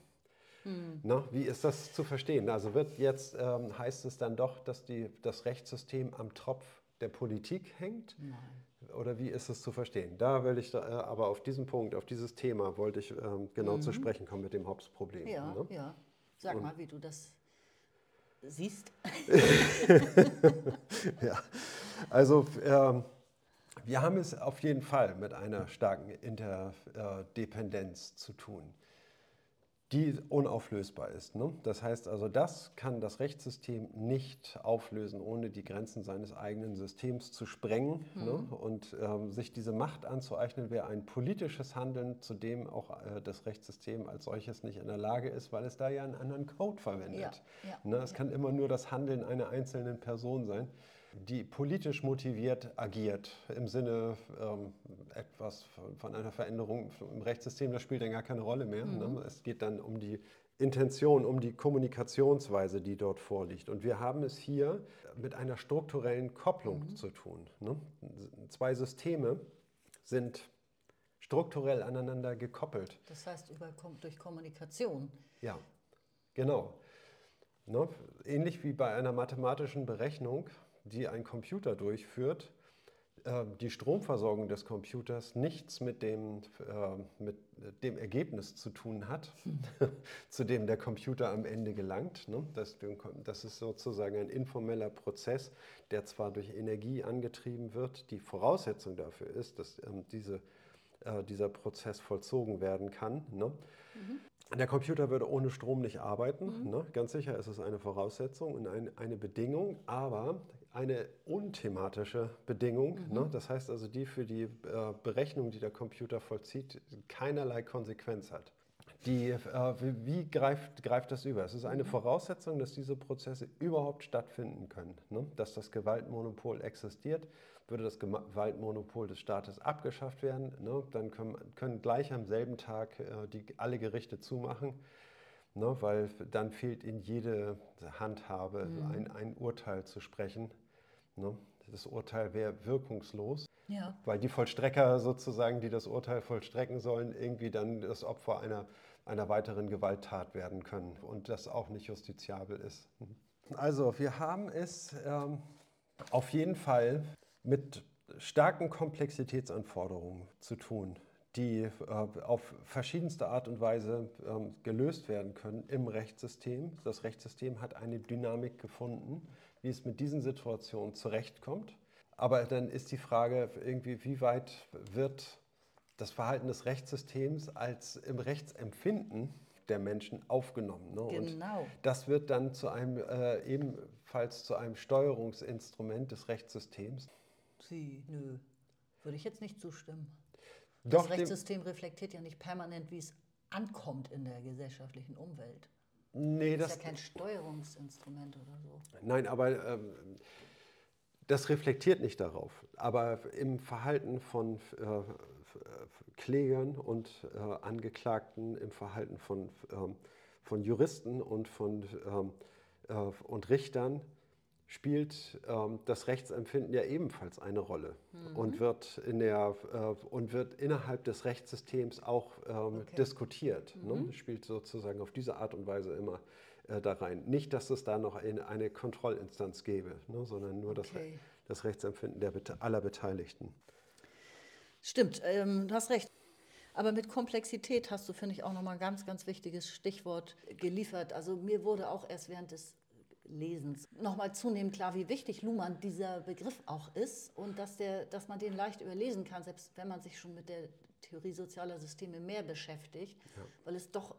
Hm. Na, wie ist das zu verstehen? Also wird jetzt, ähm, heißt es dann doch, dass die, das Rechtssystem am Tropf der Politik hängt? Nein. Oder wie ist es zu verstehen? Da will ich, da, äh, aber auf diesen Punkt, auf dieses Thema wollte ich ähm, genau mhm. zu sprechen kommen mit dem Hobbes-Problem. Ja, ne? ja. Sag Und, mal, wie du das siehst. ja, also ähm, wir haben es auf jeden Fall mit einer starken Interdependenz zu tun die unauflösbar ist. Ne? Das heißt also, das kann das Rechtssystem nicht auflösen, ohne die Grenzen seines eigenen Systems zu sprengen. Mhm. Ne? Und ähm, sich diese Macht anzueignen, wäre ein politisches Handeln, zu dem auch äh, das Rechtssystem als solches nicht in der Lage ist, weil es da ja einen anderen Code verwendet. Ja, ja, ne? Es ja. kann immer nur das Handeln einer einzelnen Person sein die politisch motiviert agiert, im Sinne ähm, etwas von, einer Veränderung im Rechtssystem, das spielt dann gar keine Rolle mehr. Ne? Mhm. Ne? Es geht dann um die Intention, um die Kommunikationsweise, die dort vorliegt. Und wir haben es hier mit einer strukturellen Kopplung mhm. zu tun. Ne? Zwei Systeme sind strukturell aneinander gekoppelt. Das heißt über, durch Kommunikation. Ja, genau. Ne? Ähnlich wie bei einer mathematischen Berechnung die ein Computer durchführt, äh, die Stromversorgung des Computers nichts mit dem, äh, mit dem Ergebnis zu tun hat, zu dem der Computer am Ende gelangt. Ne? Das, das ist sozusagen ein informeller Prozess, der zwar durch Energie angetrieben wird, die Voraussetzung dafür ist, dass ähm, diese, äh, dieser Prozess vollzogen werden kann. Ne? Mhm. Der Computer würde ohne Strom nicht arbeiten. Mhm. Ne? Ganz sicher ist es eine Voraussetzung und ein, eine Bedingung, aber eine unthematische Bedingung. Mhm. Ne? Das heißt also, die für die äh, Berechnung, die der Computer vollzieht, keinerlei Konsequenz hat. Die, äh, wie greift, greift das über? Es ist eine mhm. Voraussetzung, dass diese Prozesse überhaupt stattfinden können. Ne? Dass das Gewaltmonopol existiert, würde das Gewaltmonopol des Staates abgeschafft werden, ne? dann können, können, gleich am selben Tag äh, die, alle Gerichte zumachen Ne, weil dann fehlt in jede Handhabe mhm. ein, ein, Urteil zu sprechen. Ne? Das Urteil wäre wirkungslos, ja. weil die Vollstrecker sozusagen, die das Urteil vollstrecken sollen, irgendwie dann das Opfer einer, einer weiteren Gewalttat werden können und das auch nicht justiziabel ist. Also wir haben es ähm, auf jeden Fall mit starken Komplexitätsanforderungen zu tun, die äh, auf verschiedenste Art und Weise ähm, gelöst werden können im Rechtssystem. Das Rechtssystem hat eine Dynamik gefunden, wie es mit diesen Situationen zurechtkommt. Aber dann ist die Frage irgendwie, wie weit wird das Verhalten des Rechtssystems als im Rechtsempfinden der Menschen aufgenommen. Ne? Genau. Und das wird dann zu einem äh, ebenfalls zu einem Steuerungsinstrument des Rechtssystems. Sie, nö, würde ich jetzt nicht zustimmen. Doch, das Rechtssystem reflektiert ja nicht permanent, wie es ankommt in der gesellschaftlichen Umwelt. Nee, das, das ist ja kein Steuerungsinstrument oder so. Nein, aber ähm, das reflektiert nicht darauf. Aber im Verhalten von äh, Klägern und äh, Angeklagten, im Verhalten von, ähm, von Juristen und von ähm, äh, und Richtern spielt ähm, das Rechtsempfinden ja ebenfalls eine Rolle mhm. und, wird in der, äh, und wird innerhalb des Rechtssystems auch ähm, okay. diskutiert. Ne? Mhm. Ne? Spielt sozusagen auf diese Art und Weise immer äh, da rein. Nicht, dass es da noch eine, eine Kontrollinstanz gäbe, ne? sondern nur okay. das, das Rechtsempfinden der, aller Beteiligten. Stimmt, ähm, du hast recht. Aber mit Komplexität hast du, finde ich, auch nochmal ein ganz, ganz wichtiges Stichwort geliefert. Also mir wurde auch erst während des Lesens nochmal zunehmend klar, wie wichtig Luhmann dieser Begriff auch ist und dass, der, dass man den leicht überlesen kann, selbst wenn man sich schon mit der Theorie sozialer Systeme mehr beschäftigt, ja. weil es doch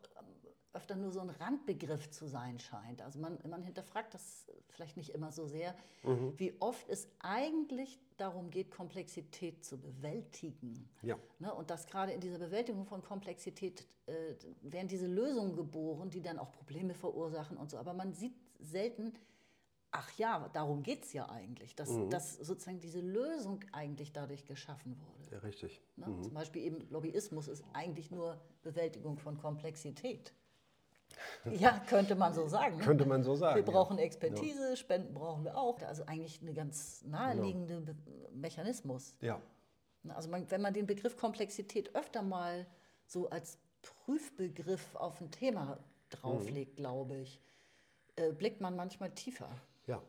öfter nur so ein Randbegriff zu sein scheint. Also man, man hinterfragt das vielleicht nicht immer so sehr, mhm. wie oft es eigentlich darum geht, Komplexität zu bewältigen. Ja. Ne? Und dass gerade in dieser Bewältigung von Komplexität äh, werden diese Lösungen geboren, die dann auch Probleme verursachen und so. Aber man sieht selten, ach ja, darum geht es ja eigentlich, dass, mhm. dass sozusagen diese Lösung eigentlich dadurch geschaffen wurde. Ja, richtig. Ne? Mhm. Zum Beispiel eben Lobbyismus ist eigentlich nur Bewältigung von Komplexität. Ja, könnte man so sagen. Ne? Könnte man so sagen. Wir brauchen Expertise, ja. Spenden brauchen wir auch. Also eigentlich ein ganz naheliegender ja. Mechanismus. Ja. Also man, wenn man den Begriff Komplexität öfter mal so als Prüfbegriff auf ein Thema drauflegt, mhm. glaube ich, äh, blickt man manchmal tiefer. Ja.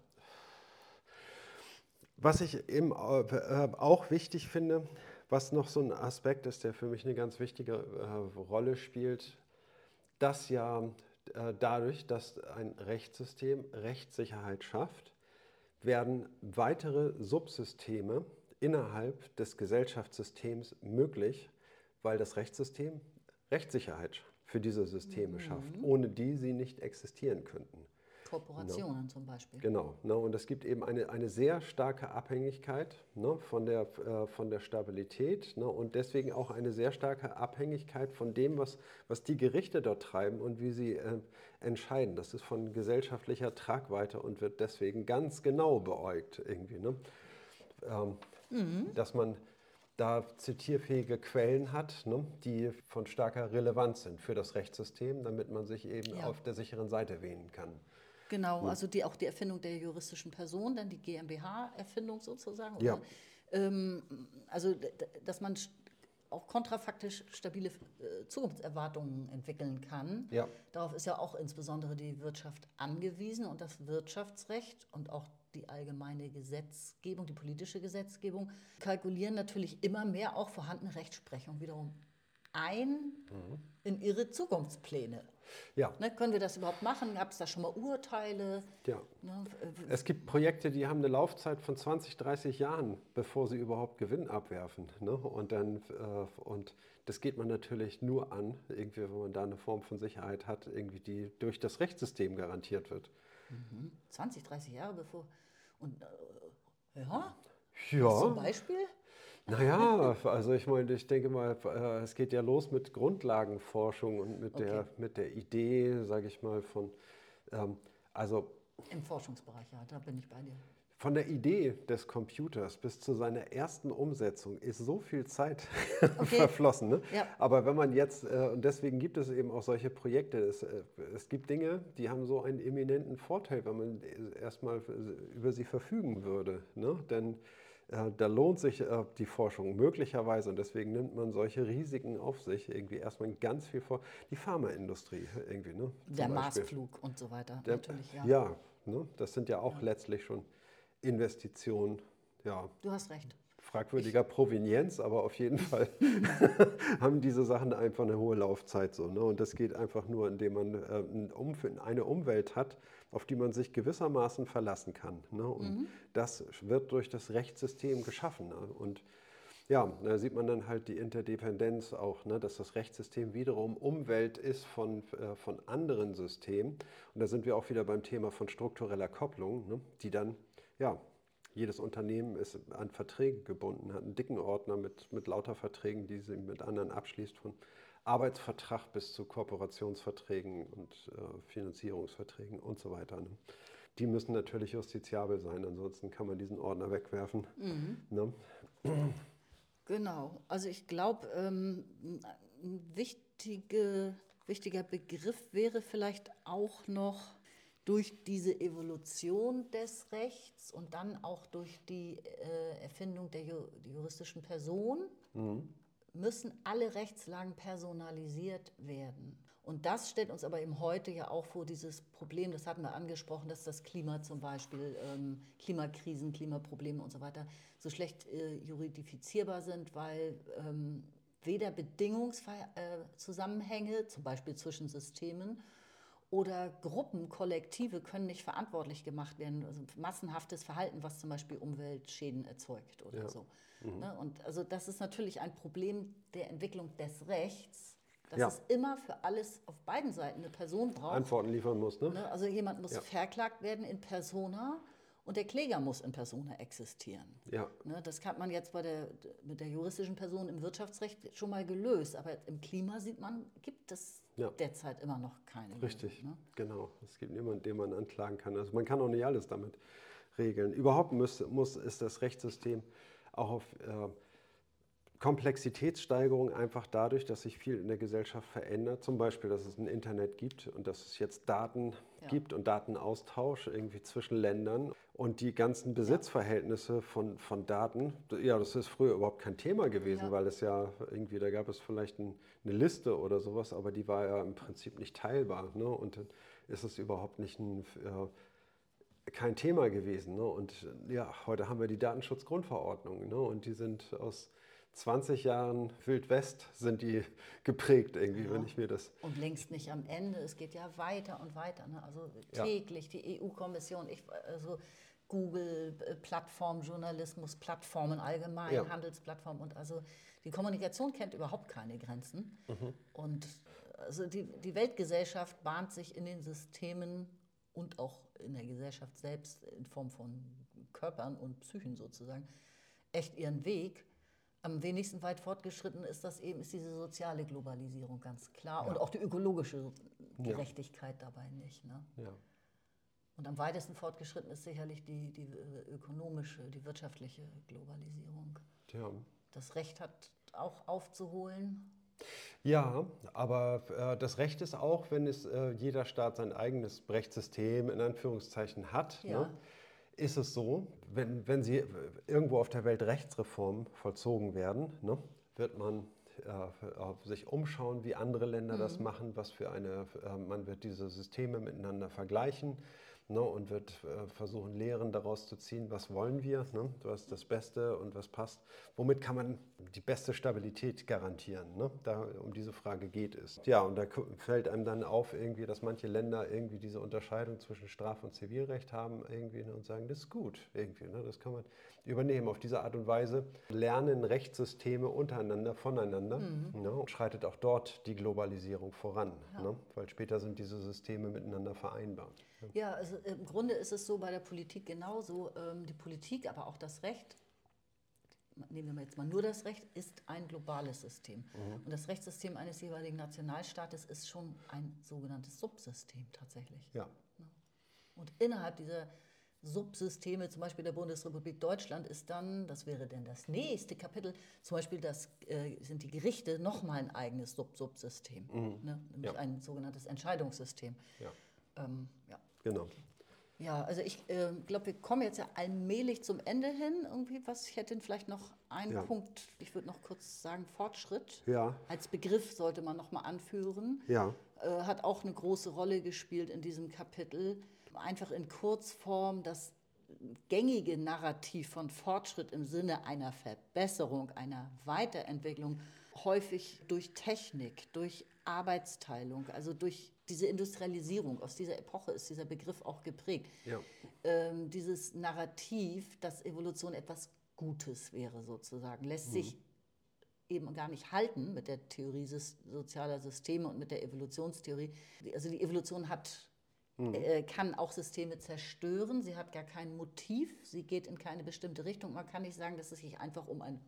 Was ich eben äh, auch wichtig finde, was noch so ein Aspekt ist, der für mich eine ganz wichtige äh, Rolle spielt, dass ja äh, dadurch, dass ein Rechtssystem Rechtssicherheit schafft, werden weitere Subsysteme innerhalb des Gesellschaftssystems möglich, weil das Rechtssystem Rechtssicherheit für diese Systeme mhm. schafft, ohne die sie nicht existieren könnten. Kooperationen no. zum Beispiel. Genau. No. Und es gibt eben eine, eine sehr starke Abhängigkeit no, von, der, äh, von der Stabilität no, und deswegen auch eine sehr starke Abhängigkeit von dem, was, was die Gerichte dort treiben und wie sie äh, entscheiden. Das ist von gesellschaftlicher Tragweite und wird deswegen ganz genau beäugt irgendwie. Ne? Ähm, mhm. Dass man da zitierfähige Quellen hat, ne, die von starker Relevanz sind für das Rechtssystem, damit man sich eben ja. auf der sicheren Seite wähnen kann. Genau, also die, auch die Erfindung der juristischen Person, dann die GmbH-Erfindung sozusagen. Ja. Ähm, also, dass man auch kontrafaktisch stabile äh, Zukunftserwartungen entwickeln kann. Ja. Darauf ist ja auch insbesondere die Wirtschaft angewiesen und das Wirtschaftsrecht und auch die allgemeine Gesetzgebung, die politische Gesetzgebung, kalkulieren natürlich immer mehr auch vorhandene Rechtsprechung wiederum ein mhm. in ihre Zukunftspläne. Ja. Ne, können wir das überhaupt machen? Gab es da schon mal Urteile? Ja. Ne, es gibt Projekte, die haben eine Laufzeit von 20, 30 Jahren, bevor sie überhaupt Gewinn abwerfen. Ne? Und, dann, äh, und das geht man natürlich nur an, irgendwie, wenn man da eine Form von Sicherheit hat, irgendwie, die durch das Rechtssystem garantiert wird. Mhm. 20, 30 Jahre bevor. Und äh, ja. Ja. Zum Beispiel? Naja, also ich meine, ich denke mal, äh, es geht ja los mit Grundlagenforschung und mit, okay. der, mit der Idee, sage ich mal, von, ähm, also... Im Forschungsbereich, ja, da bin ich bei dir. Von der Idee des Computers bis zu seiner ersten Umsetzung ist so viel Zeit okay. verflossen. Ne? Ja. Aber wenn man jetzt, äh, und deswegen gibt es eben auch solche Projekte, es, äh, es gibt Dinge, die haben so einen eminenten Vorteil, wenn man erstmal über sie verfügen würde. Ne? Denn äh, da lohnt sich äh, die Forschung möglicherweise und deswegen nimmt man solche Risiken auf sich, irgendwie erstmal ganz viel vor. Die Pharmaindustrie irgendwie. Ne, Der Marsflug und so weiter, Der, natürlich, ja. Ja, ne, das sind ja auch ja. letztlich schon Investitionen. Ja. Du hast recht. fragwürdiger Provenienz, aber auf jeden Fall haben diese Sachen einfach eine hohe Laufzeit so. Ne? Und das geht einfach nur, indem man äh, eine Umwelt hat, auf die man sich gewissermaßen verlassen kann. Ne? Und mhm. das wird durch das Rechtssystem geschaffen. Ne? Und ja, da sieht man dann halt die Interdependenz auch, ne, dass das Rechtssystem wiederum Umwelt ist von, äh, von anderen Systemen. Und da sind wir auch wieder beim Thema von struktureller Kopplung, ne, die dann, ja, jedes Unternehmen ist an Verträge gebunden, hat einen dicken Ordner mit, mit lauter Verträgen, die sie mit anderen abschließt, von Arbeitsvertrag bis zu Kooperationsverträgen und äh, Finanzierungsverträgen und so weiter. Ne. Die müssen natürlich justiziabel sein, ansonsten kann man diesen Ordner wegwerfen. Mhm. Ne? Genau, also ich glaube, ähm, ein wichtige, wichtiger Begriff wäre vielleicht auch noch durch diese Evolution des Rechts und dann auch durch die äh, Erfindung der ju juristischen Person mhm. Müssen alle Rechtslagen personalisiert werden. Und das stellt uns aber eben heute ja auch vor dieses Problem, das hatten wir angesprochen, dass das Klima zum Beispiel, ähm, Klimakrisen, Klimaprobleme und so weiter, so schlecht äh, juridifizierbar sind, weil ähm, weder Bedingungszusammenhänge, äh, zum Beispiel zwischen Systemen, oder Gruppen, Kollektive können nicht verantwortlich gemacht werden. Also massenhaftes Verhalten, was zum Beispiel Umweltschäden erzeugt oder ja. so. Mhm. Ne? Und also das ist natürlich ein Problem der Entwicklung des Rechts dass ja. es immer für alles auf beiden Seiten eine Person braucht. Antworten liefern muss. Ne? ne? Also jemand muss ja. verklagt werden in persona und der Kläger muss in persona existieren. Ja. Ne? Das hat man jetzt bei der, mit der juristischen Person im Wirtschaftsrecht schon mal gelöst. Aber im Klima sieht man, gibt es ja. derzeit immer noch keine. Richtig, ne? genau. Es gibt niemanden, den man anklagen kann. Also man kann auch nicht alles damit regeln. Überhaupt muss, muss ist das Rechtssystem auch auf äh, Komplexitätssteigerung einfach dadurch, dass sich viel in der Gesellschaft verändert. Zum Beispiel, dass es ein Internet gibt und dass es jetzt Daten ja. gibt und Datenaustausch irgendwie zwischen Ländern. Und die ganzen Besitzverhältnisse von, von Daten, ja, das ist früher überhaupt kein Thema gewesen, ja. weil es ja irgendwie, da gab es vielleicht ein, eine Liste oder sowas, aber die war ja im Prinzip nicht teilbar. Ne? Und dann ist es überhaupt nicht ein. Äh, kein Thema gewesen. Ne? Und ja, heute haben wir die Datenschutzgrundverordnung ne? und die sind aus 20 Jahren Wildwest sind die geprägt irgendwie, ja. wenn ich mir das. Und längst nicht am Ende, es geht ja weiter und weiter. Ne? Also täglich ja. die EU-Kommission, also Google, äh, Plattformjournalismus, Plattformen allgemein, ja. Handelsplattformen und also die Kommunikation kennt überhaupt keine Grenzen. Mhm. Und also die, die Weltgesellschaft bahnt sich in den Systemen und auch in der Gesellschaft selbst in Form von Körpern und Psychen sozusagen echt ihren Weg am wenigsten weit fortgeschritten ist das eben, ist diese soziale Globalisierung ganz klar ja. und auch die ökologische Gerechtigkeit ja. dabei nicht. Ne? Ja. Und am weitesten fortgeschritten ist sicherlich die, die äh, ökonomische, die wirtschaftliche Globalisierung. Ja. Das Recht hat auch aufzuholen. Ja, aber äh, das Recht ist auch, wenn es äh, jeder Staat sein eigenes Rechtssystem in Anführungszeichen hat. Ja. Ne? Ist es so, wenn, wenn sie irgendwo auf der Welt Rechtsreformen vollzogen werden, ne, wird man äh, sich umschauen, wie andere Länder mhm. das machen, was für eine, äh, man wird diese Systeme miteinander vergleichen ne, und wird äh, versuchen, Lehren daraus zu ziehen, was wollen wir, ne, was das Beste und was passt. Womit kann man die beste Stabilität garantieren? Ne? Da, um diese Frage geht es. Ja, und da fällt einem dann auf, irgendwie, dass manche Länder irgendwie diese Unterscheidung zwischen Straf- und Zivilrecht haben irgendwie, ne, und sagen, das ist gut, irgendwie, ne, das kann man übernehmen. Auf diese Art und Weise lernen Rechtssysteme untereinander, voneinander mhm. ne, und schreitet auch dort die Globalisierung voran, ja. ne, weil später sind diese Systeme miteinander vereinbar. Ja, also im Grunde ist es so bei der Politik genauso. Ähm, die Politik, aber auch das Recht, nehmen wir jetzt mal nur das Recht, ist ein globales System. Mhm. Und das Rechtssystem eines jeweiligen Nationalstaates ist schon ein sogenanntes Subsystem tatsächlich. Ja. Und innerhalb dieser Subsysteme, zum Beispiel der Bundesrepublik Deutschland, ist dann, das wäre dann das nächste Kapitel, zum Beispiel das, äh, sind die Gerichte nochmal ein eigenes Sub-Subsystem, mhm. ne? nämlich ja. ein sogenanntes Entscheidungssystem. Ja. Ähm, ja. Genau. Ja, also ich äh, glaube, wir kommen jetzt ja allmählich zum Ende hin. Irgendwie was, ich hätte vielleicht noch einen ja. Punkt, ich würde noch kurz sagen, Fortschritt. Ja. Als Begriff sollte man noch mal anführen. Ja. Äh, hat auch eine große Rolle gespielt in diesem Kapitel. Einfach in Kurzform, dass gängige Narrativ von Fortschritt im Sinne einer Verbesserung, einer Weiterentwicklung häufig durch Technik, durch Arbeitsteilung, also durch diese Industrialisierung, aus dieser Epoche ist dieser Begriff auch geprägt. Ja. Ähm, dieses Narrativ, dass Evolution etwas Gutes wäre sozusagen, lässt mhm. sich eben gar nicht halten mit der Theorie sozialer Systeme und mit der Evolutionstheorie. Also die Evolution hat, mhm. äh, kann auch Systeme zerstören, sie hat gar kein Motiv, sie geht in keine bestimmte Richtung. Man kann nicht sagen, dass es sich einfach um einen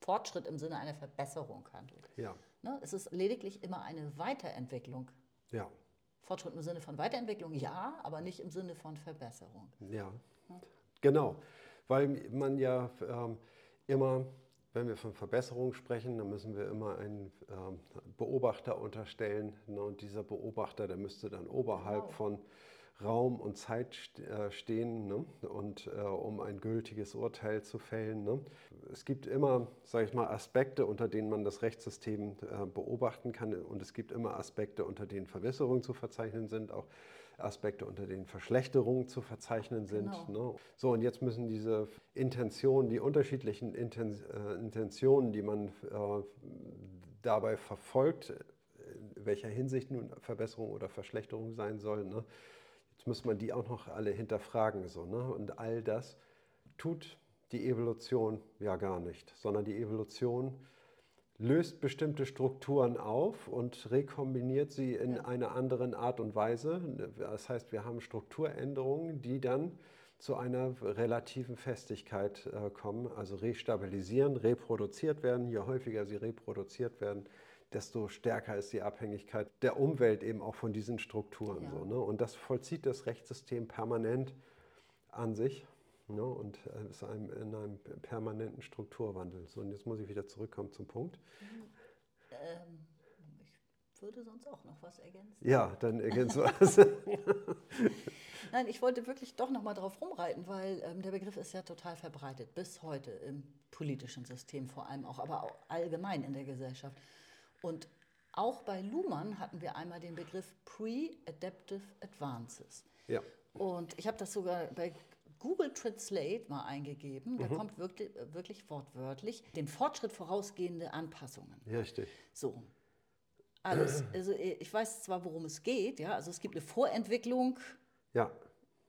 Fortschritt im Sinne einer Verbesserung handelt. Ja. Ne? Es ist lediglich immer eine Weiterentwicklung. Ja. Fortschritt im Sinne von Weiterentwicklung, ja, aber nicht im Sinne von Verbesserung. Ja, ja. genau. Weil man ja ähm, immer wenn wir von Verbesserung sprechen, dann müssen wir immer einen ähm, Beobachter unterstellen. Ne? Und dieser Beobachter, der müsste dann oberhalb genau. von Raum und Zeit äh, stehen, ne? und äh, um ein gültiges Urteil zu fällen. Ne? Es gibt immer, sage ich mal, Aspekte, unter denen man das Rechtssystem äh, beobachten kann, und es gibt immer Aspekte, unter denen Verbesserungen zu verzeichnen sind, auch Aspekte, unter denen Verschlechterungen zu verzeichnen sind. Genau. Ne? So, und jetzt müssen diese Intentionen, die unterschiedlichen Inten äh, Intentionen, die man äh, dabei verfolgt, in welcher Hinsicht nun Verbesserung oder Verschlechterung sein soll, ne? Muss man die auch noch alle hinterfragen. So, ne? Und all das tut die Evolution ja gar nicht, sondern die Evolution löst bestimmte Strukturen auf und rekombiniert sie in ja. einer anderen Art und Weise. Das heißt, wir haben Strukturänderungen, die dann zu einer relativen Festigkeit äh, kommen, also restabilisieren, reproduziert werden. Je häufiger sie reproduziert werden, desto stärker ist die Abhängigkeit der Umwelt eben auch von diesen Strukturen. Ja. So, ne? Und das vollzieht das Rechtssystem permanent an sich. Ne, und äh, ist einem, in einem permanenten Strukturwandel. So, und jetzt muss ich wieder zurückkommen zum Punkt. Ähm, ich würde sonst auch noch was ergänzen. Ja, dann ergänze was. Nein, ich wollte wirklich doch noch mal drauf rumreiten, weil ähm, der Begriff ist ja total verbreitet, bis heute im politischen System vor allem auch, aber auch allgemein in der Gesellschaft. Und auch bei Luhmann hatten wir einmal den Begriff Pre-Adaptive Advances. Ja. Und ich habe das sogar bei Google Translate mal eingegeben, da mhm. kommt wirklich, wirklich wortwörtlich den Fortschritt vorausgehende Anpassungen. Ja, richtig. So. Alles. Also ich weiß zwar, worum es geht, ja, also es gibt eine Vorentwicklung. Ja.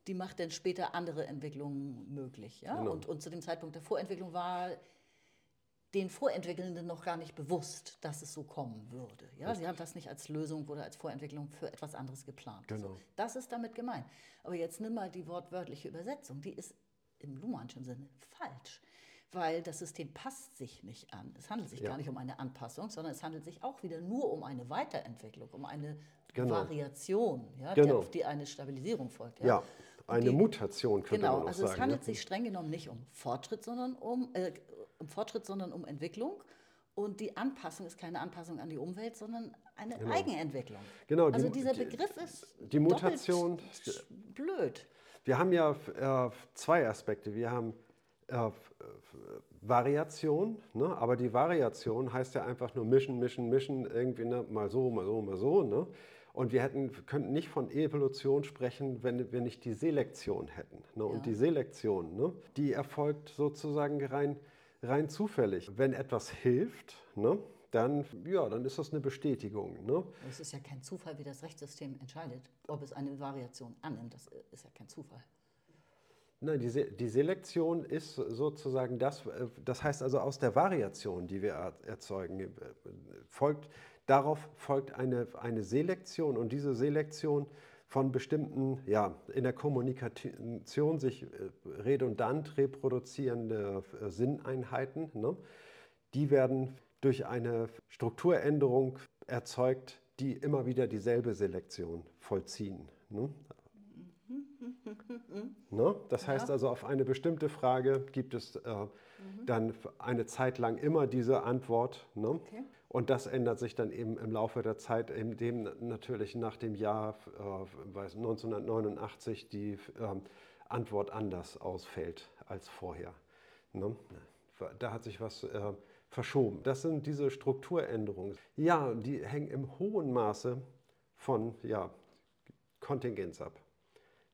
Die macht dann später andere Entwicklungen möglich. Ja? Genau. Und, und zu dem Zeitpunkt der Vorentwicklung war den Vorentwickelnden noch gar nicht bewusst, dass es so kommen würde. Ja? Sie haben das nicht als Lösung oder als Vorentwicklung für etwas anderes geplant. Genau. So, das ist damit gemeint. Aber jetzt nimm mal die wortwörtliche Übersetzung, die ist im Luhmannschen Sinne falsch. Weil das System passt sich nicht an. Es handelt sich ja. gar nicht um eine Anpassung, sondern es handelt sich auch wieder nur um eine Weiterentwicklung, um eine genau. Variation, ja, genau. auf die eine Stabilisierung folgt. Ja, ja eine die, Mutation könnte genau, man auch also sagen. Genau, also es handelt sich streng genommen nicht um Fortschritt, sondern um, äh, um Fortschritt, sondern um Entwicklung. Und die Anpassung ist keine Anpassung an die Umwelt, sondern eine genau. Eigenentwicklung. Genau. Also die, dieser Begriff ist die Mutation blöd. Wir haben ja äh, zwei Aspekte. Wir haben äh, Variation, ne? aber die Variation heißt ja einfach nur mischen, mischen, mischen, irgendwie ne? mal so, mal so, mal so. Ne? Und wir hätten, könnten nicht von Evolution sprechen, wenn wir nicht die Selektion hätten. Ne? Und ja. die Selektion, ne? die erfolgt sozusagen rein rein zufällig. Wenn etwas hilft, ne, dann, ja, dann ist das eine Bestätigung. Ne? Es ist ja kein Zufall, wie das Rechtssystem entscheidet, ob es eine Variation annimmt. Das ist ja kein Zufall. Nein, die, Se die Selektion ist sozusagen das, äh, das heißt also aus der Variation, die wir erzeugen, äh, folgt, darauf folgt eine, eine Selektion und diese Selektion von bestimmten, ja, in der Kommunikation sich äh, redundant reproduzierende äh, Sinneinheiten, ne? die werden durch eine Strukturänderung erzeugt, die immer wieder dieselbe Selektion vollziehen. Ne? Ne? Das heißt also, auf eine bestimmte Frage gibt es äh, mhm. dann eine Zeit lang immer diese Antwort. Ne? Okay. Und das ändert sich dann eben im Laufe der Zeit, indem natürlich nach dem Jahr äh, 1989 die äh, Antwort anders ausfällt als vorher. Ne? Da hat sich was äh, verschoben. Das sind diese Strukturänderungen. Ja, die hängen im hohen Maße von ja, Kontingenz ab.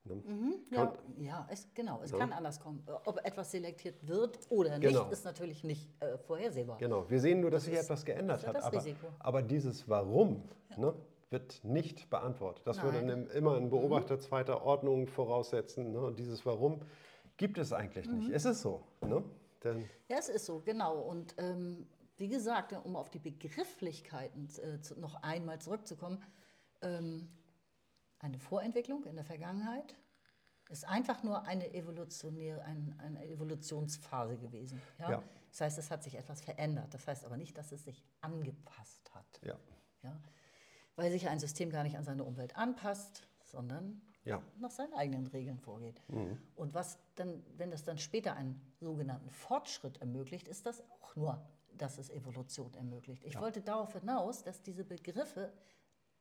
Ne? Mhm, ja, ja es, genau, es ja. kann anders kommen. Ob etwas selektiert wird oder nicht, genau. ist natürlich nicht äh, vorhersehbar. Genau, wir sehen nur, dass das sich ist, etwas geändert hat. Aber, aber, dieses Warum ja. ne, wird nicht beantwortet. Das Nein. würde immer ein Beobachter mhm. zweiter Ordnung voraussetzen. Ne? Und dieses Warum gibt es eigentlich mhm. nicht. Es ist so. Ne? Denn ja, es ist so, genau. Und ähm, wie gesagt, um auf die Begrifflichkeiten äh, zu, noch einmal zurückzukommen, ähm, eine Vorentwicklung in der Vergangenheit ist einfach nur eine, evolutionäre, ein, eine Evolutionsphase gewesen. Ja? ja? Das heißt, es hat sich etwas verändert. Das heißt aber nicht, dass es sich angepasst hat. Ja. Ja? Weil sich ein System gar nicht an seine Umwelt anpasst, sondern ja. nach seinen eigenen Regeln vorgeht. Mhm. Und was dann, wenn das dann später einen sogenannten Fortschritt ermöglicht, ist das auch nur, dass es Evolution ermöglicht. Ich ja. wollte darauf hinaus, dass diese Begriffe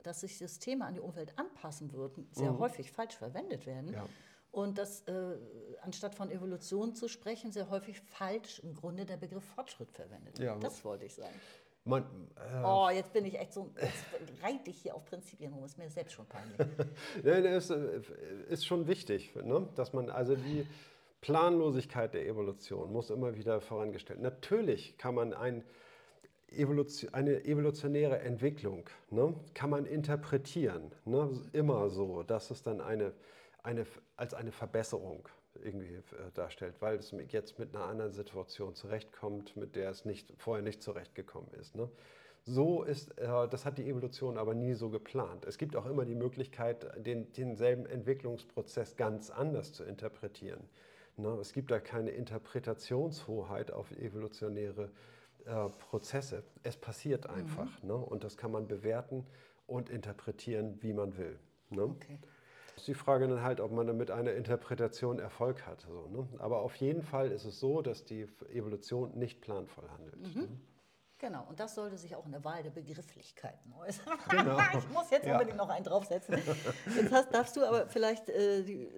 dass sich Systeme an die Umwelt anpassen würden, sehr mhm. häufig falsch verwendet werden. Ja. Und dass äh, anstatt von Evolution zu sprechen, sehr häufig falsch im Grunde der Begriff Fortschritt verwendet wird. Ja, das wollte ich sagen. Man, äh oh, jetzt bin ich echt so, jetzt reite ich hier auf Prinzipien rum, ist mir selbst schon peinlich. Nein, das äh, ist schon wichtig, ne? dass man also die Planlosigkeit der Evolution muss immer wieder vorangestellt. Natürlich kann man ein Evolution, eine evolutionäre Entwicklung ne, kann man interpretieren, ne, immer so, dass es dann eine, eine, als eine Verbesserung irgendwie äh, darstellt, weil es jetzt mit einer anderen Situation zurechtkommt, mit der es nicht, vorher nicht zurechtgekommen ist. Ne. So ist, äh, das hat die Evolution aber nie so geplant. Es gibt auch immer die Möglichkeit, den, denselben Entwicklungsprozess ganz anders zu interpretieren. Ne. Es gibt da keine Interpretationshoheit auf evolutionäre äh, Prozesse. Es passiert mhm. einfach. Mhm. Ne? Und das kann man bewerten und interpretieren, wie man will. Ne? Okay. Ist die Frage dann halt, ob man damit einer Interpretation Erfolg hat. So, ne? Aber auf jeden Fall ist es so, dass die Evolution nicht planvoll handelt. Mhm. Ne? Genau, und das sollte sich auch in der Wahl der Begrifflichkeiten äußern. Genau. ich muss jetzt ja. unbedingt noch einen draufsetzen. Jetzt hast, darfst du aber vielleicht äh, die äh,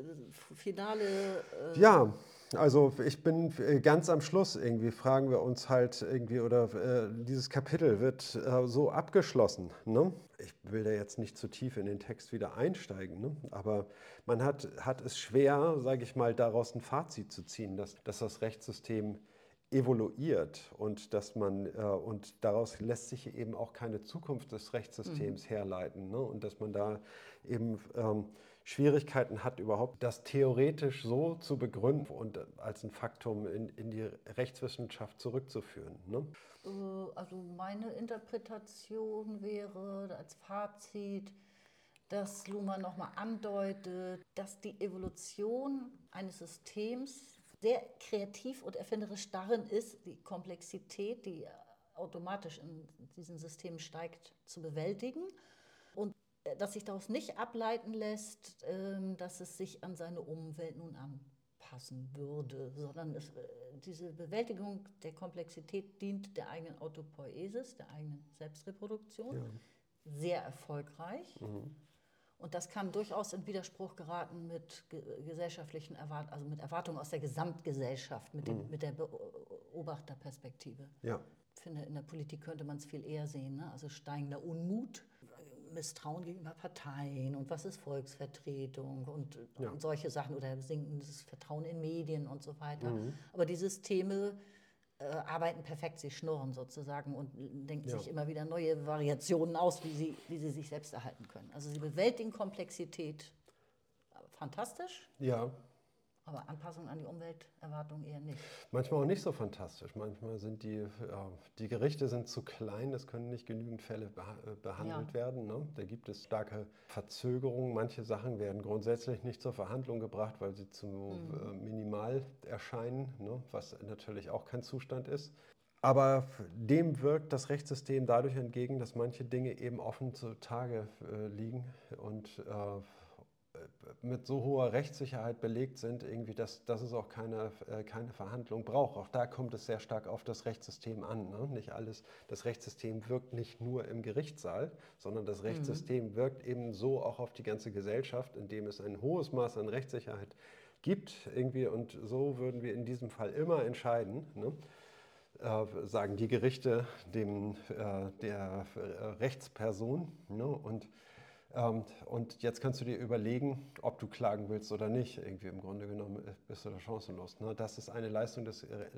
finale. Äh, ja, also ich bin äh, ganz am Schluss irgendwie, fragen wir uns halt irgendwie, oder äh, dieses Kapitel wird äh, so abgeschlossen. Ne? Ich will da jetzt nicht zu tief in den Text wieder einsteigen, ne? aber man hat, hat es schwer, sage ich mal, daraus ein Fazit zu ziehen, dass, dass das Rechtssystem evoluiert und dass man äh, und daraus lässt sich eben auch keine Zukunft des Rechtssystems mhm. herleiten ne? und dass man da eben ähm, Schwierigkeiten hat, überhaupt das theoretisch so zu begründen und als ein Faktum in, in die Rechtswissenschaft zurückzuführen. Ne? Äh, also meine Interpretation wäre als Fazit, dass Luhmann nochmal andeutet, dass die Evolution eines Systems sehr kreativ und erfinderisch darin ist, die Komplexität, die automatisch in diesen Systemen steigt, zu bewältigen dass sich daraus nicht ableiten lässt, ähm, dass es sich an seine Umwelt nun anpassen würde, sondern es, äh, diese Bewältigung der Komplexität dient der eigenen Autopoiesis, der eigenen Selbstreproduktion, ja. sehr erfolgreich. Mhm. Und das kann durchaus in Widerspruch geraten mit gesellschaftlichen Erwartungen, also mit Erwartungen aus der Gesamtgesellschaft, mit, dem, mhm. mit der Beobachterperspektive. Ja. Ich finde, in der Politik könnte man es viel eher sehen, ne? also steigender Unmut Misstrauen gegenüber Parteien und was ist Volksvertretung und, ja. und solche Sachen oder sinkendes Vertrauen in Medien und so weiter. Mhm. Aber die Systeme äh, arbeiten perfekt, sie schnurren sozusagen und denken ja. sich immer wieder neue Variationen aus, wie sie, wie sie sich selbst erhalten können. Also sie bewältigen Komplexität äh, fantastisch. Ja. Aber Anpassung an die Umwelterwartung eher nicht. Manchmal auch nicht so fantastisch. Manchmal sind die, ja, die Gerichte sind zu klein, es können nicht genügend Fälle äh, behandelt ja. werden. Ne? Da gibt es starke Verzögerungen. Manche Sachen werden grundsätzlich nicht zur Verhandlung gebracht, weil sie zu mhm. äh, minimal erscheinen, ne? was natürlich auch kein Zustand ist. Aber dem wirkt das Rechtssystem dadurch entgegen, dass manche Dinge eben offen zutage äh, liegen und äh, mit so hoher Rechtssicherheit belegt sind, irgendwie, dass, dass es auch keine, äh, keine Verhandlung braucht. Auch da kommt es sehr stark auf das Rechtssystem an. Ne? Nicht alles, das Rechtssystem wirkt nicht nur im Gerichtssaal, sondern das Rechtssystem mhm. wirkt eben so auch auf die ganze Gesellschaft, indem es ein hohes Maß an Rechtssicherheit gibt. Irgendwie, und so würden wir in diesem Fall immer entscheiden. Ne? Äh, sagen die Gerichte dem, äh, der äh, Rechtsperson. Ne? Und und jetzt kannst du dir überlegen, ob du klagen willst oder nicht. Irgendwie im Grunde genommen äh, bist du da chancenlos. Ne? Das ist eine Leistung des, äh,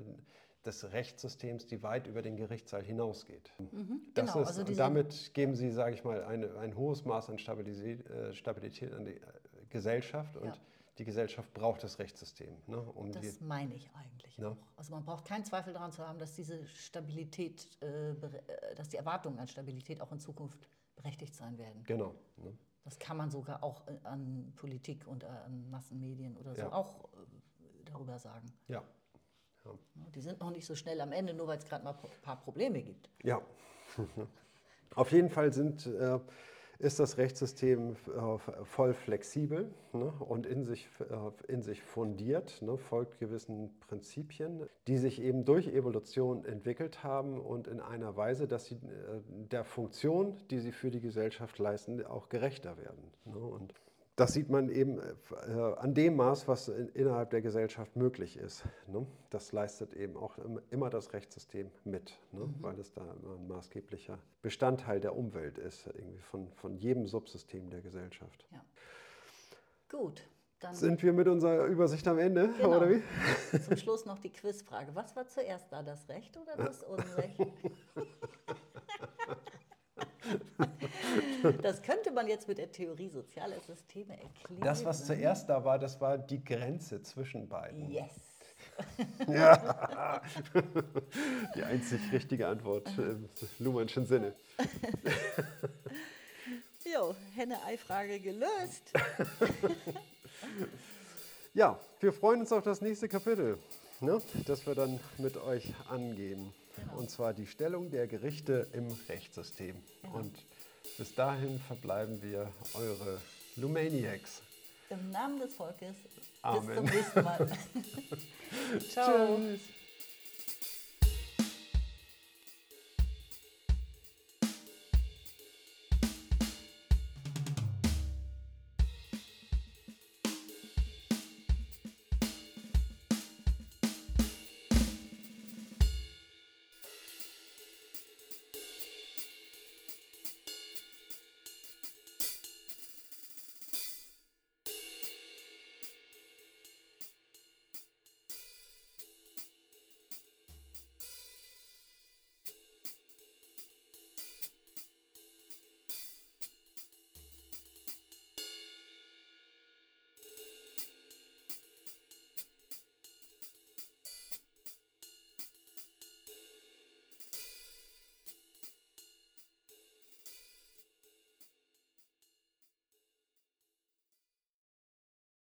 des Rechtssystems, die weit über den Gerichtssaal hinausgeht. Mhm, genau, ist, also damit geben sie, sage ich mal, eine, ein hohes Maß an Stabilität, äh, Stabilität an die Gesellschaft und ja. die Gesellschaft braucht das Rechtssystem. Ne, um das die, meine ich eigentlich ne? auch. Also man braucht keinen Zweifel daran zu haben, dass diese Stabilität, dass die Erwartungen an Stabilität auch in Zukunft berechtigt sein werden. Genau. Ne? Das kann man sogar auch an Politik und an Massenmedien oder so ja. auch darüber sagen. Ja. Ja. Die sind noch nicht so schnell am Ende, nur weil es gerade mal ein paar Probleme gibt. Ja, auf jeden Fall sind, äh, ist das Rechtssystem äh, voll flexibel ne, und in sich, äh, in sich fundiert, ne, folgt gewissen Prinzipien, die sich eben durch Evolution entwickelt haben und in einer Weise, dass sie äh, der Funktion, die sie für die Gesellschaft leisten, auch gerechter werden. Ne, und das sieht man eben äh, an dem Maß, was in, innerhalb der Gesellschaft möglich ist. Ne? Das leistet eben auch immer das Rechtssystem mit, ne? mhm. weil es da ein maßgeblicher Bestandteil der Umwelt ist, irgendwie von, von jedem Subsystem der Gesellschaft. Ja. Gut. Dann Sind wir mit unserer Übersicht am Ende, genau. oder wie? Zum Schluss noch die Quizfrage. Was war zuerst da, das Recht oder das Unrecht? Das könnte man jetzt mit der Theorie sozialer Systeme erklären. Das, was zuerst da war, das war die Grenze zwischen beiden. Yes. Ja, die einzig richtige Antwort im Luhmannschen Sinne. Jo, Henne-Ei-Frage gelöst. Ja, wir freuen uns auf das nächste Kapitel, ne, das wir dann mit euch angehen. Genau. Und zwar die Stellung der Gerichte im Rechtssystem. Genau. Und bis dahin verbleiben wir eure Lumaniacs. Im Namen des Volkes. Amen. Bis zum nächsten Mal. Ciao. Tschüss.